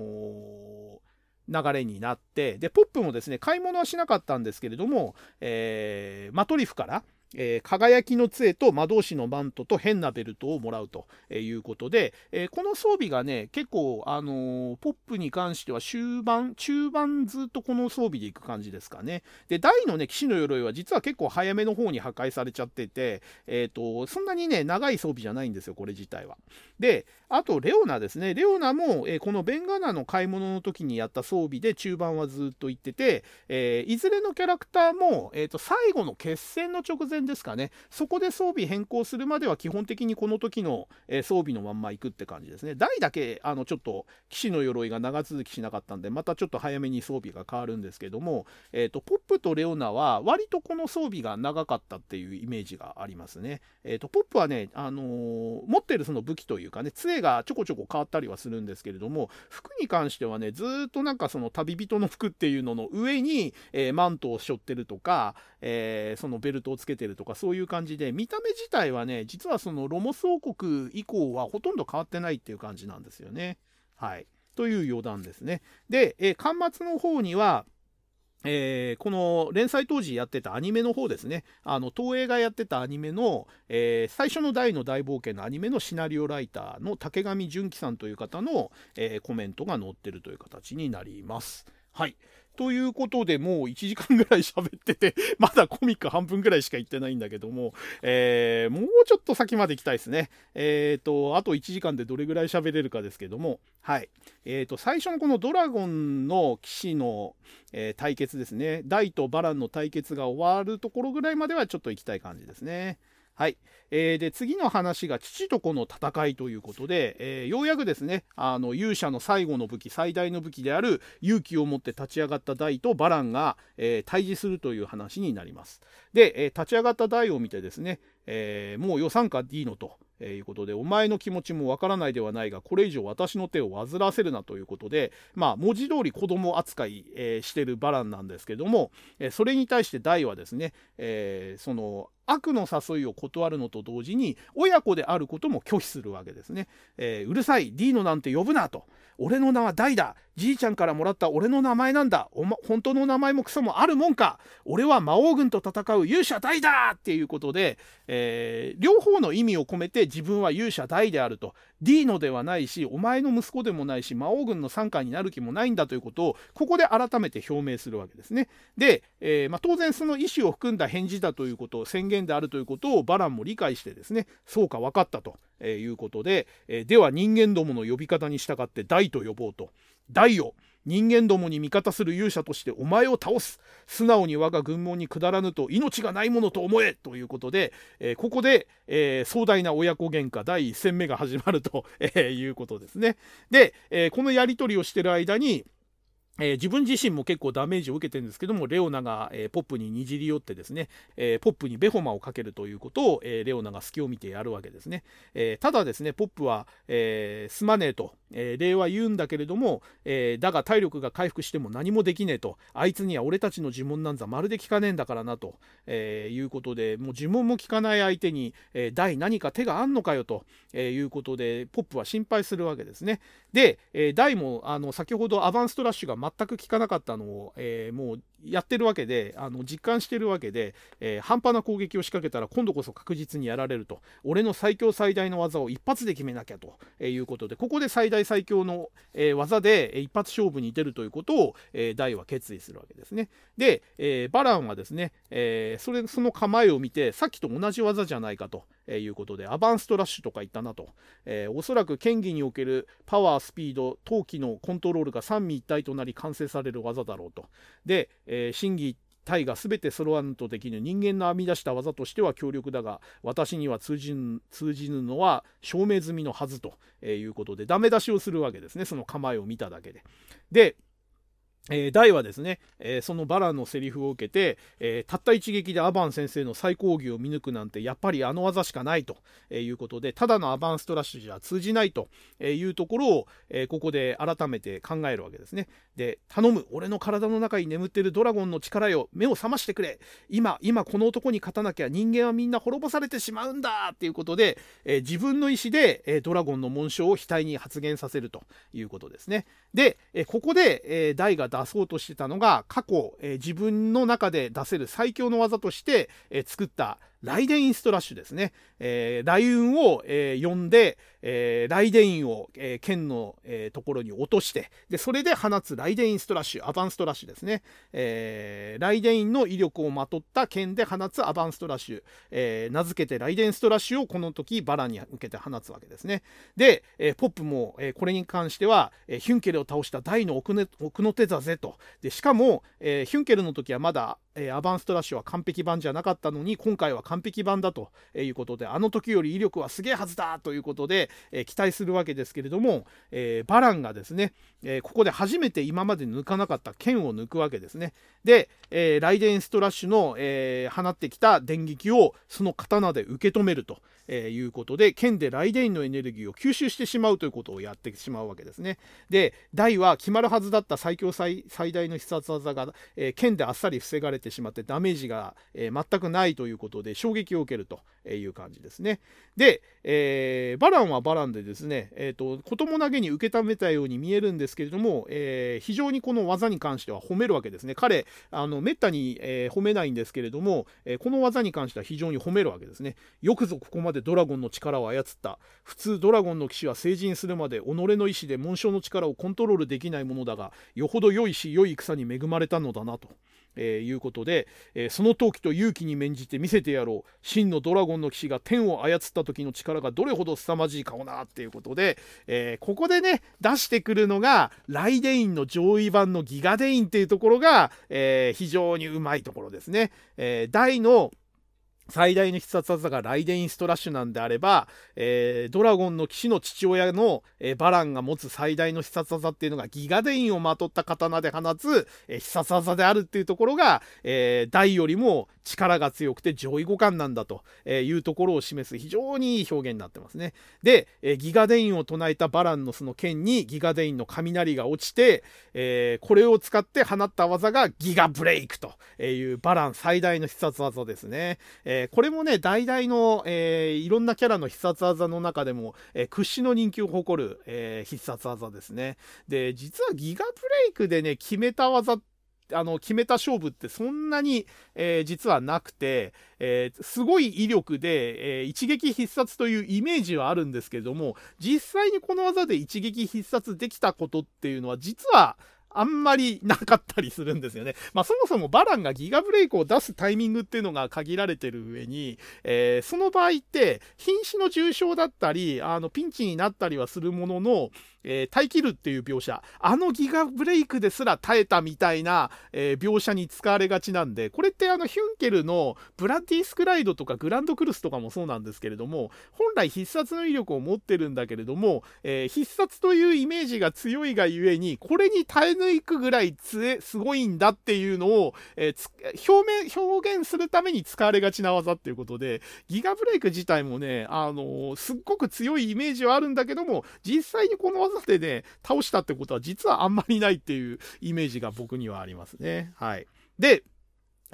流れになってでポップもですね買い物はしなかったんですけれども、えー、マトリフからえー、輝きの杖と魔導士のマントと変なベルトをもらうということで、えー、この装備がね結構、あのー、ポップに関しては終盤中盤ずっとこの装備でいく感じですかね。で大のね騎士の鎧は実は結構早めの方に破壊されちゃってて、えーと、そんなにね長い装備じゃないんですよこれ自体は。であとレオナですね。レオナも、えこのベンガナの買い物の時にやった装備で中盤はずっと行ってて、えいずれのキャラクターも、えーと最後の決戦の直前ですかね。そこで装備変更するまでは基本的にこの時の、え装備のまんまいくって感じですね。台だけあのちょっと騎士の鎧が長続きしなかったんでまたちょっと早めに装備が変わるんですけども、えーと、ポップとレオナは割とこの装備が長かったっていうイメージがありますね、えーと、ポップはね、あのー、持ってるその武器というかね杖がちょこちょこ変わったりはするんですけれども服に関してはねずっとなんかその旅人の服っていうのの上に、えー、マントを背負ってるとか、えー、そのベルトをつけてるとかそういう感じで見た目自体はね実はそのロモス王国以降はほとんど変わってないっていう感じなんですよね。はい、という余談ですね。で、えー、端末の方にはえー、この連載当時やってたアニメの方ですね、あの東映がやってたアニメの、えー、最初の大の大冒険のアニメのシナリオライターの竹上純喜さんという方の、えー、コメントが載ってるという形になります。はい。ということで、もう1時間ぐらい喋ってて、(laughs) まだコミック半分ぐらいしか言ってないんだけども、えー、もうちょっと先まで行きたいですね。えっ、ー、と、あと1時間でどれぐらい喋れるかですけども、はい。えっ、ー、と、最初のこのドラゴンの騎士の、えー、対決ですね。ダイとバランの対決が終わるところぐらいまではちょっと行きたい感じですね。はい。えー、で、次の話が父と子の戦いということで、えー、ようやくですね、あの、勇者の最後の武器、最大の武器である勇気を持って立ち上がったダイとバランが、えー、対峙するという話になります。で、え立ち上がったダイを見てですね、えもう予算か D のと。えー、いうことでお前の気持ちもわからないではないがこれ以上私の手を煩わせるなということでまあ文字通り子供扱い、えー、してるバランなんですけども、えー、それに対してダイはですね、えその悪の誘いを断るのと同時に親子であることも拒否するわけですね。えー、うるさい D のなんて呼ぶなと。俺の名は大だじいちゃんからもらった俺の名前なんだお、ま、本当の名前もクソもあるもんか俺は魔王軍と戦う勇者大だっていうことで、えー、両方の意味を込めて自分は勇者大であるとディーノではないしお前の息子でもないし魔王軍の傘下になる気もないんだということをここで改めて表明するわけですね。で、えー、まあ、当然その意思を含んだ返事だということを宣言であるということをバランも理解してですねそうか分かったとえいうことで、え、では人間どもの呼び方に従って大と呼ぼうと。大を人間どもに味方する勇者としてお前を倒す素直に我が軍門にくだらぬと命がないものと思えということで、えー、ここで、えー、壮大な親子喧嘩第1戦目が始まると、えいうことですね。で、えこのやり取りをしてる間にえー、自分自身も結構ダメージを受けてるんですけどもレオナが、えー、ポップににじり寄ってですね、えー、ポップにベホマをかけるということを、えレオナが隙を見てやるわけですね、えただですねポップは、えすまねえとえー、礼は言うんだけれども、えー、だが体力が回復しても何もできねえとあいつには俺たちの呪文なんざまるで聞かねえんだからなと、えいうことでもう呪文も聞かない相手に、えー、何か手があんのかよと、えいうことでポップは心配するわけですね。で、えー、もあの先ほどアバンストラッシュが全く効かなかったのを、えもうやってるわけであの実感してるわけで、え半端な攻撃を仕掛けたら今度こそ確実にやられると俺の最強最大の技を一発で決めなきゃということでここで最大最強の、え技で一発勝負に出るということを、えダイは決意するわけですね。で、えバランはですね、えそれその構えを見てさっきと同じ技じゃないかと。えいうことでアバンストラッシュとか言ったなと、えー、おそらく剣技におけるパワースピード陶器のコントロールが三位一体となり完成される技だろうと。で、えー、審議体が全て揃わぬとできぬ人間の編み出した技としては強力だが私には通じぬ通じぬのは証明済みのはずということでダメ出しをするわけですね。その構えを見ただけで。でえー、ダイはですね、えー、そのバラのセリフを受けて、えー、たった一撃でアバン先生の最高義を見抜くなんてやっぱりあの技しかないということでただのアバンストラッシュじゃ通じないというところを、えここで改めて考えるわけですね。で頼む俺の体の中に眠ってるドラゴンの力よ目を覚ましてくれ今今この男に勝たなきゃ人間はみんな滅ぼされてしまうんだっていうことで、え自分の意思で、えドラゴンの紋章を額に発言させるということですね。で、えここで、えダイが出そうとしてたのが過去、えー、自分の中で出せる最強の技として、えー、作ったライデンインストラッシュですね。えー、雷雲を、えー、呼んで、えー、ライデインを、えー、剣の、えー、ところに落として、で、それで放つライデインストラッシュ、アバンストラッシュですね。えー、ライデインの威力をまとった剣で放つアバンストラッシュ、えー、名付けてライデンストラッシュをこの時バラに向けて放つわけですね。で、えー、ポップも、えー、これに関しては、えー、ヒュンケルを倒した大の奥,、ね、奥の手だぜと。で、しかも、えー、ヒュンケルの時はまだ、えー、アバンストラッシュは完璧版じゃなかったのに今回は完璧版だということであの時より威力はすげえはずだということで、えー、期待するわけですけれども、えー、バランがですね、えここで初めて今まで抜かなかった剣を抜くわけですねで、えライデンストラッシュの、え放ってきた電撃をその刀で受け止めるとえ、いうことで剣でライデインのエネルギーを吸収してしまうということをやってしまうわけですね。で大は決まるはずだった最強最大の必殺技が、え、剣であっさり防がれててしまってダメージが、えー、全くないということで衝撃を受けるという感じですね。で、えー、バランはバランでですね、えーと、子供投げに受け止めたように見えるんですけれども、えー、非常にこの技に関しては褒めるわけですね。彼あのめったに、え、褒めないんですけれども、えこの技に関しては非常に褒めるわけですね。よくぞここまででドラゴンの力を操った普通ドラゴンの騎士は成人するまで己の意志で紋章の力をコントロールできないものだがよほど良いし良い戦に恵まれたのだなと。えー、いうことで、えー、その時と勇気に免じて見せてやろう真のドラゴンの騎士が天を操った時の力がどれほど凄まじいかをなっていうことで、えー、ここでね出してくるのがライデインの上位版のギガデインっていうところが、え非常にうまいところですね。え大の最大の必殺技がライデインストラッシュなんであれば、えー、ドラゴンの騎士の父親の、えー、バランが持つ最大の必殺技っていうのがギガデインをまとった刀で放つ、えー、必殺技であるっていうところが、えー、大よりも力が強くて上位互換なんだというところを示す非常にいい表現になってますね。で、えギガデインを唱えたバランのその剣にギガデインの雷が落ちて、えこれを使って放った技がギガブレイクというバラン最大の必殺技ですね。ええー、これもね、大々の、えー、いろんなキャラの必殺技の中でも、えー、屈指の人気を誇る、え必殺技ですね。で、実はギガブレイクでね、決めた技あの決めた勝負ってそんなに、えー、実はなくて、えー、すごい威力で、えー、一撃必殺というイメージはあるんですけれども実際にこの技で一撃必殺できたことっていうのは実はあんまりなかったりするんですよね。まあそもそもバランがギガブレイクを出すタイミングっていうのが限られてる上に、えー、その場合って瀕死の重症だったり、あのピンチになったりはするものの、えー、耐えきるっていう描写、あのギガブレイクですら耐えたみたいな、えー、描写に使われがちなんで、これってあのヒュンケルのブラッディスクライドとかグランドクルスとかもそうなんですけれども、本来必殺の威力を持ってるんだけれども、えー、必殺というイメージが強いがゆえに、これに耐え抜くぐらい強すごいんだっていうのを、え、表面表現するために使われがちな技っていうことでギガブレイク自体もね、あの、すっごく強いイメージはあるんだけども実際にこの技でね倒したってことは実はあんまりないっていうイメージが僕にはありますね。はい、で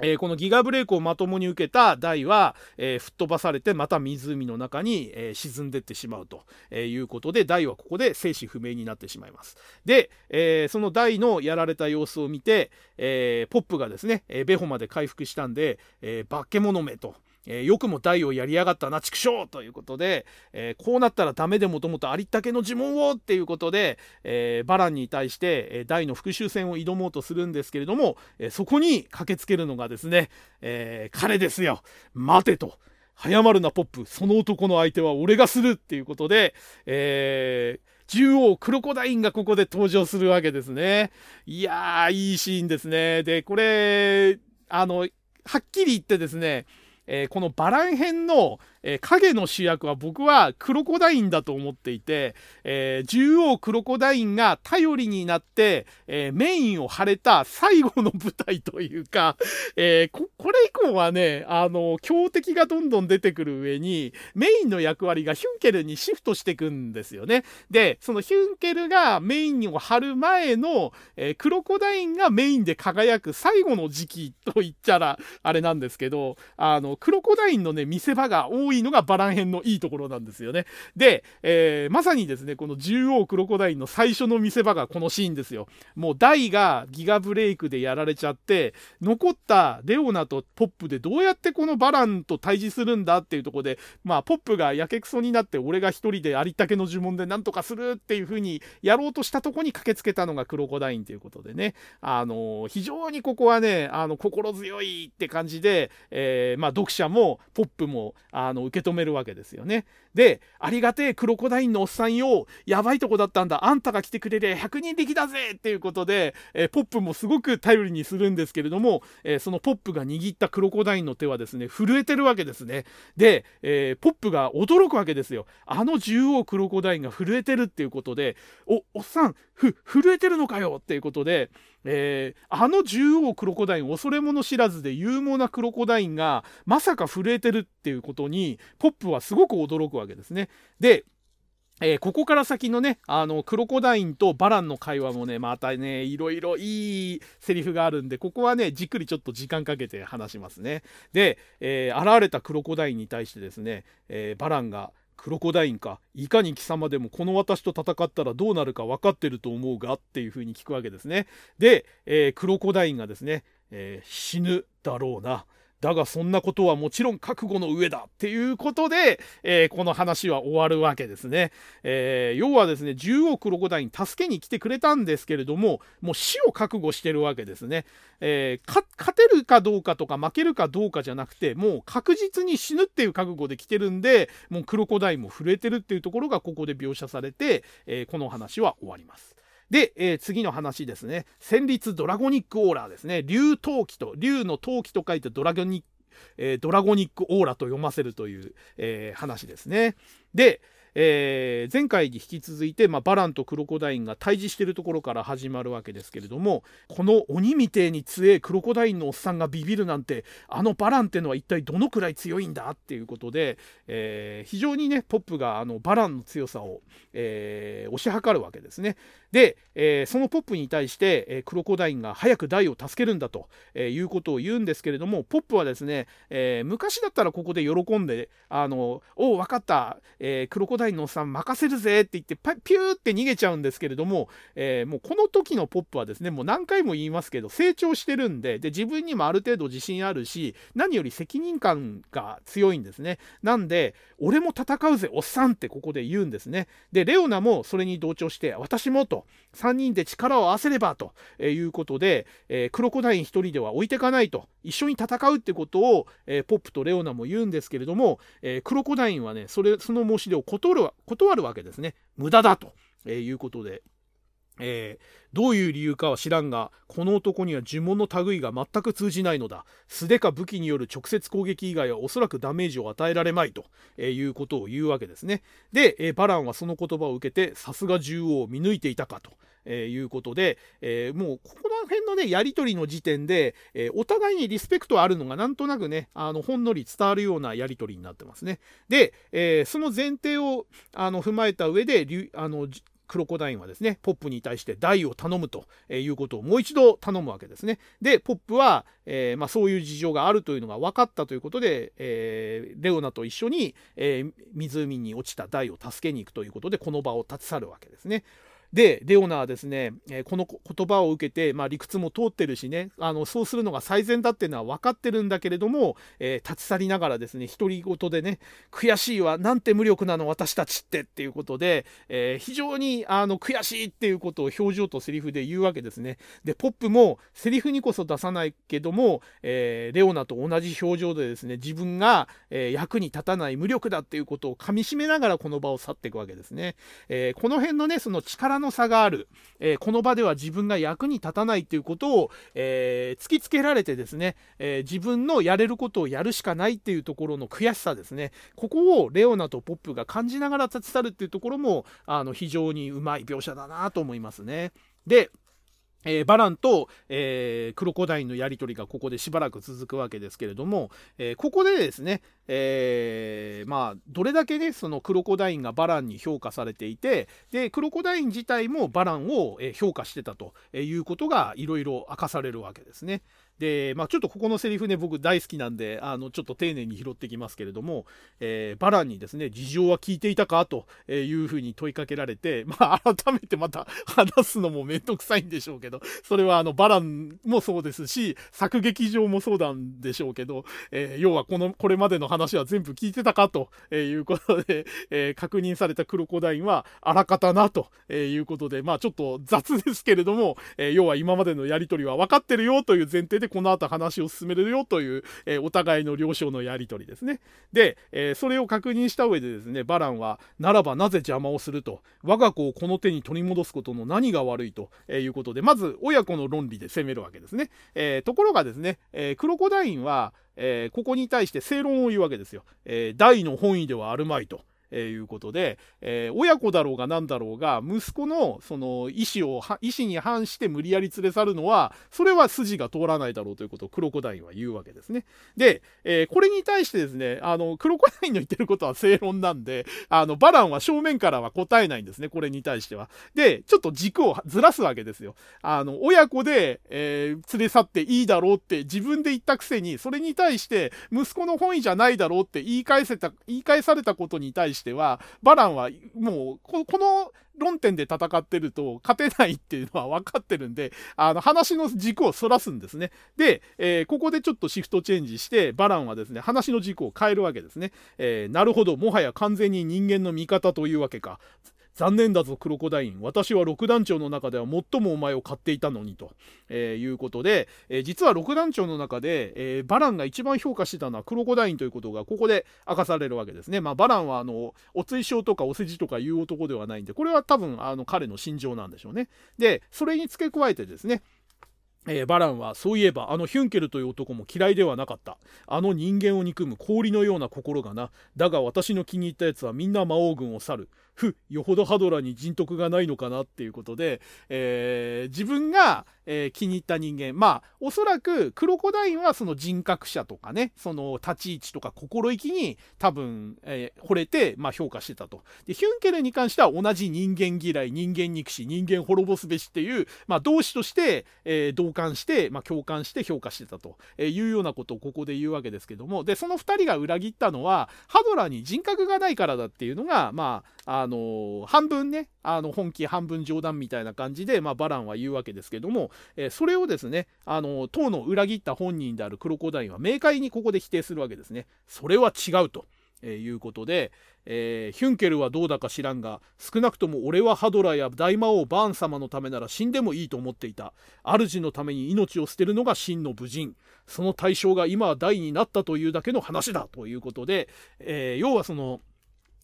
えー、このギガブレイクをまともに受けた台は、えー、吹っ飛ばされてまた湖の中に、えー、沈んでってしまうということで台はここで生死不明になってしまいます。で、えその台のやられた様子を見て、えポップがですね、えベホまで回復したんで、え化け物めと。えー、よくも大をやりやがったな畜生ということで、えー、こうなったらダメでもともとありったけの呪文をっていうことで、えー、バランに対して、え大の復讐戦を挑もうとするんですけれども、えそこに駆けつけるのがですね、え彼ですよ待てと。早まるなポップその男の相手は俺がするっていうことで、えー、獣王クロコダインがここで登場するわけですね。いやーいいシーンですね。でこれあのはっきり言ってですねえー、このバラン編の、えー、影の主役は僕はクロコダインだと思っていて、えー、獣王クロコダインが頼りになって、え、メインを張れた最後の舞台というか、えこれ以降はね、あの、強敵がどんどん出てくる上に、メインの役割がヒュンケルにシフトしていくんですよね。で、そのヒュンケルがメインを張る前の、えクロコダインがメインで輝く最後の時期と言ったら、あれなんですけど、あの、クロコダインのね、見せ場が多いのがバラン編のいいところなんですよね。で、えー、まさにですね、この獣王クロコダインの最初の見せ場がこのシーンですよ。もうダイがギガブレイクでやられちゃって、残ったレオナとポップでどうやってこのバランと対峙するんだっていうとこで、まあ、ポップがやけくそになって、俺が一人でありったけの呪文でなんとかするっていう風にやろうとしたとこに駆けつけたのがクロコダインということでね、あのー、非常にここはね、あの、心強いって感じで、えー、まあ、読者もポップもあの受け止めるわけですよね。で、ありがてえクロコダインのおっさんよ、やばいとこだったんだ、あんたが来てくれりゃ100人力だぜっていうことで、えー、ポップもすごく頼りにするんですけれども、えー、そのポップが握ったクロコダインの手はですね、震えてるわけですね。で、えー、ポップが驚くわけですよ。あの獣王クロコダインが震えてるっていうことで、お、おっさん、ふ、震えてるのかよっていうことで、えー、あの獣王クロコダイン恐れ物知らずで勇猛なクロコダインがまさか震えてるっていうことにポップはすごく驚くわけですね。でえー、ここから先のね、あの、クロコダインとバランの会話もね、またね、いろいろいいセリフがあるんで、ここはね、じっくりちょっと時間かけて話しますね。で、えー、現れたクロコダインに対してですね、えー、バランが、クロコダインか。いかに貴様でもこの私と戦ったらどうなるか分かってると思うがっていうふうに聞くわけですね。で、えー、クロコダインがですね、えー、死ぬだろうな。だがそんなことはもちろん覚悟の上だっていうことで、えー、この話は終わるわけですね。えー、要はですね、10億ロコダイン助けに来てくれたんですけれども、もう死を覚悟してるわけですね。えー、勝てるかどうかとか負けるかどうかじゃなくて、もう確実に死ぬっていう覚悟で来てるんで、もうクロコダインも震えてるっていうところがここで描写されて、えこの話は終わります。で、えー、次の話ですね。戦慄ドラゴニックオーラですね。竜陶器と、竜の陶器と書いてドラゴニック、えー、ドラゴニックオーラと読ませるという、えー、話ですね。で、えー、前回に引き続いて、まあ、バランとクロコダインが対峙してるところから始まるわけですけれどもこの鬼みてえに強えクロコダインのおっさんがビビるなんてあのバランってのは一体どのくらい強いんだっていうことで、えー、非常にねポップがあのバランの強さを、えー、推し量るわけですね。で、えー、そのポップに対して、えー、クロコダインが早くダイを助けるんだと、えー、いうことを言うんですけれどもポップはですね、えー、昔だったらここで喜んで「あのおお分かった、えー、クロコダインのおっさん任せるぜ」って言ってピューって逃げちゃうんですけれども、えー、もうこの時のポップはですねもう何回も言いますけど成長してるんでで自分にもある程度自信あるし何より責任感が強いんですね。なんで俺も戦うぜおっさんってここで言うんですね。でレオナもそれに同調して私もと3人で力を合わせればということで、えー、クロコダイン1人では置いてかないと一緒に戦うってことを、えー、ポップとレオナも言うんですけれども、えー、クロコダインはねそれその申し出を断る断るわけですね。無駄だということで。えー、どういう理由かは知らんがこの男には呪文の類が全く通じないのだ。素手か武器による直接攻撃以外はおそらくダメージを与えられまいと、えー、いうことを言うわけですね。で、えー、バランはその言葉を受けてさすが獣王を見抜いていたかと、えいうことで、えもうここら辺のねやり取りの時点で、えお互いにリスペクトあるのがなんとなくねあのほんのり伝わるようなやり取りになってますね。で、えその前提をあの踏まえた上であのクロコダインはですねポップに対して台を頼むということをもう一度頼むわけですね。でポップは、えー、まあ、そういう事情があるというのが分かったということで、えー、レオナと一緒に、えー、湖に落ちた台を助けに行くということでこの場を立ち去るわけですね。でレオナはですね、えこの言葉を受けて、まあ、理屈も通ってるしねあのそうするのが最善だっていうのは分かってるんだけれども、えー、立ち去りながらですね独り言でね悔しいわなんて無力なの私たちってっていうことで、えー、非常にあの悔しいっていうことを表情とセリフで言うわけですね。でポップもセリフにこそ出さないけども、えー、レオナと同じ表情でですね自分が、え役に立たない無力だっていうことをかみしめながらこの場を去っていくわけですね、えこの辺のねその力の差がある、えー、この場では自分が役に立たないっていうことを、えー、突きつけられてですね、えー、自分のやれることをやるしかないっていうところの悔しさですねここをレオナとポップが感じながら立ち去るっていうところもあの非常にうまい描写だなと思いますね。でえー、バランと、えー、クロコダインのやり取りがここでしばらく続くわけですけれども、えー、ここでですね、えまあ、どれだけねそのクロコダインがバランに評価されていてでクロコダイン自体もバランを評価してたということがいろいろ明かされるわけですね。で、まあ、ちょっとここのセリフね僕大好きなんであのちょっと丁寧に拾ってきますけれども、えー、バランにですね事情は聞いていたか？というふうに問いかけられて、まあ、改めてまた話すのも面倒くさいんでしょうけどそれはあのバランもそうですし作劇場もそうなんでしょうけど、えー、要はこのこれまでの話は全部聞いてたか？ということで、えー、確認されたクロコダインはあらかたな？ということでまあちょっと雑ですけれども、え要は今までのやり取りは分かってるよ？という前提でこの後話を進めるよという、えー、お互いの了承のやり取りですね。で、えー、それを確認した上でですね、バランは、ならばなぜ邪魔をすると、我が子をこの手に取り戻すことの何が悪いということで、まず親子の論理で攻めるわけですね。えー、ところがですね、えクロコダインは、えここに対して正論を言うわけですよ。え大の本意ではあるまいと。えー、いうことで、えー、親子だろうが何だろうが息子のその意思を意思に反して無理やり連れ去るのはそれは筋が通らないだろうということをクロコダインは言うわけですね。で、えー、これに対してですねあのクロコダインの言ってることは正論なんであのバランは正面からは答えないんですねこれに対しては。でちょっと軸をずらすわけですよ。あの親子で、え連れ去っていいだろうって自分で言ったくせにそれに対して息子の本意じゃないだろうって言い返せた言い返されたことに対してしては、バランはもうこ、この論点で戦ってると勝てないっていうのは分かってるんで、あの話の軸をそらすんですね。で、えー、ここでちょっとシフトチェンジして、バランはですね、話の軸を変えるわけですね。えー、なるほど、もはや完全に人間の味方というわけか。残念だぞクロコダイン。私は六団長の中では最もお前を買っていたのにと、えー、いうことで、えー、実は六団長の中で、えー、バランが一番評価してたのはクロコダインということがここで明かされるわけですね。まあ、バランはあのお追奨とかお世辞とかいう男ではないんでこれは多分あの彼の心情なんでしょうね。でそれに付け加えてですねえー、バランはそういえばあのヒュンケルという男も嫌いではなかった。あの人間を憎む氷のような心がな。だが私の気に入ったやつはみんな魔王軍を去る。ふよほどハドラーに人徳がないのかなっていうことで、えー、自分が、えー、気に入った人間。まあおそらくクロコダインはその人格者とかねその立ち位置とか心意気に多分、えー、惚れて、まあ、評価してたと。でヒュンケルに関しては同じ人間嫌い人間憎し人間滅ぼすべしっていう、まあ、同志として、えー、同感して、まあ、共感して評価してたと。いうようなことをここで言うわけですけども。でその2人が裏切ったのはハドラーに人格がないからだっていうのがまああの半分ねあの本気半分冗談みたいな感じで、まあ、バランは言うわけですけども、えー、それをですねあの当の裏切った本人であるクロコダインは明快にここで否定するわけですね。それは違うと。えー、いうことで、えー、ヒュンケルはどうだか知らんが少なくとも俺はハドラや大魔王バーン様のためなら死んでもいいと思っていた主のために命を捨てるのが真の武人その対象が今は大になったというだけの話だということで、えー、要はその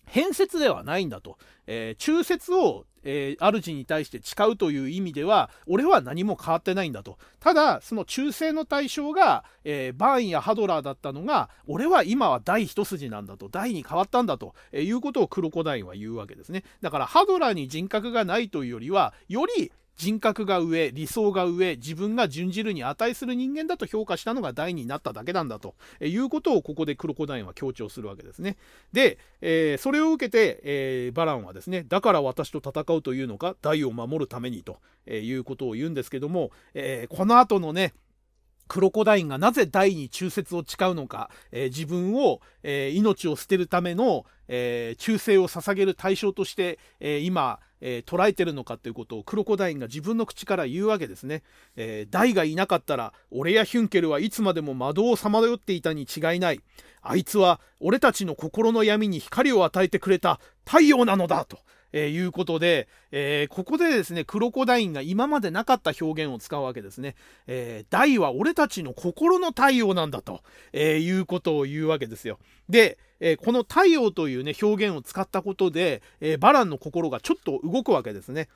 変説ではないんだと、えー、中説をえー、主に対して誓うという意味では俺は何も変わってないんだと。ただその忠誠の対象が、えー、バーンやハドラーだったのが俺は今は第一筋なんだと。第に変わったんだと、え、いうことをクロコダインは言うわけですね。だからハドラーに人格がないというよりはより人格が上理想が上自分が準じるに値する人間だと評価したのが大になっただけなんだということをここでクロコダインは強調するわけですね。で、えー、それを受けて、えー、バランはですねだから私と戦うというのか大を守るためにということを言うんですけども、えー、この後のねクロコダインがなぜ大に忠説を誓うのか、えー、自分を、えー、命を捨てるための、えー、忠誠を捧げる対象として、え今、え捉えてるのかということをクロコダインが自分の口から言うわけですね。えダイがいなかったら俺やヒュンケルはいつまでも窓をさまよっていたに違いない。あいつは俺たちの心の闇に光を与えてくれた太陽なのだと。えー、いうことで、えー、ここでですね、クロコダインが今までなかった表現を使うわけですね。えー、大は俺たちの心の太陽なんだと、えー、いうことを言うわけですよ。で、えー、この太陽というね、表現を使ったことで、えー、バランの心がちょっと動くわけですね。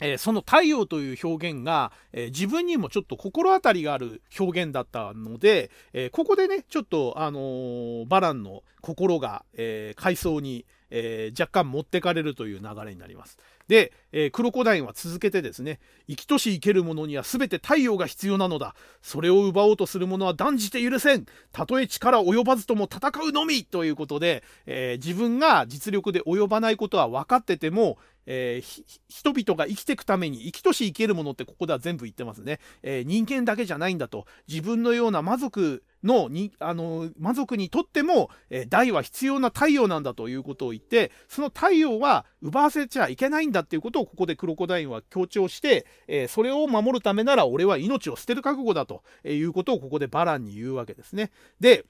えー、その太陽という表現が、えー、自分にもちょっと心当たりがある表現だったので、えー、ここでねちょっと、あのバランの心が、え階層に、え若干持ってかれるという流れになります。で、えー、クロコダインは続けてですね生きとし生ける者には全て太陽が必要なのだ。それを奪おうとする者は断じて許せん。たとえ力及ばずとも戦うのみ。ということで、えー、自分が実力で及ばないことは分かってても、えー、人々が生きていくために生きとし生けるものってここでは全部言ってますね、えー、人間だけじゃないんだと自分のような魔族のにあの魔族にとっても、えー、大は必要な太陽なんだということを言ってその太陽は奪わせちゃいけないんだっていうことをここでクロコダインは強調して、えー、それを守るためなら俺は命を捨てる覚悟だということをここでバランに言うわけですね。で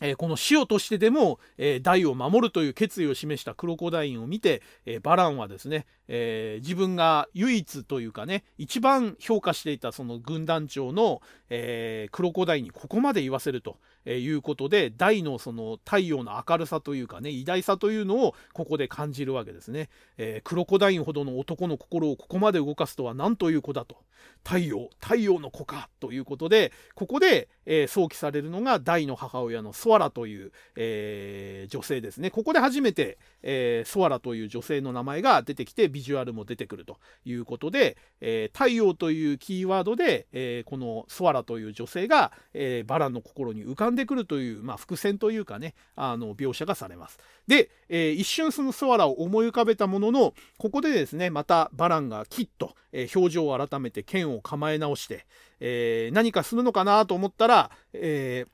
えー、この塩としてでも、えー、大を守るという決意を示したクロコダインを見て、えー、バランはですね、え自分が唯一というかね一番評価していたその軍団長の、えクロコダインにここまで言わせるということで大のその太陽の明るさというかね偉大さというのをここで感じるわけですね、えクロコダインほどの男の心をここまで動かすとは何という子だと。太陽太陽の子かということでここで、え想起されるのが大の母親のソアラという、えー、女性ですねここで初めて、えー、ソアラという女性の名前が出てきてビジュアルも出てくるということで、え、太陽というキーワードで、えこのソアラという女性が、えバランの心に浮かんでくるという、まあ、伏線というかねあの描写がされます。で、え一瞬そのソアラを思い浮かべたもののここでですねまたバランがきっと、え表情を改めて剣を構え直して、え何かするのかなと思ったら、え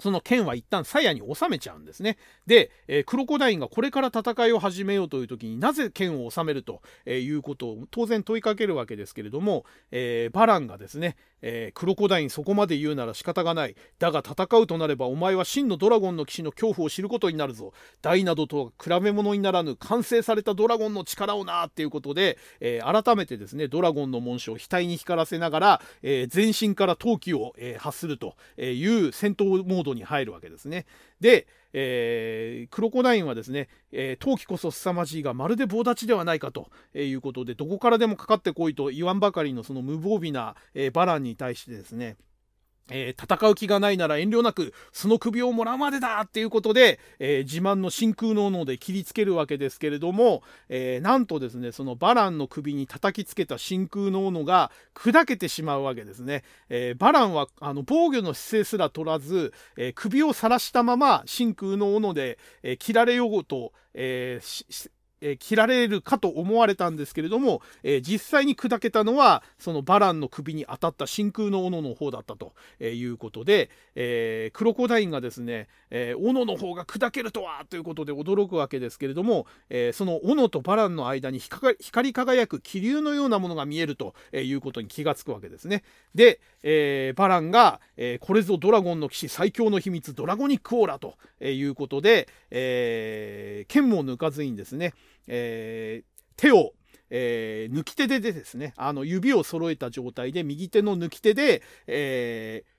その剣は一旦鞘に収めちゃうんですね。で、えー、クロコダインがこれから戦いを始めようという時になぜ剣を収めるということを当然問いかけるわけですけれども、えー、バランがですね、えー、クロコダインそこまで言うなら仕方がない。だが戦うとなればお前は真のドラゴンの騎士の恐怖を知ることになるぞ。大などとは比べ物にならぬ完成されたドラゴンの力をなっていうことで、え改めてですね、ドラゴンの紋章を額に光らせながら、え全身から闘気を、え発するという戦闘モードに入るわけですね。で、えー、クロコダインはですね、えー、陶器こそ凄まじいがまるで棒立ちではないかということでどこからでもかかってこいと言わんばかりのその無防備な、えー、バランに対してですねえー、戦う気がないなら遠慮なくその首をもらうまでだっていうことで、えー、自慢の真空の斧で切りつけるわけですけれども、えー、なんとですねそのバランの首に叩きつけた真空の斧が砕けてしまうわけですね、えバランはあの防御の姿勢すら取らず、え首を晒したまま真空の斧で、え切られようと、ええ切られるかと思われたんですけれども、え実際に砕けたのはそのバランの首に当たった真空の斧の方だったということで、えー、クロコダインがですね、えー、斧の方が砕けるとはということで驚くわけですけれども、えー、その斧とバランの間に光り輝く気流のようなものが見えるということに気がつくわけですね。で、えー、バランが、えこれぞドラゴンの騎士最強の秘密ドラゴニックオーラということで、え剣も抜かずにですね、え手をえー、抜き手でですねあの指を揃えた状態で右手の抜き手で、えー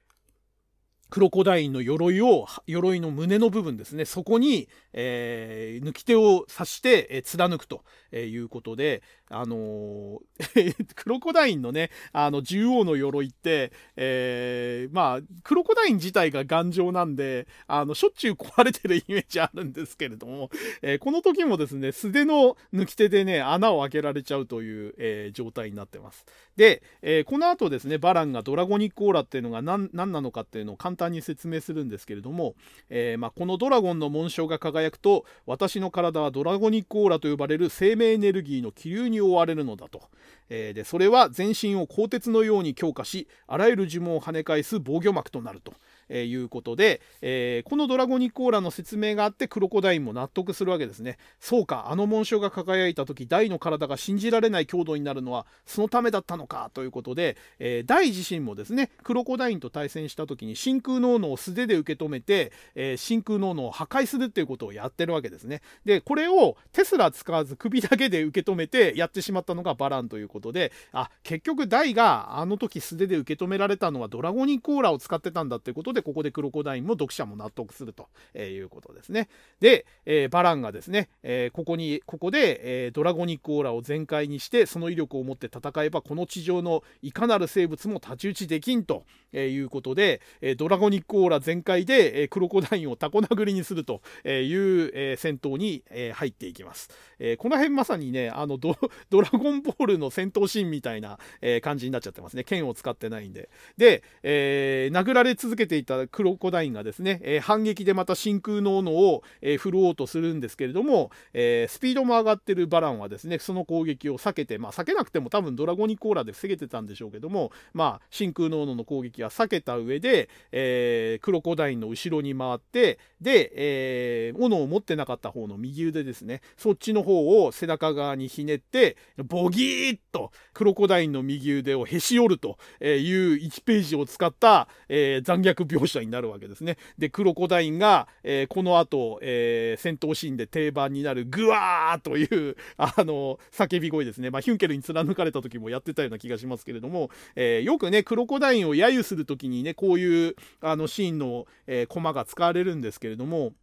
クロコダインの鎧を鎧の胸の部分ですねそこに、えー、抜き手を刺して、えー、貫くということであのー、(laughs) クロコダインのねあの獣王の鎧って、えー、まあクロコダイン自体が頑丈なんであのしょっちゅう壊れてるイメージあるんですけれども、えー、この時もですね素手の抜き手でね穴を開けられちゃうという、え状態になってます。で、えこの後ですねバランがドラゴニックオーラっていうのが何なのかっていうのを簡単に説明するんですけれども、えまあ、このドラゴンの紋章が輝くと私の体はドラゴニックオーラと呼ばれる生命エネルギーの気流にに覆われるのだと。えー、でそれは全身を鋼鉄のように強化しあらゆる呪文を跳ね返す防御膜となると。えー、いうことで、えー、このドラゴニックオーラの説明があってクロコダインも納得するわけですね。そうかあの紋章が輝いた時大の体が信じられない強度になるのはそのためだったのかということで、えー、大自身もですねクロコダインと対戦した時に真空ノーノを素手で受け止めて、えー、真空ノーノを破壊するっていうことをやってるわけですね。でこれをテスラ使わず首だけで受け止めてやってしまったのがバランということであ結局大があの時素手で受け止められたのはドラゴニックオーラを使ってたんだっていうことででここでクロコダインも読者も納得するということですね。で、え、バランがですね、え、ここにここで、え、ドラゴニックオーラを全開にしてその威力を持って戦えばこの地上のいかなる生物も太刀打ちできんということで、えドラゴニックオーラ全開で、えクロコダインをタコ殴りにするという、え戦闘に、え入っていきます。えこの辺まさにねあのドラゴンボールの戦闘シーンみたいな、え感じになっちゃってますね剣を使ってないんで。で、え殴られ続けていたクロコダインがですね、え反撃でまた真空の斧を、え振ろうとするんですけれども、えスピードも上がってるバランはですねその攻撃を避けてまあ避けなくても多分ドラゴニックオーラで防げてたんでしょうけどもまあ真空の斧の攻撃は避けた上で、えー、クロコダインの後ろに回ってで、えー、斧を持ってなかった方の右腕ですねそっちの方を背中側にひねってボギーッとクロコダインの右腕をへし折るという1ページを使った、えー、残虐描写になるわけですね。でクロコダインが、えー、この後、えー、戦闘シーンで定番になるグワーというあの叫び声ですね、まあ、ヒュンケルに貫かれた時もやってたような気がしますけれども、えー、よくねクロコダインを揶揄する時にねこういうあのシーンの、えー、コマが使われるんですけれども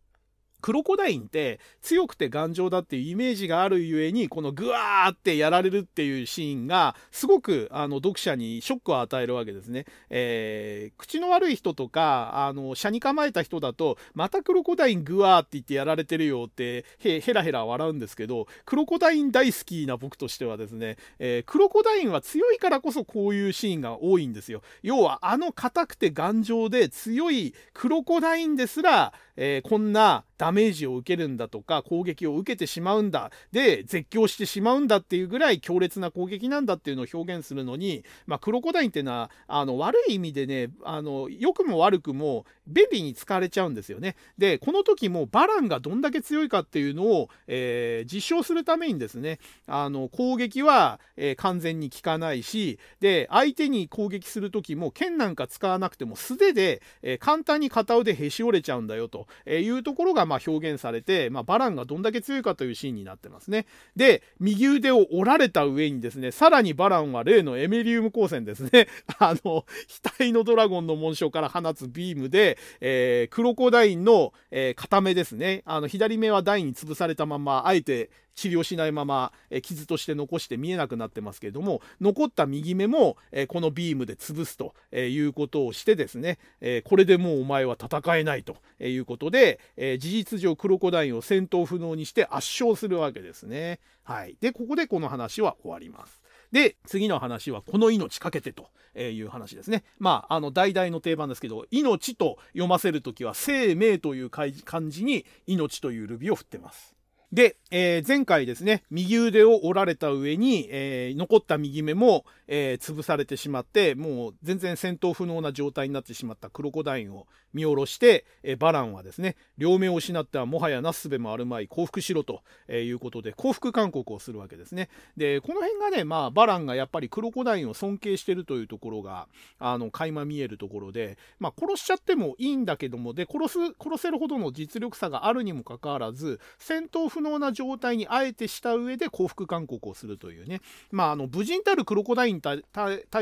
クロコダインって強くて頑丈だっていうイメージがあるゆえにこのグワーってやられるっていうシーンがすごくあの読者にショックを与えるわけですね。えー、口の悪い人とかあの車に構えた人だとまたクロコダイングワーって言ってやられてるよってへらへら笑うんですけどクロコダイン大好きな僕としてはですね、えー、クロコダインは強いからこそこういうシーンが多いんですよ。要はあの硬くて頑丈で強いクロコダインですら、えー、こんなダメージを受けるんだとか攻撃を受けてしまうんだで絶叫してしまうんだっていうぐらい強烈な攻撃なんだっていうのを表現するのに、まあ、クロコダインっていうのはあの悪い意味でねあの良くも悪くも便利に使われちゃうんですよね。でこの時もバランがどんだけ強いかっていうのを、えー、実証するためにですねあの攻撃は、えー、完全に効かないしで相手に攻撃する時も剣なんか使わなくても素手で、えー、簡単に片腕へし折れちゃうんだよというところが、ま、表現されて、まあ、バランがどんだけ強いかというシーンになってますね。で右腕を折られた上にですねさらにバランは例のエメリウム光線ですね (laughs) あの額のドラゴンの紋章から放つビームで、えー、クロコダインの、えー、片目ですねあの左目は台に潰されたままあえて治療しないまま、え傷として残して見えなくなってますけれども残った右目も、えこのビームで潰すということをしてですね、えこれでもうお前は戦えないということで、え事実上クロコダインを戦闘不能にして圧勝するわけですね。はい、でここでこの話は終わります。で次の話は「この命かけて」という話ですね。まああの代々の定番ですけど「命」と読ませる時は「生命」という漢字に「命」というルビを振ってます。で、えー、前回ですね、右腕を折られた上に、えー、残った右目も、えー、潰されてしまって、もう全然戦闘不能な状態になってしまったクロコダインを見下ろして、えバランはですね、両目を失ってはもはやなすすべもあるまい降伏しろということで、降伏勧告をするわけですね。で、この辺がね、まあ、バランがやっぱりクロコダインを尊敬してるというところが、あの、垣間見えるところで、まあ、殺しちゃってもいいんだけども、で、殺す、殺せるほどの実力差があるにもかかわらず、戦闘不能な状態にあえてした上で降伏勧告をするというね、まあ、あの無人たるクロコダインに対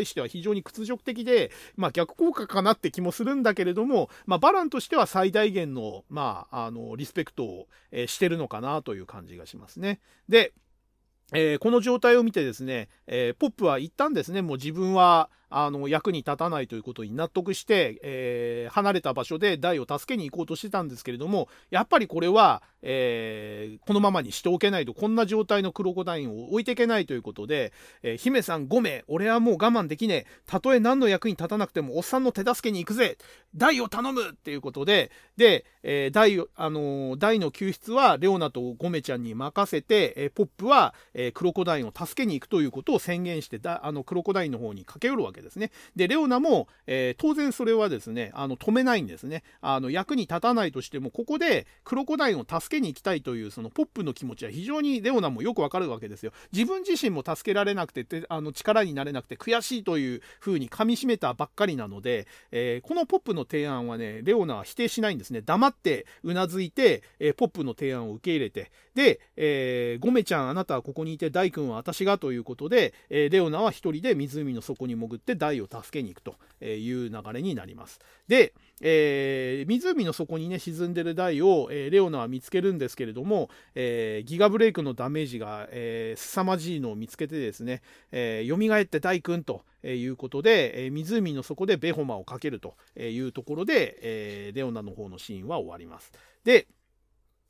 しては非常に屈辱的で、まあ、逆効果かなって気もするんだけれども、まあ、バランとしては最大限の,、まあ、あのリスペクトを、え、してるのかなという感じがしますね。でえー、この状態を見てですね、えー、ポップは一旦ですね、もう自分はあの役に立たないということに納得して、えー、離れた場所でダイを助けに行こうとしてたんですけれどもやっぱりこれは、えー、このままにしておけないとこんな状態のクロコダインを置いていけないということで、えー、姫さん5名俺はもう我慢できねえ。たとえ何の役に立たなくてもおっさんの手助けに行くぜ。ダイを頼むっていうことでで、えー、ダイあのダイの救出はレオナとゴメちゃんに任せて、えー、ポップは、えー、クロコダインを助けに行くということを宣言してだあのクロコダインの方に駆け寄るわけです。けですね。で、レオナも、えー、当然それはですね、あの止めないんですね。あの役に立たないとしても、ここでクロコダインを助けに行きたいというそのポップの気持ちは非常にレオナもよくわかるわけですよ。自分自身も助けられなくて、あの力になれなくて悔しいというふうに噛みしめたばっかりなので、えー、このポップの提案はね、レオナは否定しないんですね。黙ってうなずいて、えー、ポップの提案を受け入れて、で、えー、ゴメちゃん、あなたはここにいて、大君は私がということで、え、レオナは一人で湖の底に潜って大を助けに行くという流れになります。で、えー、湖の底にね沈んでる台を、えー、レオナは見つけるんですけれども、えー、ギガブレイクのダメージが、えー、凄まじいのを見つけてですね、えー、蘇って大君ということで、えー、湖の底でベホマをかけるというところで、えー、レオナの方のシーンは終わります。で、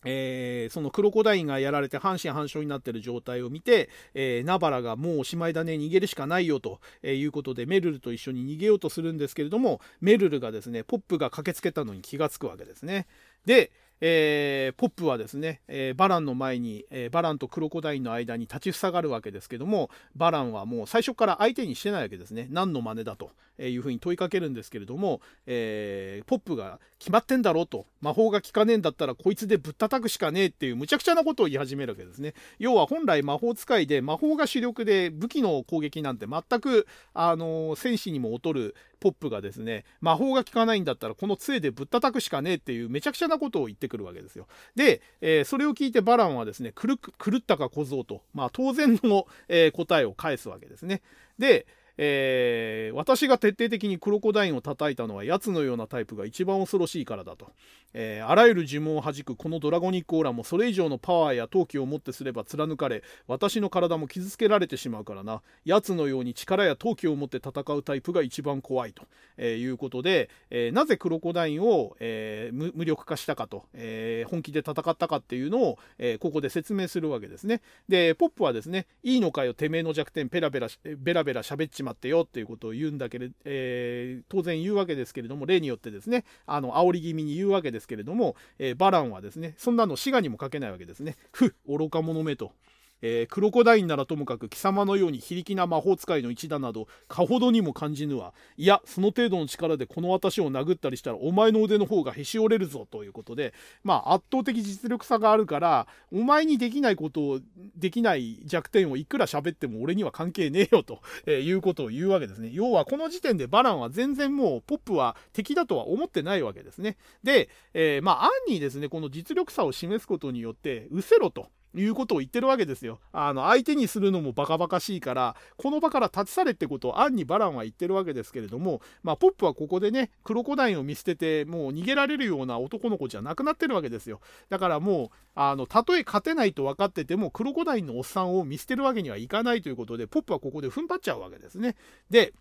えー、そのクロコダインがやられて半身半身になってる状態を見て、えー、ナバラがもうおしまいだね逃げるしかないよということでメルルと一緒に逃げようとするんですけれどもメルルがですねポップが駆けつけたのに気がつくわけですね。で、えー、ポップはですね、えー、バランの前に、えー、バランとクロコダインの間に立ちふさがるわけですけどもバランはもう最初から相手にしてないわけですね。何の真似だというふうに問いかけるんですけれども、えポップが決まってんだろうと魔法が効かねえんだったらこいつでぶったたくしかねえっていうむちゃくちゃなことを言い始めるわけですね。要は本来魔法使いで魔法が主力で武器の攻撃なんて全くあの戦士にも劣るポップがですね魔法が効かないんだったらこの杖でぶったたくしかねえっていうめちゃくちゃなことを言ってくるわけですよ。で、えー、それを聞いてバランはですね狂ったか小僧と、まあ、当然の、えー、答えを返すわけですね。で、えー、私が徹底的にクロコダインを叩いたのは奴のようなタイプが一番恐ろしいからだと、えー、あらゆる呪文を弾くこのドラゴニックオーラもそれ以上のパワーや闘気をもってすれば貫かれ私の体も傷つけられてしまうからな。奴のように力や闘気を持って戦うタイプが一番怖いと、えー、いうことで、えなぜクロコダインを、え無力化したかと、え本気で戦ったかっていうのを、えここで説明するわけですね。でポップはですねいいのかよてめえの弱点ペラペラベラベラ喋っちまってよっていうことを言うんだけれ、えー、当然言うわけですけれども例によってですねあの煽り気味に言うわけですけれども、えー、バランはですねそんなの滋賀にも書けないわけですね。ふっ愚か者めと。えー、クロコダインならともかく貴様のように非力な魔法使いの一打などかほどにも感じぬわ。いやその程度の力でこの私を殴ったりしたらお前の腕の方がへし折れるぞということでまあ圧倒的実力差があるからお前にできないことをできない弱点をいくら喋っても俺には関係ねえよと、えー、いうことを言うわけですね。要はこの時点でバランは全然もうポップは敵だとは思ってないわけですね。で、えー、まあ暗にですねこの実力差を示すことによって失せろと。いうことを言ってるわけですよ。あの相手にするのもバカバカしいからこの場から立ち去れってことを暗にバランは言ってるわけですけれども、まあ、ポップはここでねクロコダインを見捨ててもう逃げられるような男の子じゃなくなってるわけですよ。だからもうあのたとえ勝てないと分かっててもクロコダインのおっさんを見捨てるわけにはいかないということでポップはここで踏ん張っちゃうわけですね。で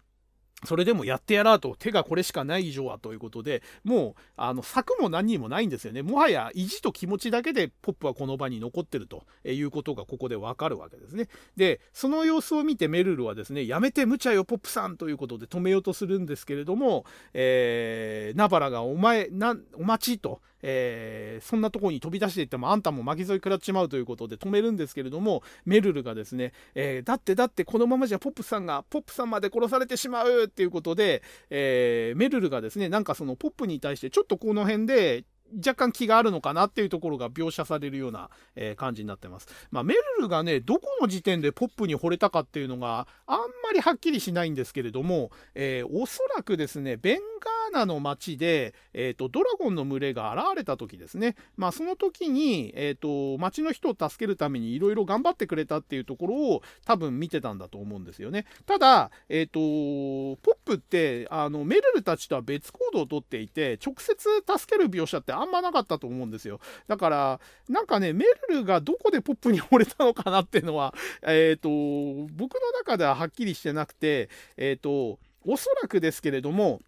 それでもやってやらうと手がこれしかない以上はということでもうあの策も何にもないんですよね。もはや意地と気持ちだけでポップはこの場に残ってるということがここでわかるわけですね。でその様子を見てメルルはですねやめて無茶よポップさんということで止めようとするんですけれども、えー、ナバラがお前なお待ちとえー、そんなとこに飛び出していってもあんたも巻き添え食らっちまうということで止めるんですけれどもメルルがですね、えー、だってだってこのままじゃポップさんがポップさんまで殺されてしまうっていうことで、えー、メルルがですねなんかそのポップに対してちょっとこの辺で若干気があるのかなっていうところが描写されるような、えー、感じになってます。まあ、メルルがね、どこの時点でポップに惚れたかっていうのがあんまりはっきりしないんですけれども、えー、おそらくですね、ベンガーナの町で、えーと、ドラゴンの群れが現れた時ですね、まあ、その時に、えーと、町の人を助けるためにいろいろ頑張ってくれたっていうところを多分見てたんだと思うんですよね。ただ、えーと、ポップってあのメルルたちとは別行動をとっていて直接助ける描写ってあんまなかったと思うんですよ。だからなんかねメルルがどこでポップに惚れたのかなっていうのは、(laughs) えー、と僕の中でははっきりしてなくて、えー、とおそらくですけれども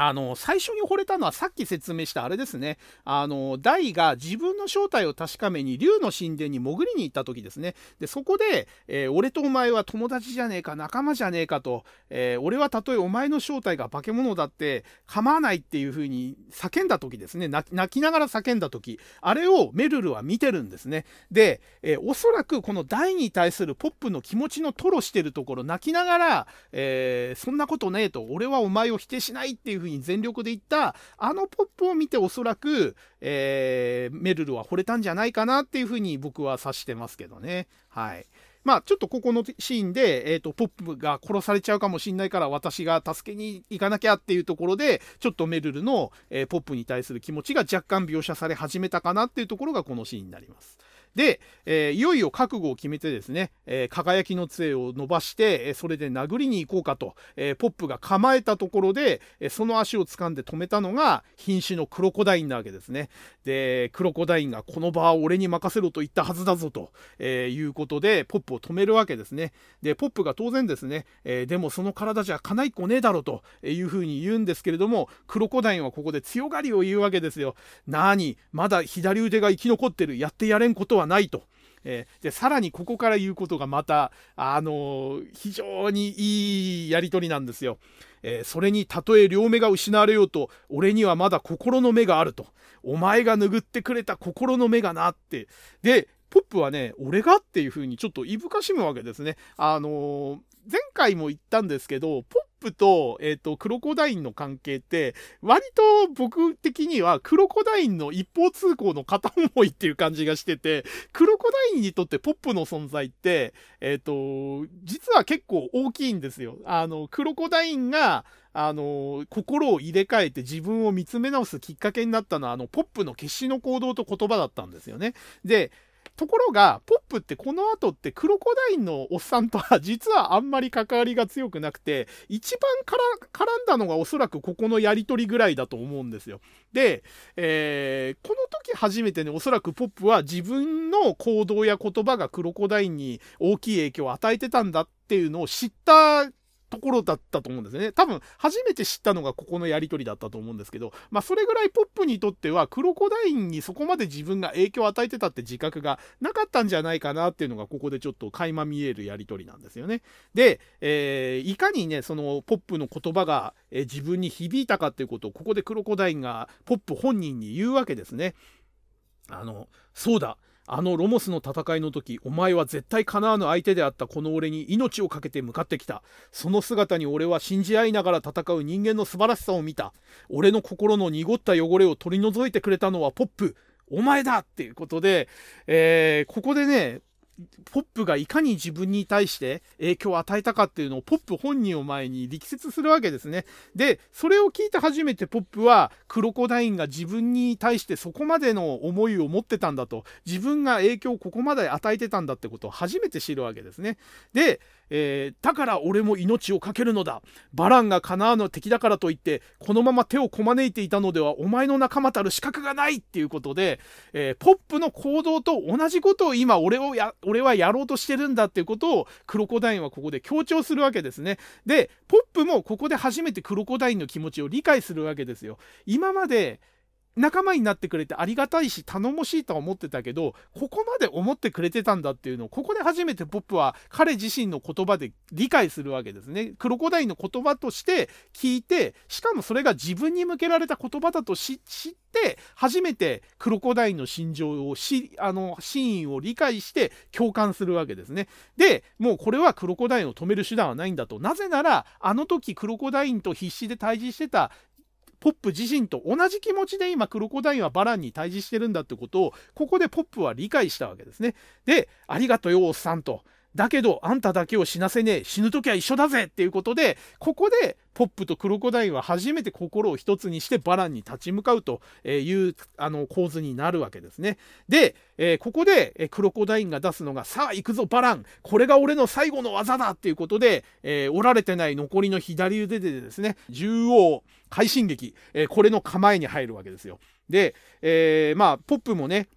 あの、最初に惚れたのはさっき説明したあれですね。あの、ダイが自分の正体を確かめに竜の神殿に潜りに行った時ですね。で、そこで、えー、俺とお前は友達じゃねえか、仲間じゃねえかと、えー、俺はたとえお前の正体が化け物だって構わないっていう風に叫んだ時ですね。泣きながら叫んだ時、あれをメルルは見てるんですね。で、えー、おそらくこのダイに対するポップの気持ちの吐露してるところ、泣きながら、えそんなことねえと、俺はお前を否定しないっていう風にに全力で言ったあのポップを見ておそらく、えー、メルルは惚れたんじゃないかなっていうふうに僕は察してますけどね。はい。まあ、ちょっとここのシーンで、えーと、ポップが殺されちゃうかもしんないから私が助けに行かなきゃっていうところでちょっとメルルの、えー、ポップに対する気持ちが若干描写され始めたかなっていうところがこのシーンになります。で、えー、いよいよ覚悟を決めてですね、えー、輝きの杖を伸ばして、えそれで殴りに行こうかと、えポップが構えたところで、えその足を掴んで止めたのが瀕死のクロコダインなわけですね。で、クロコダインがこの場は俺に任せろと言ったはずだぞと、えいうことで、ポップを止めるわけですね。で、ポップが当然ですね、えでもその体じゃかないっこねえだろというふうに言うんですけれども、クロコダインはここで強がりを言うわけですよ。なに、まだ左腕が生き残ってる、やってやれんことはないと。えー、でさらにここから言うことがまた、あのー、非常にいいやり取りなんですよ。えー、それにたとえ両目が失われようと俺にはまだ心の目があるとお前が拭ってくれた心の目がなってでポップはね俺がっていう風にちょっといぶかしむわけですね。あの、前回も言ったんですけどポップと、えっ、ー、と、クロコダインの関係って、割と僕的にはクロコダインの一方通行の片思いっていう感じがしてて、クロコダインにとってポップの存在って、えっ、ー、と、実は結構大きいんですよ。あの、クロコダインが、あの、心を入れ替えて自分を見つめ直すきっかけになったのは、あの、ポップの決死の行動と言葉だったんですよね。で、ところが、ポップってこの後ってクロコダインのおっさんとは実はあんまり関わりが強くなくて、一番絡んだのがおそらくここのやりとりぐらいだと思うんですよ。で、えー、この時初めてね、おそらくポップは自分の行動や言葉がクロコダインに大きい影響を与えてたんだっていうのを知ったところだったと思うんですね。多分、初めて知ったのがここのやりとりだったと思うんですけど、まあ、それぐらいポップにとっては、クロコダインにそこまで自分が影響を与えてたって自覚がなかったんじゃないかなっていうのが、ここでちょっと垣間見えるやりとりなんですよね。で、えー、いかにね、そのポップの言葉が、えー、自分に響いたかっていうことを、ここでクロコダインがポップ本人に言うわけですね。あの、そうだ。あのロモスの戦いの時、お前は絶対かなわぬ相手であったこの俺に命を懸けて向かってきた。その姿に俺は信じ合いながら戦う人間の素晴らしさを見た。俺の心の濁った汚れを取り除いてくれたのはポップ。お前だっていうことで、えー、ここでね、ポップがいかに自分に対して影響を与えたかっていうのをポップ本人を前に力説するわけですね。で、それを聞いて初めてポップはクロコダインが自分に対してそこまでの思いを持ってたんだと、自分が影響をここまで与えてたんだってことを初めて知るわけですね。で、えー、だから俺も命を懸けるのだ。バランが叶わぬ敵だからといって、このまま手をこまねいていたのではお前の仲間たる資格がないっていうことで、えー、ポップの行動と同じことを今俺をや、俺はやろうとしてるんだっていうことをクロコダインはここで強調するわけですね。で、ポップもここで初めてクロコダインの気持ちを理解するわけですよ。今まで、仲間になってくれてありがたいし頼もしいとは思ってたけどここまで思ってくれてたんだっていうのをここで初めてポップは彼自身の言葉で理解するわけですね。クロコダインの言葉として聞いてしかもそれが自分に向けられた言葉だと知って初めてクロコダインの心情をしあの真意を理解して共感するわけですね。でもうこれはクロコダインを止める手段はないんだとなぜならあの時クロコダインと必死で対峙してたポップ自身と同じ気持ちで今クロコダインはバランに対峙してるんだってことをここでポップは理解したわけですね。で、ありがとうよおっさんと。だけどあんただけを死なせねえ死ぬ時は一緒だぜっていうことでここでポップとクロコダインは初めて心を一つにしてバランに立ち向かうというあの構図になるわけですね。で、えー、ここでクロコダインが出すのがさあ行くぞバランこれが俺の最後の技だっていうことで、えー、折られてない残りの左腕でですね縦横快進撃、えー、これの構えに入るわけですよ。で、えまあポップもね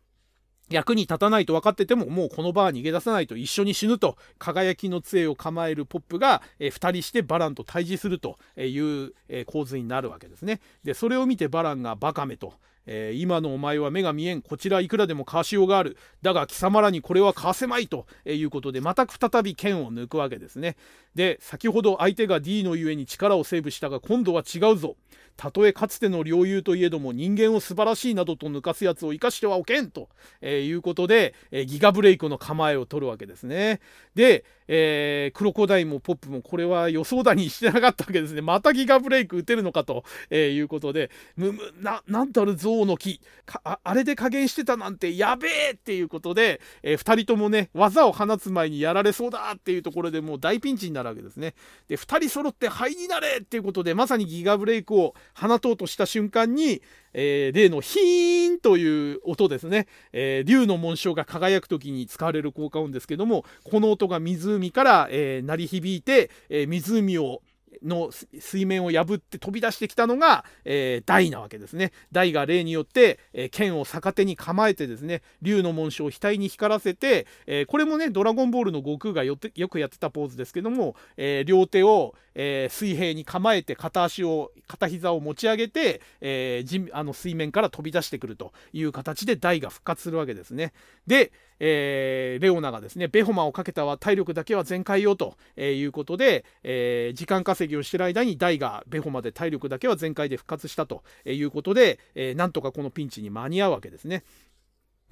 役に立たないと分かっててももうこの場は逃げ出さないと一緒に死ぬと輝きの杖を構えるポップが、え、2人してバランと対峙するという、え、構図になるわけですね。でそれを見てバランがバカめと。えー、今のお前は目が見えんこちらいくらでもかわしようがあるだが貴様らにこれはかわせまいということでまた再び剣を抜くわけですねで先ほど相手が D のゆえに力をセーブしたが今度は違うぞたとえかつての領有といえども人間を素晴らしいなどと抜かすやつを生かしてはおけんと、えー、いうことで、えー、ギガブレイクの構えを取るわけですね。で、えー、クロコダイもポップもこれは予想だにしてなかったわけですね。またギガブレイク打てるのかと、えいうことで、むむな、なんたる象の木あ、あれで加減してたなんてやべえっていうことで、えー、2人ともね、技を放つ前にやられそうだっていうところでもう大ピンチになるわけですね。で、2人揃って灰になれっていうことで、まさにギガブレイクを放とうとした瞬間に、えー、例のヒーンという音ですね、えー、竜の紋章が輝く時に使われる効果音ですけどもこの音が湖から、えー、鳴り響いて、え湖をの水面を破って飛び出してきたのが、えー、大なわけですね。大が例によって、えー、剣を逆手に構えてですね、竜の紋章を額に光らせて、えー、これもね、ドラゴンボールの悟空がよってよくやってたポーズですけども、え、両手を、えー、水平に構えて片足を、片膝を持ち上げて、え、あの水面から飛び出してくるという形で大が復活するわけですね。で、えー、レオナがですね、ベホマをかけたは体力だけは全開よということで、えー、時間稼ぎをしてる間にダイがベホマで体力だけは全開で復活したということで、えー、なんとかこのピンチに間に合うわけですね。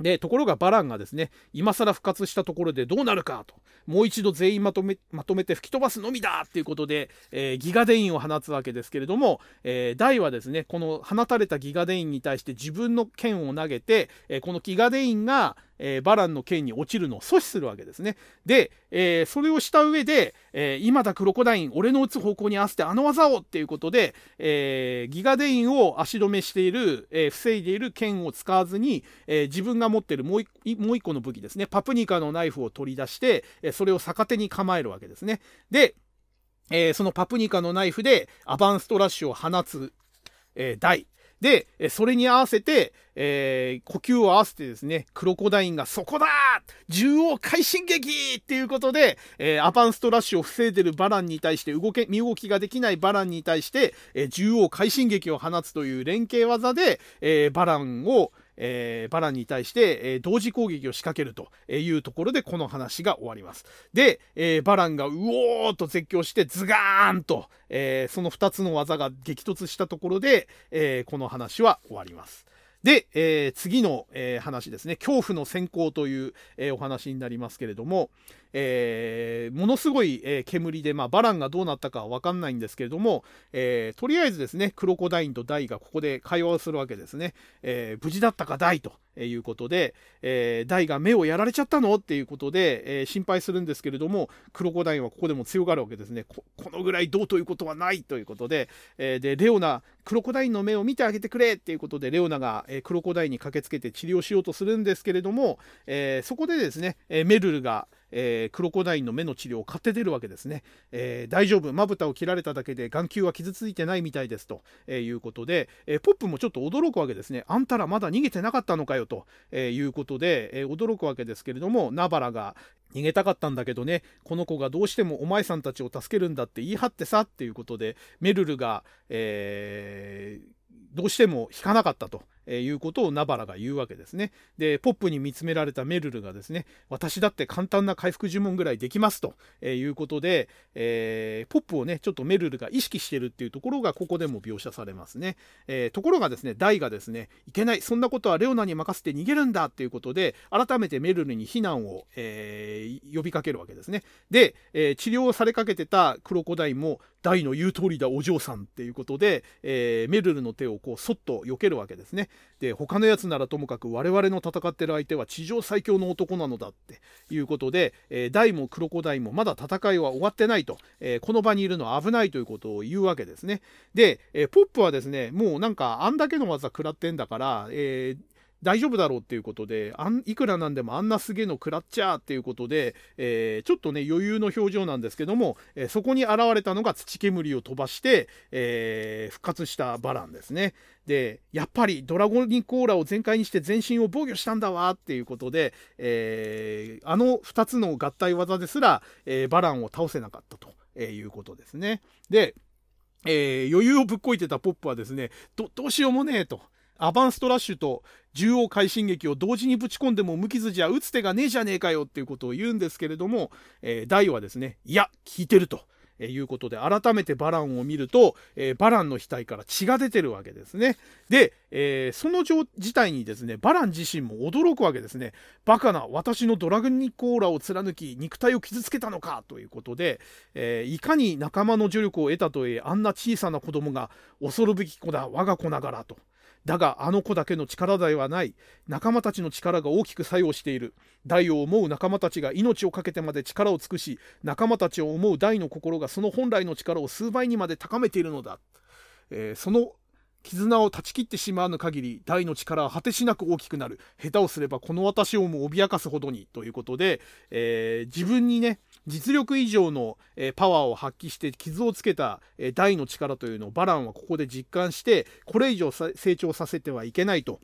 で、ところがバランがですね、今更復活したところでどうなるかと、もう一度全員まとめまとめて吹き飛ばすのみだっていうことで、えー、ギガデインを放つわけですけれども、えー、ダイはですね、この放たれたギガデインに対して自分の剣を投げて、えー、このギガデインが、えー、バランの剣に落ちるのを阻止するわけですね。で、えー、それをした上で、えー、今だクロコダイン俺の打つ方向に合わせてあの技をっていうことで、えギガデインを足止めしている、え防いでいる剣を使わずに、え自分が持ってるもう一個の武器ですねパプニカのナイフを取り出して、えそれを逆手に構えるわけですね。で、えそのパプニカのナイフでアバンストラッシュを放つ、え、台で、それに合わせて、えー、呼吸を合わせてですね、クロコダインがそこだ。縦横快進撃っていうことで、えー、アパンストラッシュを防いでるバランに対して動け、身動きができないバランに対して、えー、縦横快進撃を放つという連携技で、えー、バランを、えー、バランに対して、えー、同時攻撃を仕掛けるというところでこの話が終わります。で、えー、バランがうおーっと絶叫してズガーンと、えその2つの技が激突したところで、えこの話は終わります。で、え次の、え話ですね恐怖の先行という、えお話になりますけれども、えー、ものすごい、え、煙で、まあ、バランがどうなったかは分かんないんですけれども、えー、とりあえずですねクロコダインとダイがここで会話をするわけですね、え無事だったかダイということで、えダイが目をやられちゃったのっていうことで、え心配するんですけれどもクロコダインはここでも強がるわけですね。このぐらいどうということはないということで,、えでレオナクロコダインの目を見てあげてくれっていうことでレオナが、えクロコダインに駆けつけて治療しようとするんですけれども、えそこでですね、えメルルがえー、クロコダインの目の治療を買って出るわけですね、えー、大丈夫。まぶたを切られただけで眼球は傷ついてないみたいですと、え、いうことで、えポップもちょっと驚くわけですね。あんたらまだ逃げてなかったのかよと、えいうことで、え驚くわけですけれどもナバラが逃げたかったんだけどね。この子がどうしてもお前さんたちを助けるんだって言い張ってさっていうことでメルルが、えーどうしても引かなかったと。えいうことをナバラが言うわけですね。で、ポップに見つめられたメルルがですね、私だって簡単な回復呪文ぐらいできますと、いうことで、えー、ポップをね、ちょっとメルルが意識してるっていうところがここでも描写されますね。えー、ところがですね、ダイがですね、いけない、そんなことはレオナに任せて逃げるんだっていうことで、改めてメルルに避難を、えー、呼びかけるわけですね。で、え治療されかけてたクロコダイも大の言う通りだお嬢さんっていうことで、えー、メルルの手をこうそっと避けるわけですね。で他のやつならともかく我々の戦ってる相手は地上最強の男なのだっていうことで、えー、大もクロコダイもまだ戦いは終わってないと、えー、この場にいるのは危ないということを言うわけですね。で、えー、ポップはですねもうなんかあんだけの技食らってんだから、えー、大丈夫だろうっていうことであんいくらなんでもあんなすげえの食らっちゃっていうことで、えー、ちょっとね余裕の表情なんですけども、えー、そこに現れたのが土煙を飛ばして、えー、復活したバランですね。でやっぱりドラゴニコーラを全開にして全身を防御したんだわっていうことで、えあの2つの合体技ですら、えバランを倒せなかったとえいうことですね。で、え余裕をぶっこいてたポップはですねどうしようもねえと。アバンストラッシュと縦横快進撃を同時にぶち込んでも無傷じゃ打つ手がねえじゃねえかよっていうことを言うんですけれども、えー、ダイはですねいや聞いてると。えいうことで改めてバランを見ると、えー、バランの額から血が出てるわけですね。で、えー、その事態にですねバラン自身も驚くわけですね。バカな私のドラグニコーラを貫き肉体を傷つけたのかということで、えー、いかに仲間の助力を得たといえあんな小さな子供が恐るべき子だ我が子ながらと。だがあの子だけの力ではない。仲間たちの力が大きく作用している。大を思う仲間たちが命を懸けてまで力を尽くし仲間たちを思う大の心がその本来の力を数倍にまで高めているのだ、えー、その絆を断ち切ってしまわぬ限り大の力は果てしなく大きくなる下手をすればこの私をも脅かすほどにということで、えー、自分にね実力以上の、えー、パワーを発揮して傷をつけた、えー、大の力というのをバランはここで実感してこれ以上成長させてはいけないと。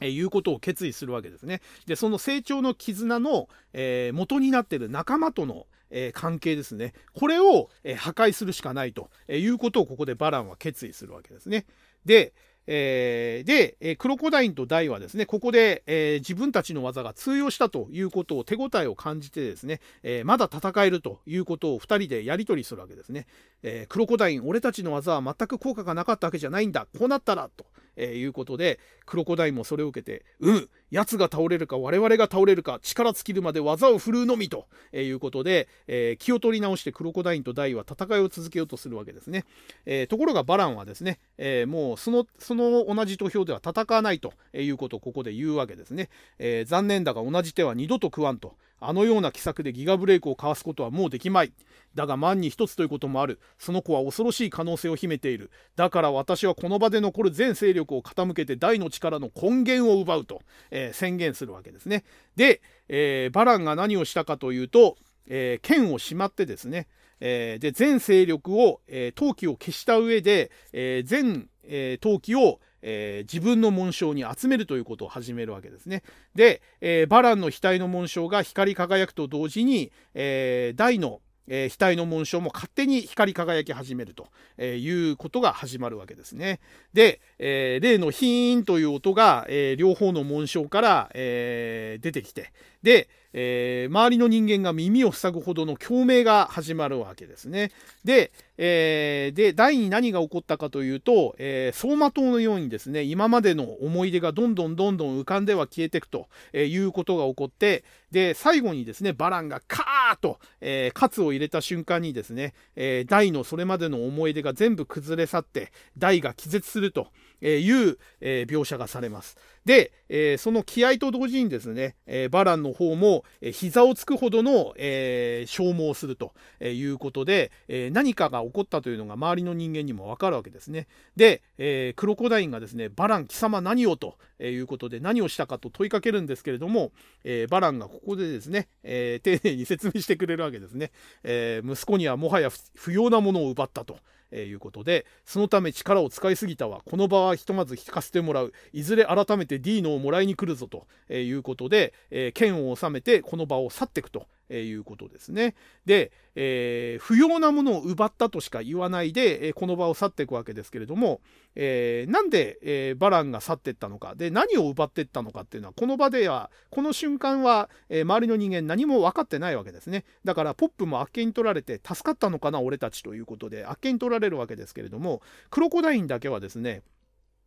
えいうことを決意するわけですね。でその成長の絆の、えー、元になっている仲間との、えー、関係ですねこれを、えー、破壊するしかないということをここでバランは決意するわけですね。で、えー、で、えクロコダインとダイはですね、ここで、えー、自分たちの技が通用したということを手応えを感じてですね、えー、まだ戦えるということを2人でやり取りするわけですね。えクロコダイン、俺たちの技は全く効果がなかったわけじゃないんだ。こうなったら、と。えー、いうことでクロコダインもそれを受けて「うん奴が倒れるか我々が倒れるか力尽きるまで技を振るうのみ」ということで、えー、気を取り直してクロコダインとダイは戦いを続けようとするわけですね。えー、ところがバランはですね、えもうそのその同じ土俵では戦わないということをここで言うわけですね。え残念だが同じ手は二度と食わんと。あのような奇策でギガブレイクをかわすことはもうできまい。だが万に一つということもある。その子は恐ろしい可能性を秘めている。だから私はこの場で残る全勢力を傾けて大の力の根源を奪うと、えー、宣言するわけですね。で、えー、バランが何をしたかというと、えー、剣をしまってですね、えで全勢力を、え陶器を消した上で、え全、え陶器をえー、自分の紋章に集めるということを始めるわけですね。で、えー、バランの額の紋章が光り輝くと同時に、えー、大のえー、額の紋章も勝手に光り輝き始めると、えー、いうことが始まるわけですね。で、えー、例のヒーンという音が、え両方の紋章から、えー出てきてで、え周りの人間が耳を塞ぐほどの共鳴が始まるわけですね。で、えー、で第に何が起こったかというと、えー、走馬灯のようにですね今までの思い出がどんどんどんどん浮かんでは消えていくということが起こってで最後にですねバランがカーッと、えー、カツを入れた瞬間にですね、えー、のそれまでの思い出が全部崩れ去って大が気絶するとえいう、えー、描写がされます。で、えー、その気合と同時にですね、えー、バランの方も、えー、膝をつくほどの、え消耗をするということで、え何かが起こったというのが周りの人間にもわかるわけですね。で、えクロコダインがですね、バラン貴様何をということで何をしたかと問いかけるんですけれども、えバランがここでですね、え丁寧に説明してくれるわけですね。え息子にはもはや不要なものを奪ったと。えー、いうことでそのため力を使いすぎたわ。この場はひとまず引かせてもらう。いずれ改めて D のをもらいに来るぞということで、えー、剣を収めてこの場を去っていくと。えいうことですね。で、えー、不要なものを奪ったとしか言わないで、え、この場を去っていくわけですけれども、えー、なんで、えバランが去っていったのかで何を奪っていったのかっていうのはこの場ではこの瞬間は、え周りの人間何も分かってないわけですねだからポップもあっけに取られて助かったのかな俺たちということであっけに取られるわけですけれどもクロコダインだけはですね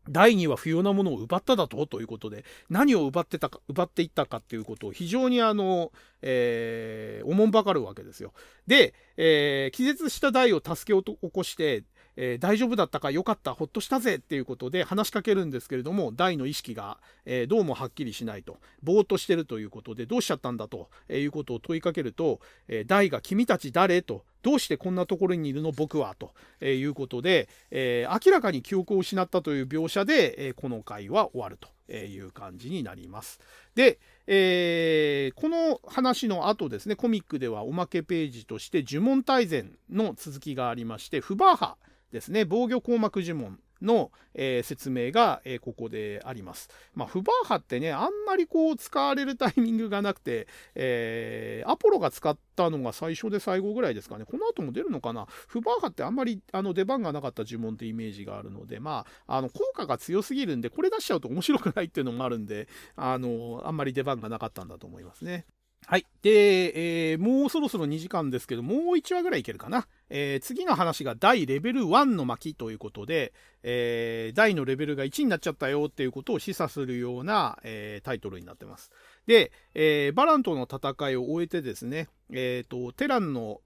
第2は不要なものを奪っただとということで、何を奪ってたか、奪っていったかっていうことを非常にあの、えー、おもんばかるわけですよ。で、えー、気絶した大を助けを起こして、えー、大丈夫だったかよかったほっとしたぜっていうことで話しかけるんですけれども大の意識が、えー、どうもはっきりしないとぼーっとしてるということでどうしちゃったんだということを問いかけると、えー、大が君たち誰とどうしてこんなところにいるの僕はということで、えー、明らかに記憶を失ったという描写で、えー、この回は終わるという感じになります。で、えー、この話の後ですねコミックではおまけページとして呪文大全の続きがありましてフバーハですね防御硬膜呪文の、えー、説明が、えー、ここであります。まあ、フバーハってね、あんまりこう使われるタイミングがなくて、えー、アポロが使ったのが最初で最後ぐらいですかね。この後も出るのかな？フバーハってあんまりあの出番がなかった呪文ってイメージがあるので、まあ、あの効果が強すぎるんで、これ出しちゃうと面白くないっていうのもあるんで、あの、あんまり出番がなかったんだと思いますね。はい。で、えー、もうそろそろ2時間ですけど、もう1話ぐらいいけるかな。えー、次の話が大レベル1の巻ということで、えー、大のレベルが1になっちゃったよっていうことを示唆するような、えー、タイトルになってます。で、え、バランとの戦いを終えてですね、えっ、と、テランの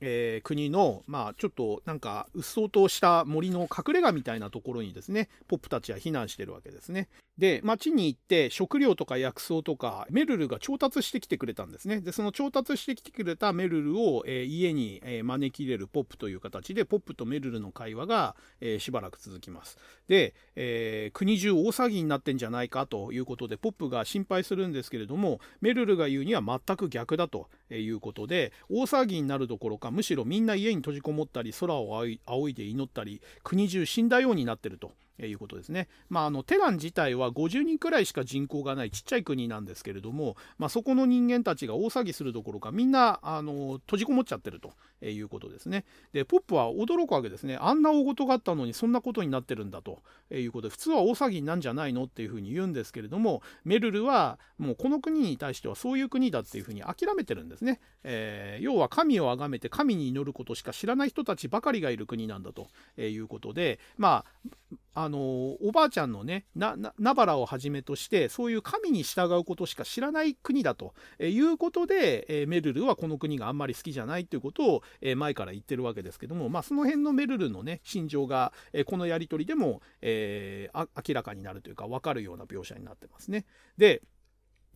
え、国の、まあ、ちょっとなんか、うっそうとした森の隠れ家みたいなところにですね、ポップたちは避難してるわけですね。で、町に行って食料とか薬草とか、メルルが調達してきてくれたんですね。で、その調達してきてくれたメルルを、えー、家に、え、招き入れるポップという形で、ポップとメルルの会話が、えしばらく続きます。で、え国中大騒ぎになってんじゃないかということで、ポップが心配するんですけれども、メルルが言うには全く逆だということで、大騒ぎになるどころか、むしろみんな家に閉じこもったり空を仰いで祈ったり国中死んだようになってるということですね。まあ、あのテラン自体は50人くらいしか人口がないちっちゃい国なんですけれども、まあ、そこの人間たちが大騒ぎするどころかみんなあの閉じこもっちゃってるということですね。でポップは驚くわけですね。あんな大事があったのにそんなことになってるんだということで普通は大騒ぎなんじゃないの？っていうふうに言うんですけれどもメルルはもうこの国に対してはそういう国だっていうふうに諦めてるんですね。えー、要は神を崇めて神に祈ることしか知らない人たちばかりがいる国なんだということでまああのおばあちゃんのねなナバラをはじめとしてそういう神に従うことしか知らない国だということで、えメルルはこの国があんまり好きじゃないということを、え前から言ってるわけですけども、まあ、その辺のメルルのね心情が、えこのやり取りでも、え、明らかになるというか分かるような描写になってますね。で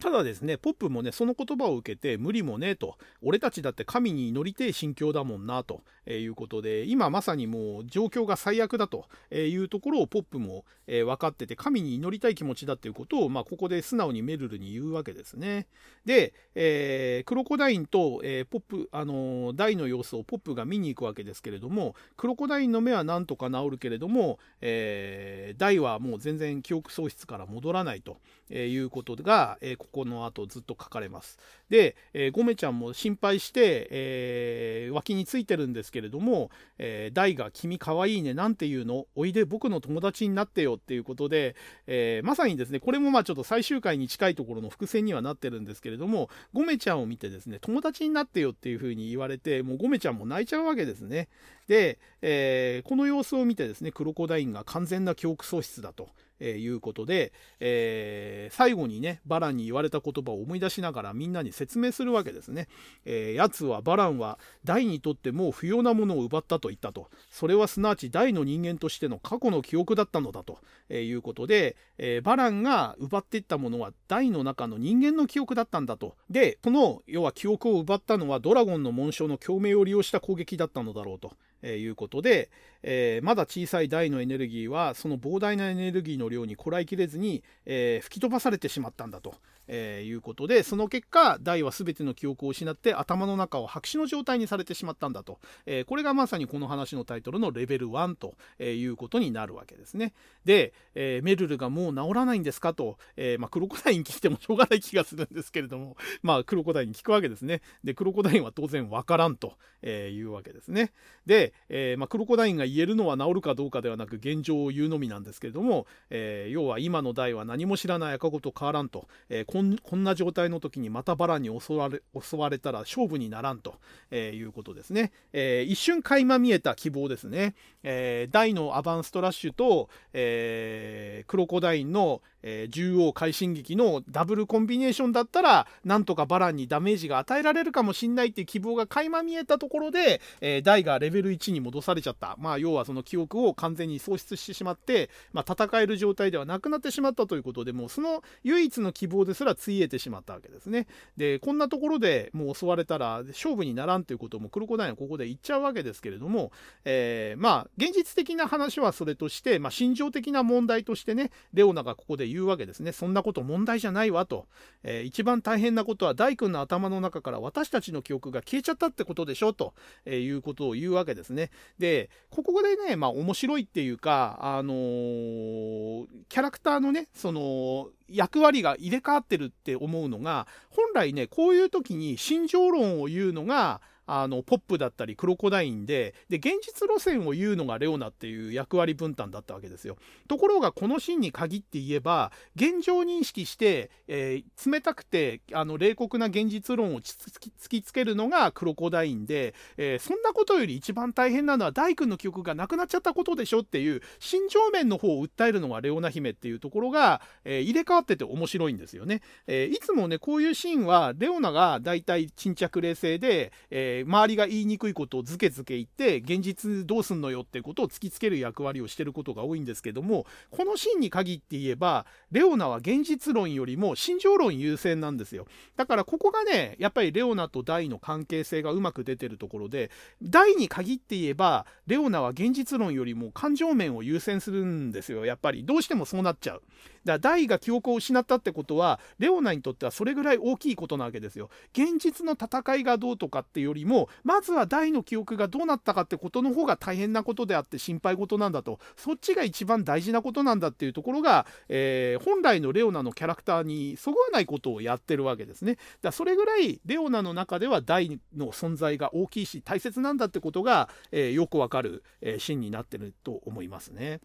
ただですね、ポップもね、その言葉を受けて、無理もねえと、俺たちだって神に祈りてえ心境だもんな、ということで、今まさにもう状況が最悪だというところをポップも分かってて、神に祈りたい気持ちだっていうことを、まあ、ここで素直にメルルに言うわけですね。で、えー、クロコダインと、えー、ポップ、あのー、大の様子をポップが見に行くわけですけれども、クロコダインの目はなんとか治るけれども、えー、大はもう全然記憶喪失から戻らないということが、えーここの後ずっと書かれます。で、えー、ゴメちゃんも心配して、えー、脇についてるんですけれども、えー、大が君かわいいね、なんていうの？おいで僕の友達になってよっていうことで、えー、まさにですね、これもまあちょっと最終回に近いところの伏線にはなってるんですけれども、ゴメちゃんを見てですね、友達になってよっていうふうに言われて、もうゴメちゃんも泣いちゃうわけですね。で、えー、この様子を見てですね、クロコダインが完全な記憶喪失だと。えー、いうことで、えー、最後にねバランに言われた言葉を思い出しながらみんなに説明するわけですね。えー、奴はバランは大にとってもう不要なものを奪ったと言ったとそれはすなわち大の人間としての過去の記憶だったのだと、えいうことで、えバランが奪っていったものは大の中の人間の記憶だったんだとでその要は記憶を奪ったのはドラゴンの紋章の共鳴を利用した攻撃だったのだろうと。えいうことで、えー、まだ小さい大のエネルギーはその膨大なエネルギーの量にこらえきれずに、えー、吹き飛ばされてしまったんだと、えー、いうことでその結果大は全ての記憶を失って頭の中を白紙の状態にされてしまったんだと、えこれがまさにこの話のタイトルのレベル1とえいうことになるわけですね。で、えメルルがもう治らないんですかと、えまあ、クロコダイン聞いてもしょうがない気がするんですけれども、(laughs) まあ、クロコダインに聞くわけですね。でクロコダインは当然わからんとえいうわけですね。で、え、まあ、クロコダインが言えるのは治るかどうかではなく現状を言うのみなんですけれども、え、要は今の代は何も知らない赤子と変わらんと、えー、こんこんな状態の時にまたバラに襲われ襲われたら勝負にならんと、えー、いうことですね、えー、一瞬垣間見えた希望ですね、えー、大のアバンストラッシュと、え、クロコダインの、えー、獣王快進撃のダブルコンビネーションだったらなんとかバランにダメージが与えられるかもしんないっていう希望が垣間見えたところで、えー、大がレベル1に戻されちゃった。まあ要はその記憶を完全に喪失してしまって、まあ、戦える状態ではなくなってしまったということでもうその唯一の希望です。らついえてしまったわけですね。でこんなところでもう襲われたら勝負にならんということもクロコダインはここで言っちゃうわけですけれども、えー、まあ現実的な話はそれとして、まあ、心情的な問題としてねレオナがここで言うわけですね。そんなこと問題じゃないわと、えー、一番大変なことは大君の頭の中から私たちの記憶が消えちゃったってことでしょと、え、いうことを言うわけですね。でここでねまあ面白いっていうかあのー、キャラクターのねその役割が入れ替わってるって思うのが本来ねこういう時に心情論を言うのがあのポップだったりクロコダインでで現実路線を言うのがレオナっていう役割分担だったわけですよ。ところがこのシーンに限って言えば現状認識して、えー、冷たくてあの冷酷な現実論を突きつけるのがクロコダインで、えー、そんなことより一番大変なのは大工の記憶がなくなっちゃったことでしょっていう心情面の方を訴えるのがレオナ姫っていうところが、えー、入れ替わってて面白いんですよね。えいつもねこういうシーンはレオナがだいたい沈着冷静で、えー、周りが言いにくいことをずけずけ言って現実どうすんのよってことを突きつける役割をしてることが多いんですけどもこのシーンに限って言えばレオナは現実論よりも心情論優先なんですよ。だからここがねやっぱりレオナとダイの関係性がうまく出てるところでダイに限って言えばレオナは現実論よりも感情面を優先するんですよ。やっぱりどうしてもそうなっちゃう。だからダイが記憶を失ったってことはレオナにとってはそれぐらい大きいことなわけですよ。現実の戦いがどうとかっていうよりもまずは大の記憶がどうなったかってことの方が大変なことであって心配事なんだと。そっちが一番大事なことなんだっていうところが、えー、本来のレオナのキャラクターにそぐわないことをやってるわけですね。だそれぐらいレオナの中では大の存在が大きいし大切なんだってことが、えー、よくわかる、えー、シーンになってると思いますね。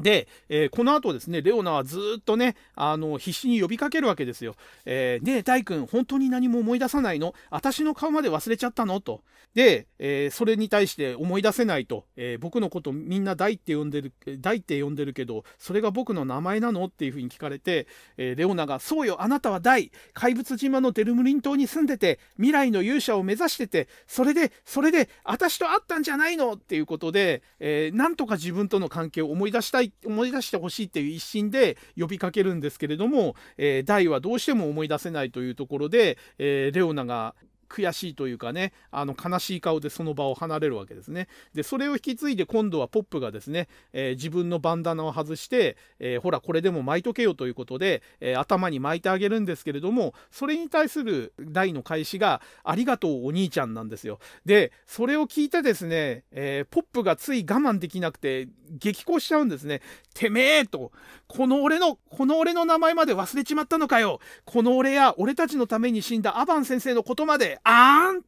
で、えー、この後ですね、レオナはずっとね、あの、必死に呼びかけるわけですよ。えー、ねえ、大君、本当に何も思い出さないの？私の顔まで忘れちゃったの？と。で、えー、それに対して思い出せないと。えー、僕のことみんな大って呼んでる、大って呼んでるけど、それが僕の名前なの？っていうふうに聞かれて、えレオナが、そうよ、あなたは大怪物島のデルムリン島に住んでて、未来の勇者を目指してて、それで、それで、私と会ったんじゃないの？っていうことで、えなんとか自分との関係を思い出したい思い出してほしいっていう一心で呼びかけるんですけれども、えー、ダイはどうしても思い出せないというところで、えー、レオナが悔しいというかねあの悲しい顔でその場を離れるわけですね。でそれを引き継いで今度はポップがですね、えー、自分のバンダナを外して、えー、ほらこれでも巻いとけよということで、えー、頭に巻いてあげるんですけれどもそれに対する大の返しが「ありがとうお兄ちゃん」なんですよ。でそれを聞いてですね、えポップがつい我慢できなくて激高しちゃうんですね。てめえとこの俺のこの俺の名前まで忘れちまったのかよ。この俺や俺たちのために死んだアバン先生のことまで。あーんっ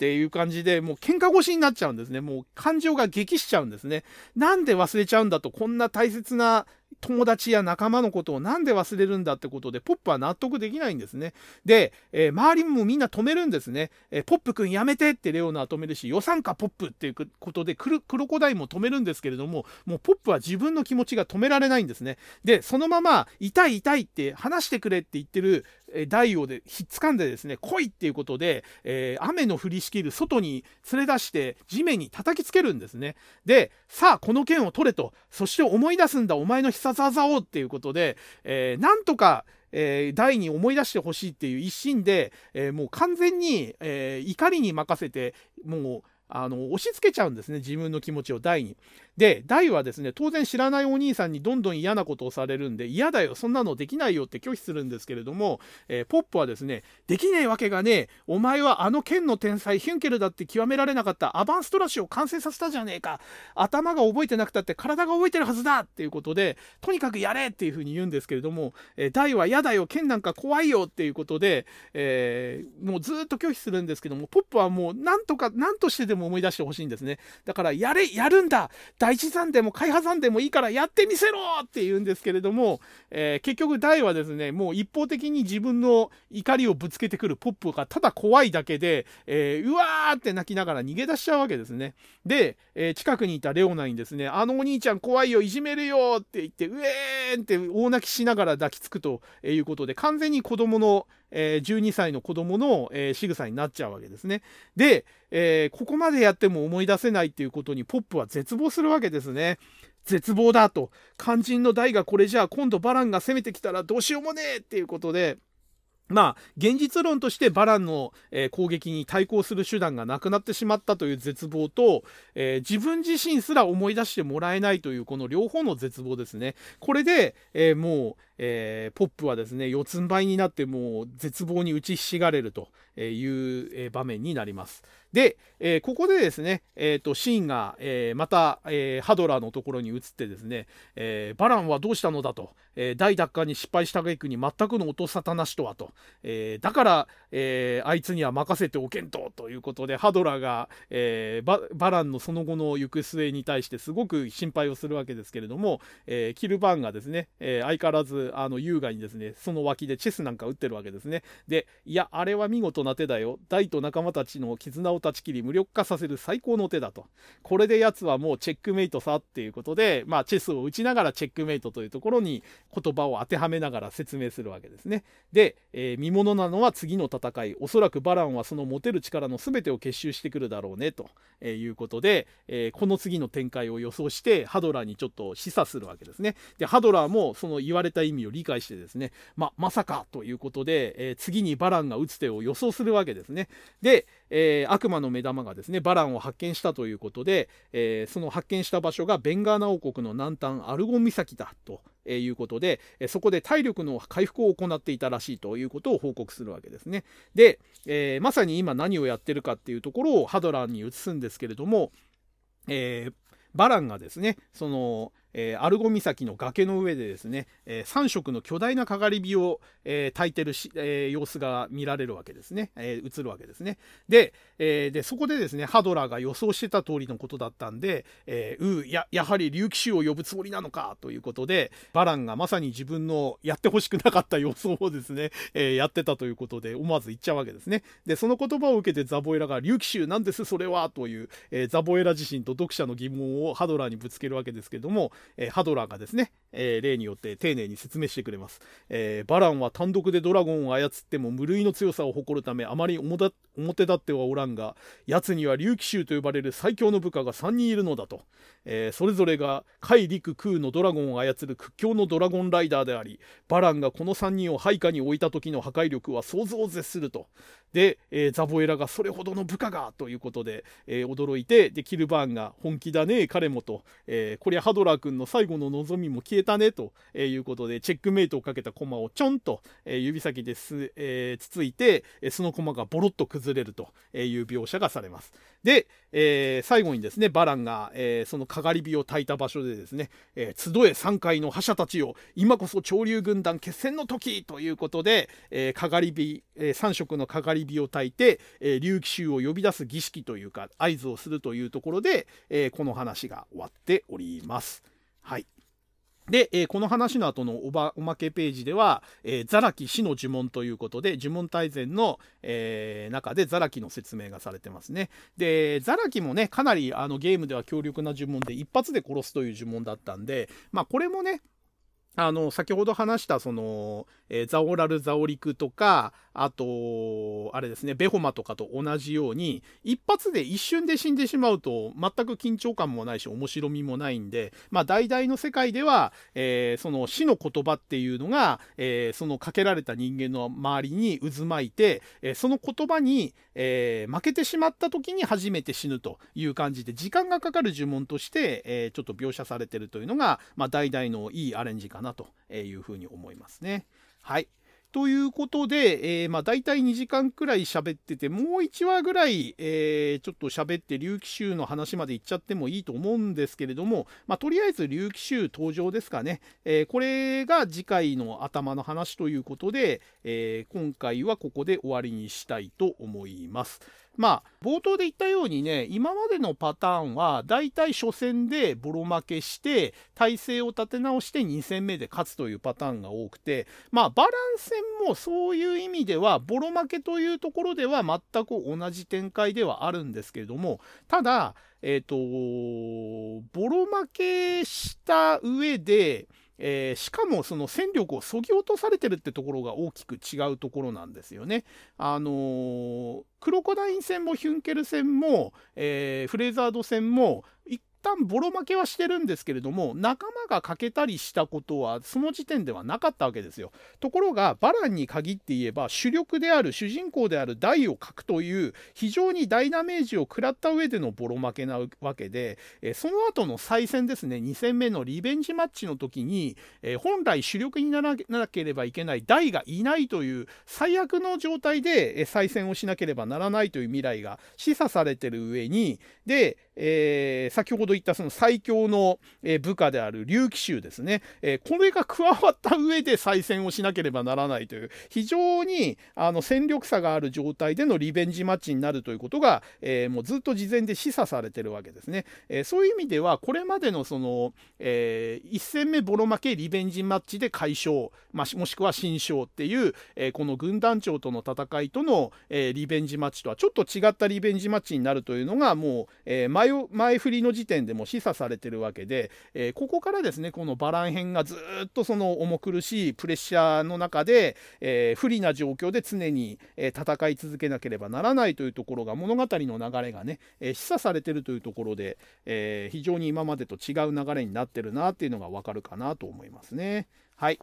ていう感じでもう喧嘩腰になっちゃうんですねもう感情が激しちゃうんですねなんで忘れちゃうんだとこんな大切な友達や仲間のことをなんで忘れるんだってことでポップは納得できないんですね。で、えー、周りもみんな止めるんですね。えー、ポップくんやめてってレオナは止めるし予算かポップっていうことでクロコダイも止めるんですけれどももうポップは自分の気持ちが止められないんですね。でそのまま痛い痛いって話してくれって言ってる大王でひっつかんでですね来いっていうことで、えー、雨の降りしきる外に連れ出して地面に叩きつけるんですね。でさあこの剣を取れとそして思い出すんだお前の必殺技をっていうことで、えー、なんとかえー、大に思い出してほしいっていう一心で、えー、もう完全に、えー、怒りに任せてもうあの押し付けちゃうんですね自分の気持ちを大に。で大はですね当然知らないお兄さんにどんどん嫌なことをされるんで嫌だよそんなのできないよって拒否するんですけれども、えー、ポップはですねできねえわけがねえお前はあの剣の天才ヒュンケルだって極められなかったアバンストラッシュを完成させたじゃねえか頭が覚えてなくたって体が覚えてるはずだっていうことでとにかくやれっていうふうに言うんですけれども、えー、大は嫌だよ剣なんか怖いよっていうことで、えー、もうずっと拒否するんですけどもポップはもうなんとか何としてでもも思い出してほしいんですね。だから、やれ、やるんだ第一山でも開破山でもいいからやってみせろって言うんですけれども、えー、結局大はですね、もう一方的に自分の怒りをぶつけてくるポップがただ怖いだけで、えー、うわーって泣きながら逃げ出しちゃうわけですね。で、えー、近くにいたレオナにですね、あのお兄ちゃん怖いよ、いじめるよって言って、うえーんって大泣きしながら抱きつくということで、完全に子供の、え、12歳の子供の、えー、仕草になっちゃうわけですね。で、えー、ここまでやっても思い出せないっていうことにポップは絶望するわけですね。絶望だと。肝心の代がこれじゃあ今度バランが攻めてきたらどうしようもねえっていうことで、まあ、現実論としてバランの、え、攻撃に対抗する手段がなくなってしまったという絶望と、えー、自分自身すら思い出してもらえないというこの両方の絶望ですね。これで、えー、もう、えポップはですね、四つん這いになってもう絶望に打ちひしがれるという場面になります。で、え、ここでですね、えーと、シーンが、え、また、え、ハドラーのところに移ってですね、えバランはどうしたのだと、え大奪還に失敗した挙句に全くの音沙汰なしとはと、えだから、えあいつには任せておけんとということでハドラが、えバランのその後の行く末に対してすごく心配をするわけですけれども、えキルバーンがですね、え相変わらずあの優雅にですねその脇でチェスなんか打ってるわけですね。でいやあれは見事な手だよ。大と仲間たちの絆を断ち切り無力化させる最高の手だと。これで奴はもうチェックメイトさっていうことで、まあ、チェスを打ちながらチェックメイトというところに言葉を当てはめながら説明するわけですね。で、えー、見ものなのは次の戦い。おそらくバランはその持てる力の全てを結集してくるだろうねということで、えー、この次の展開を予想してハドラーにちょっと示唆するわけですね。で、ハドラーもその言われた意味を理解してですね、ま、まさかということで、えー、次にバランが打つ手を予想するわけですね。で、えー、悪魔の目玉がですねバランを発見したということで、えー、その発見した場所がベンガーナ王国の南端アルゴン岬だということで、そこで体力の回復を行っていたらしいということを報告するわけですね。で、えー、まさに今何をやってるかっていうところをハドラーに移すんですけれども、えー、バランがですねそのえー、アルゴ岬の崖の上でですね、えー、3色の巨大なかがり火を、えー、焚いてるし、えー、様子が見られるわけですね、え、映るわけですね。で,、え、でそこでですねハドラーが予想してた通りのことだったんで、えー、うややはり竜騎衆を呼ぶつもりなのかということでバランがまさに自分のやってほしくなかった予想をですね、(laughs) え、やってたということで思わず言っちゃうわけですね。でその言葉を受けてザボエラが竜騎衆なんですそれは？という、え、ザボエラ自身と読者の疑問をハドラーにぶつけるわけですけども、えー、ハドラーがですね、えー、例によって丁寧に説明してくれます、えー、バランは単独でドラゴンを操っても無類の強さを誇るためあまり表立ってはおらんが奴には竜騎衆と呼ばれる最強の部下が3人いるのだと、え、それぞれが海陸空のドラゴンを操る屈強のドラゴンライダーでありバランがこの3人を配下に置いた時の破壊力は想像を絶すると。で、えー、ザボエラがそれほどの部下がということで、えー、驚いてでキルバーンが本気だね彼もと、えー、こりゃハドラー君の最後の望みも消えたねということでチェックメイトをかけた駒をちょんと、え指先です、えつついてその駒がボロッと崩れるという描写がされます。で、えー、最後にですねバランが、えー、そのかがり火を焚いた場所でですね、えー、集え3回の覇者たちを今こそ潮流軍団決戦の時ということで、えかがり火、え3色のかがり火を焚いて、え竜騎衆を呼び出す儀式というか合図をするというところで、えこの話が終わっております。はい。で、えー、この話の後のおばおまけページでは、えー、ザラキ死の呪文ということで、呪文大全の、えー、中でザラキの説明がされてますね。で、ザラキもね、かなりあのゲームでは強力な呪文で、一発で殺すという呪文だったんで、まあこれもね、あの先ほど話したその、えー、ザオラル・ザオリクとかあとあれですねベホマとかと同じように一発で一瞬で死んでしまうと全く緊張感もないし面白みもないんでまあ大々の世界では、えー、その死の言葉っていうのが、えー、そのかけられた人間の周りに渦巻いて、えその言葉に、え負けてしまった時に初めて死ぬという感じで時間がかかる呪文として、えちょっと描写されてるというのが、まあ、大々のいいアレンジかなというふうに思いますね。はい。ということで、えー、まあ大体2時間くらい喋ってて、もう1話ぐらい、えー、ちょっと喋って竜騎衆の話まで行っちゃってもいいと思うんですけれども、まあとりあえず竜騎衆登場ですかね。えー、これが次回の頭の話ということで、え今回はここで終わりにしたいと思います。まあ冒頭で言ったようにね今までのパターンはだいたい初戦でボロ負けして体勢を立て直して2戦目で勝つというパターンが多くてまあバランス戦もそういう意味ではボロ負けというところでは全く同じ展開ではあるんですけれどもただえっ、ー、とボロ負けした上でえー、しかもその戦力をそぎ落とされてるってところが大きく違うところなんですよね。あのー、クロコダイン戦もヒュンケル戦も、えー、フレーザード戦も旦ボロ負けはしてるんですけれども仲間が欠けたりしたことはその時点ではなかったわけですよ。ところがバランに限って言えば主力である主人公であるダイを欠くという非常に大ダメージを食らった上でのボロ負けなわけで、その後の再戦ですね2戦目のリベンジマッチの時に、本来主力にならなければいけないダイがいないという最悪の状態で再戦をしなければならないという未来が示唆されてる上にでえー、先ほど言ったその最強の、部下である竜騎衆ですね、え、これが加わった上で再戦をしなければならないという非常にあの戦力差がある状態でのリベンジマッチになるということが、え、もうずっと事前で示唆されてるわけですね、えそういう意味ではこれまでのその、え1戦目ボロ負けリベンジマッチで解消、まあ、もしくは新勝っていう、えこの軍団長との戦いとの、えリベンジマッチとはちょっと違ったリベンジマッチになるというのがもう、え前前振りの時点でも示唆されてるわけで、え、ここからですねこのバラン編がずっとその重苦しいプレッシャーの中で、え、不利な状況で常に、え戦い続けなければならないというところが物語の流れがね、え示唆されてるというところで、え非常に今までと違う流れになってるなっていうのがわかるかなと思いますね。はい。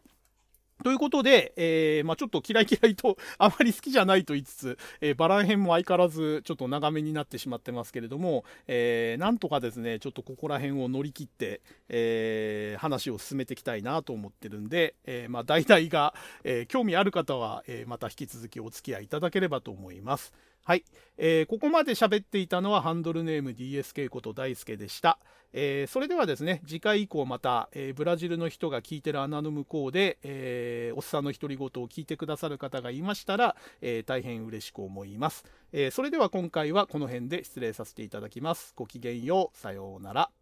ということで、えー、まあ、ちょっと嫌い嫌いと (laughs) あまり好きじゃないと言いつつ、えー、バラン編も相変わらずちょっと長めになってしまってますけれども、えー、なんとかですね、ちょっとここら辺を乗り切って、えー、話を進めていきたいなと思ってるんで、えー、まあ、大々が、え、興味ある方は、え、また引き続きお付き合いいただければと思います。はい、えー、ここまで喋っていたのはハンドルネーム DSK こと大輔でした、えー、それではですね次回以降また、えー、ブラジルの人が聞いてる穴の向こうで、えおっさんの独り言を聞いてくださる方がいましたら、え大変嬉しく思います、えそれでは今回はこの辺で失礼させていただきます。ごきげんよう。さようなら。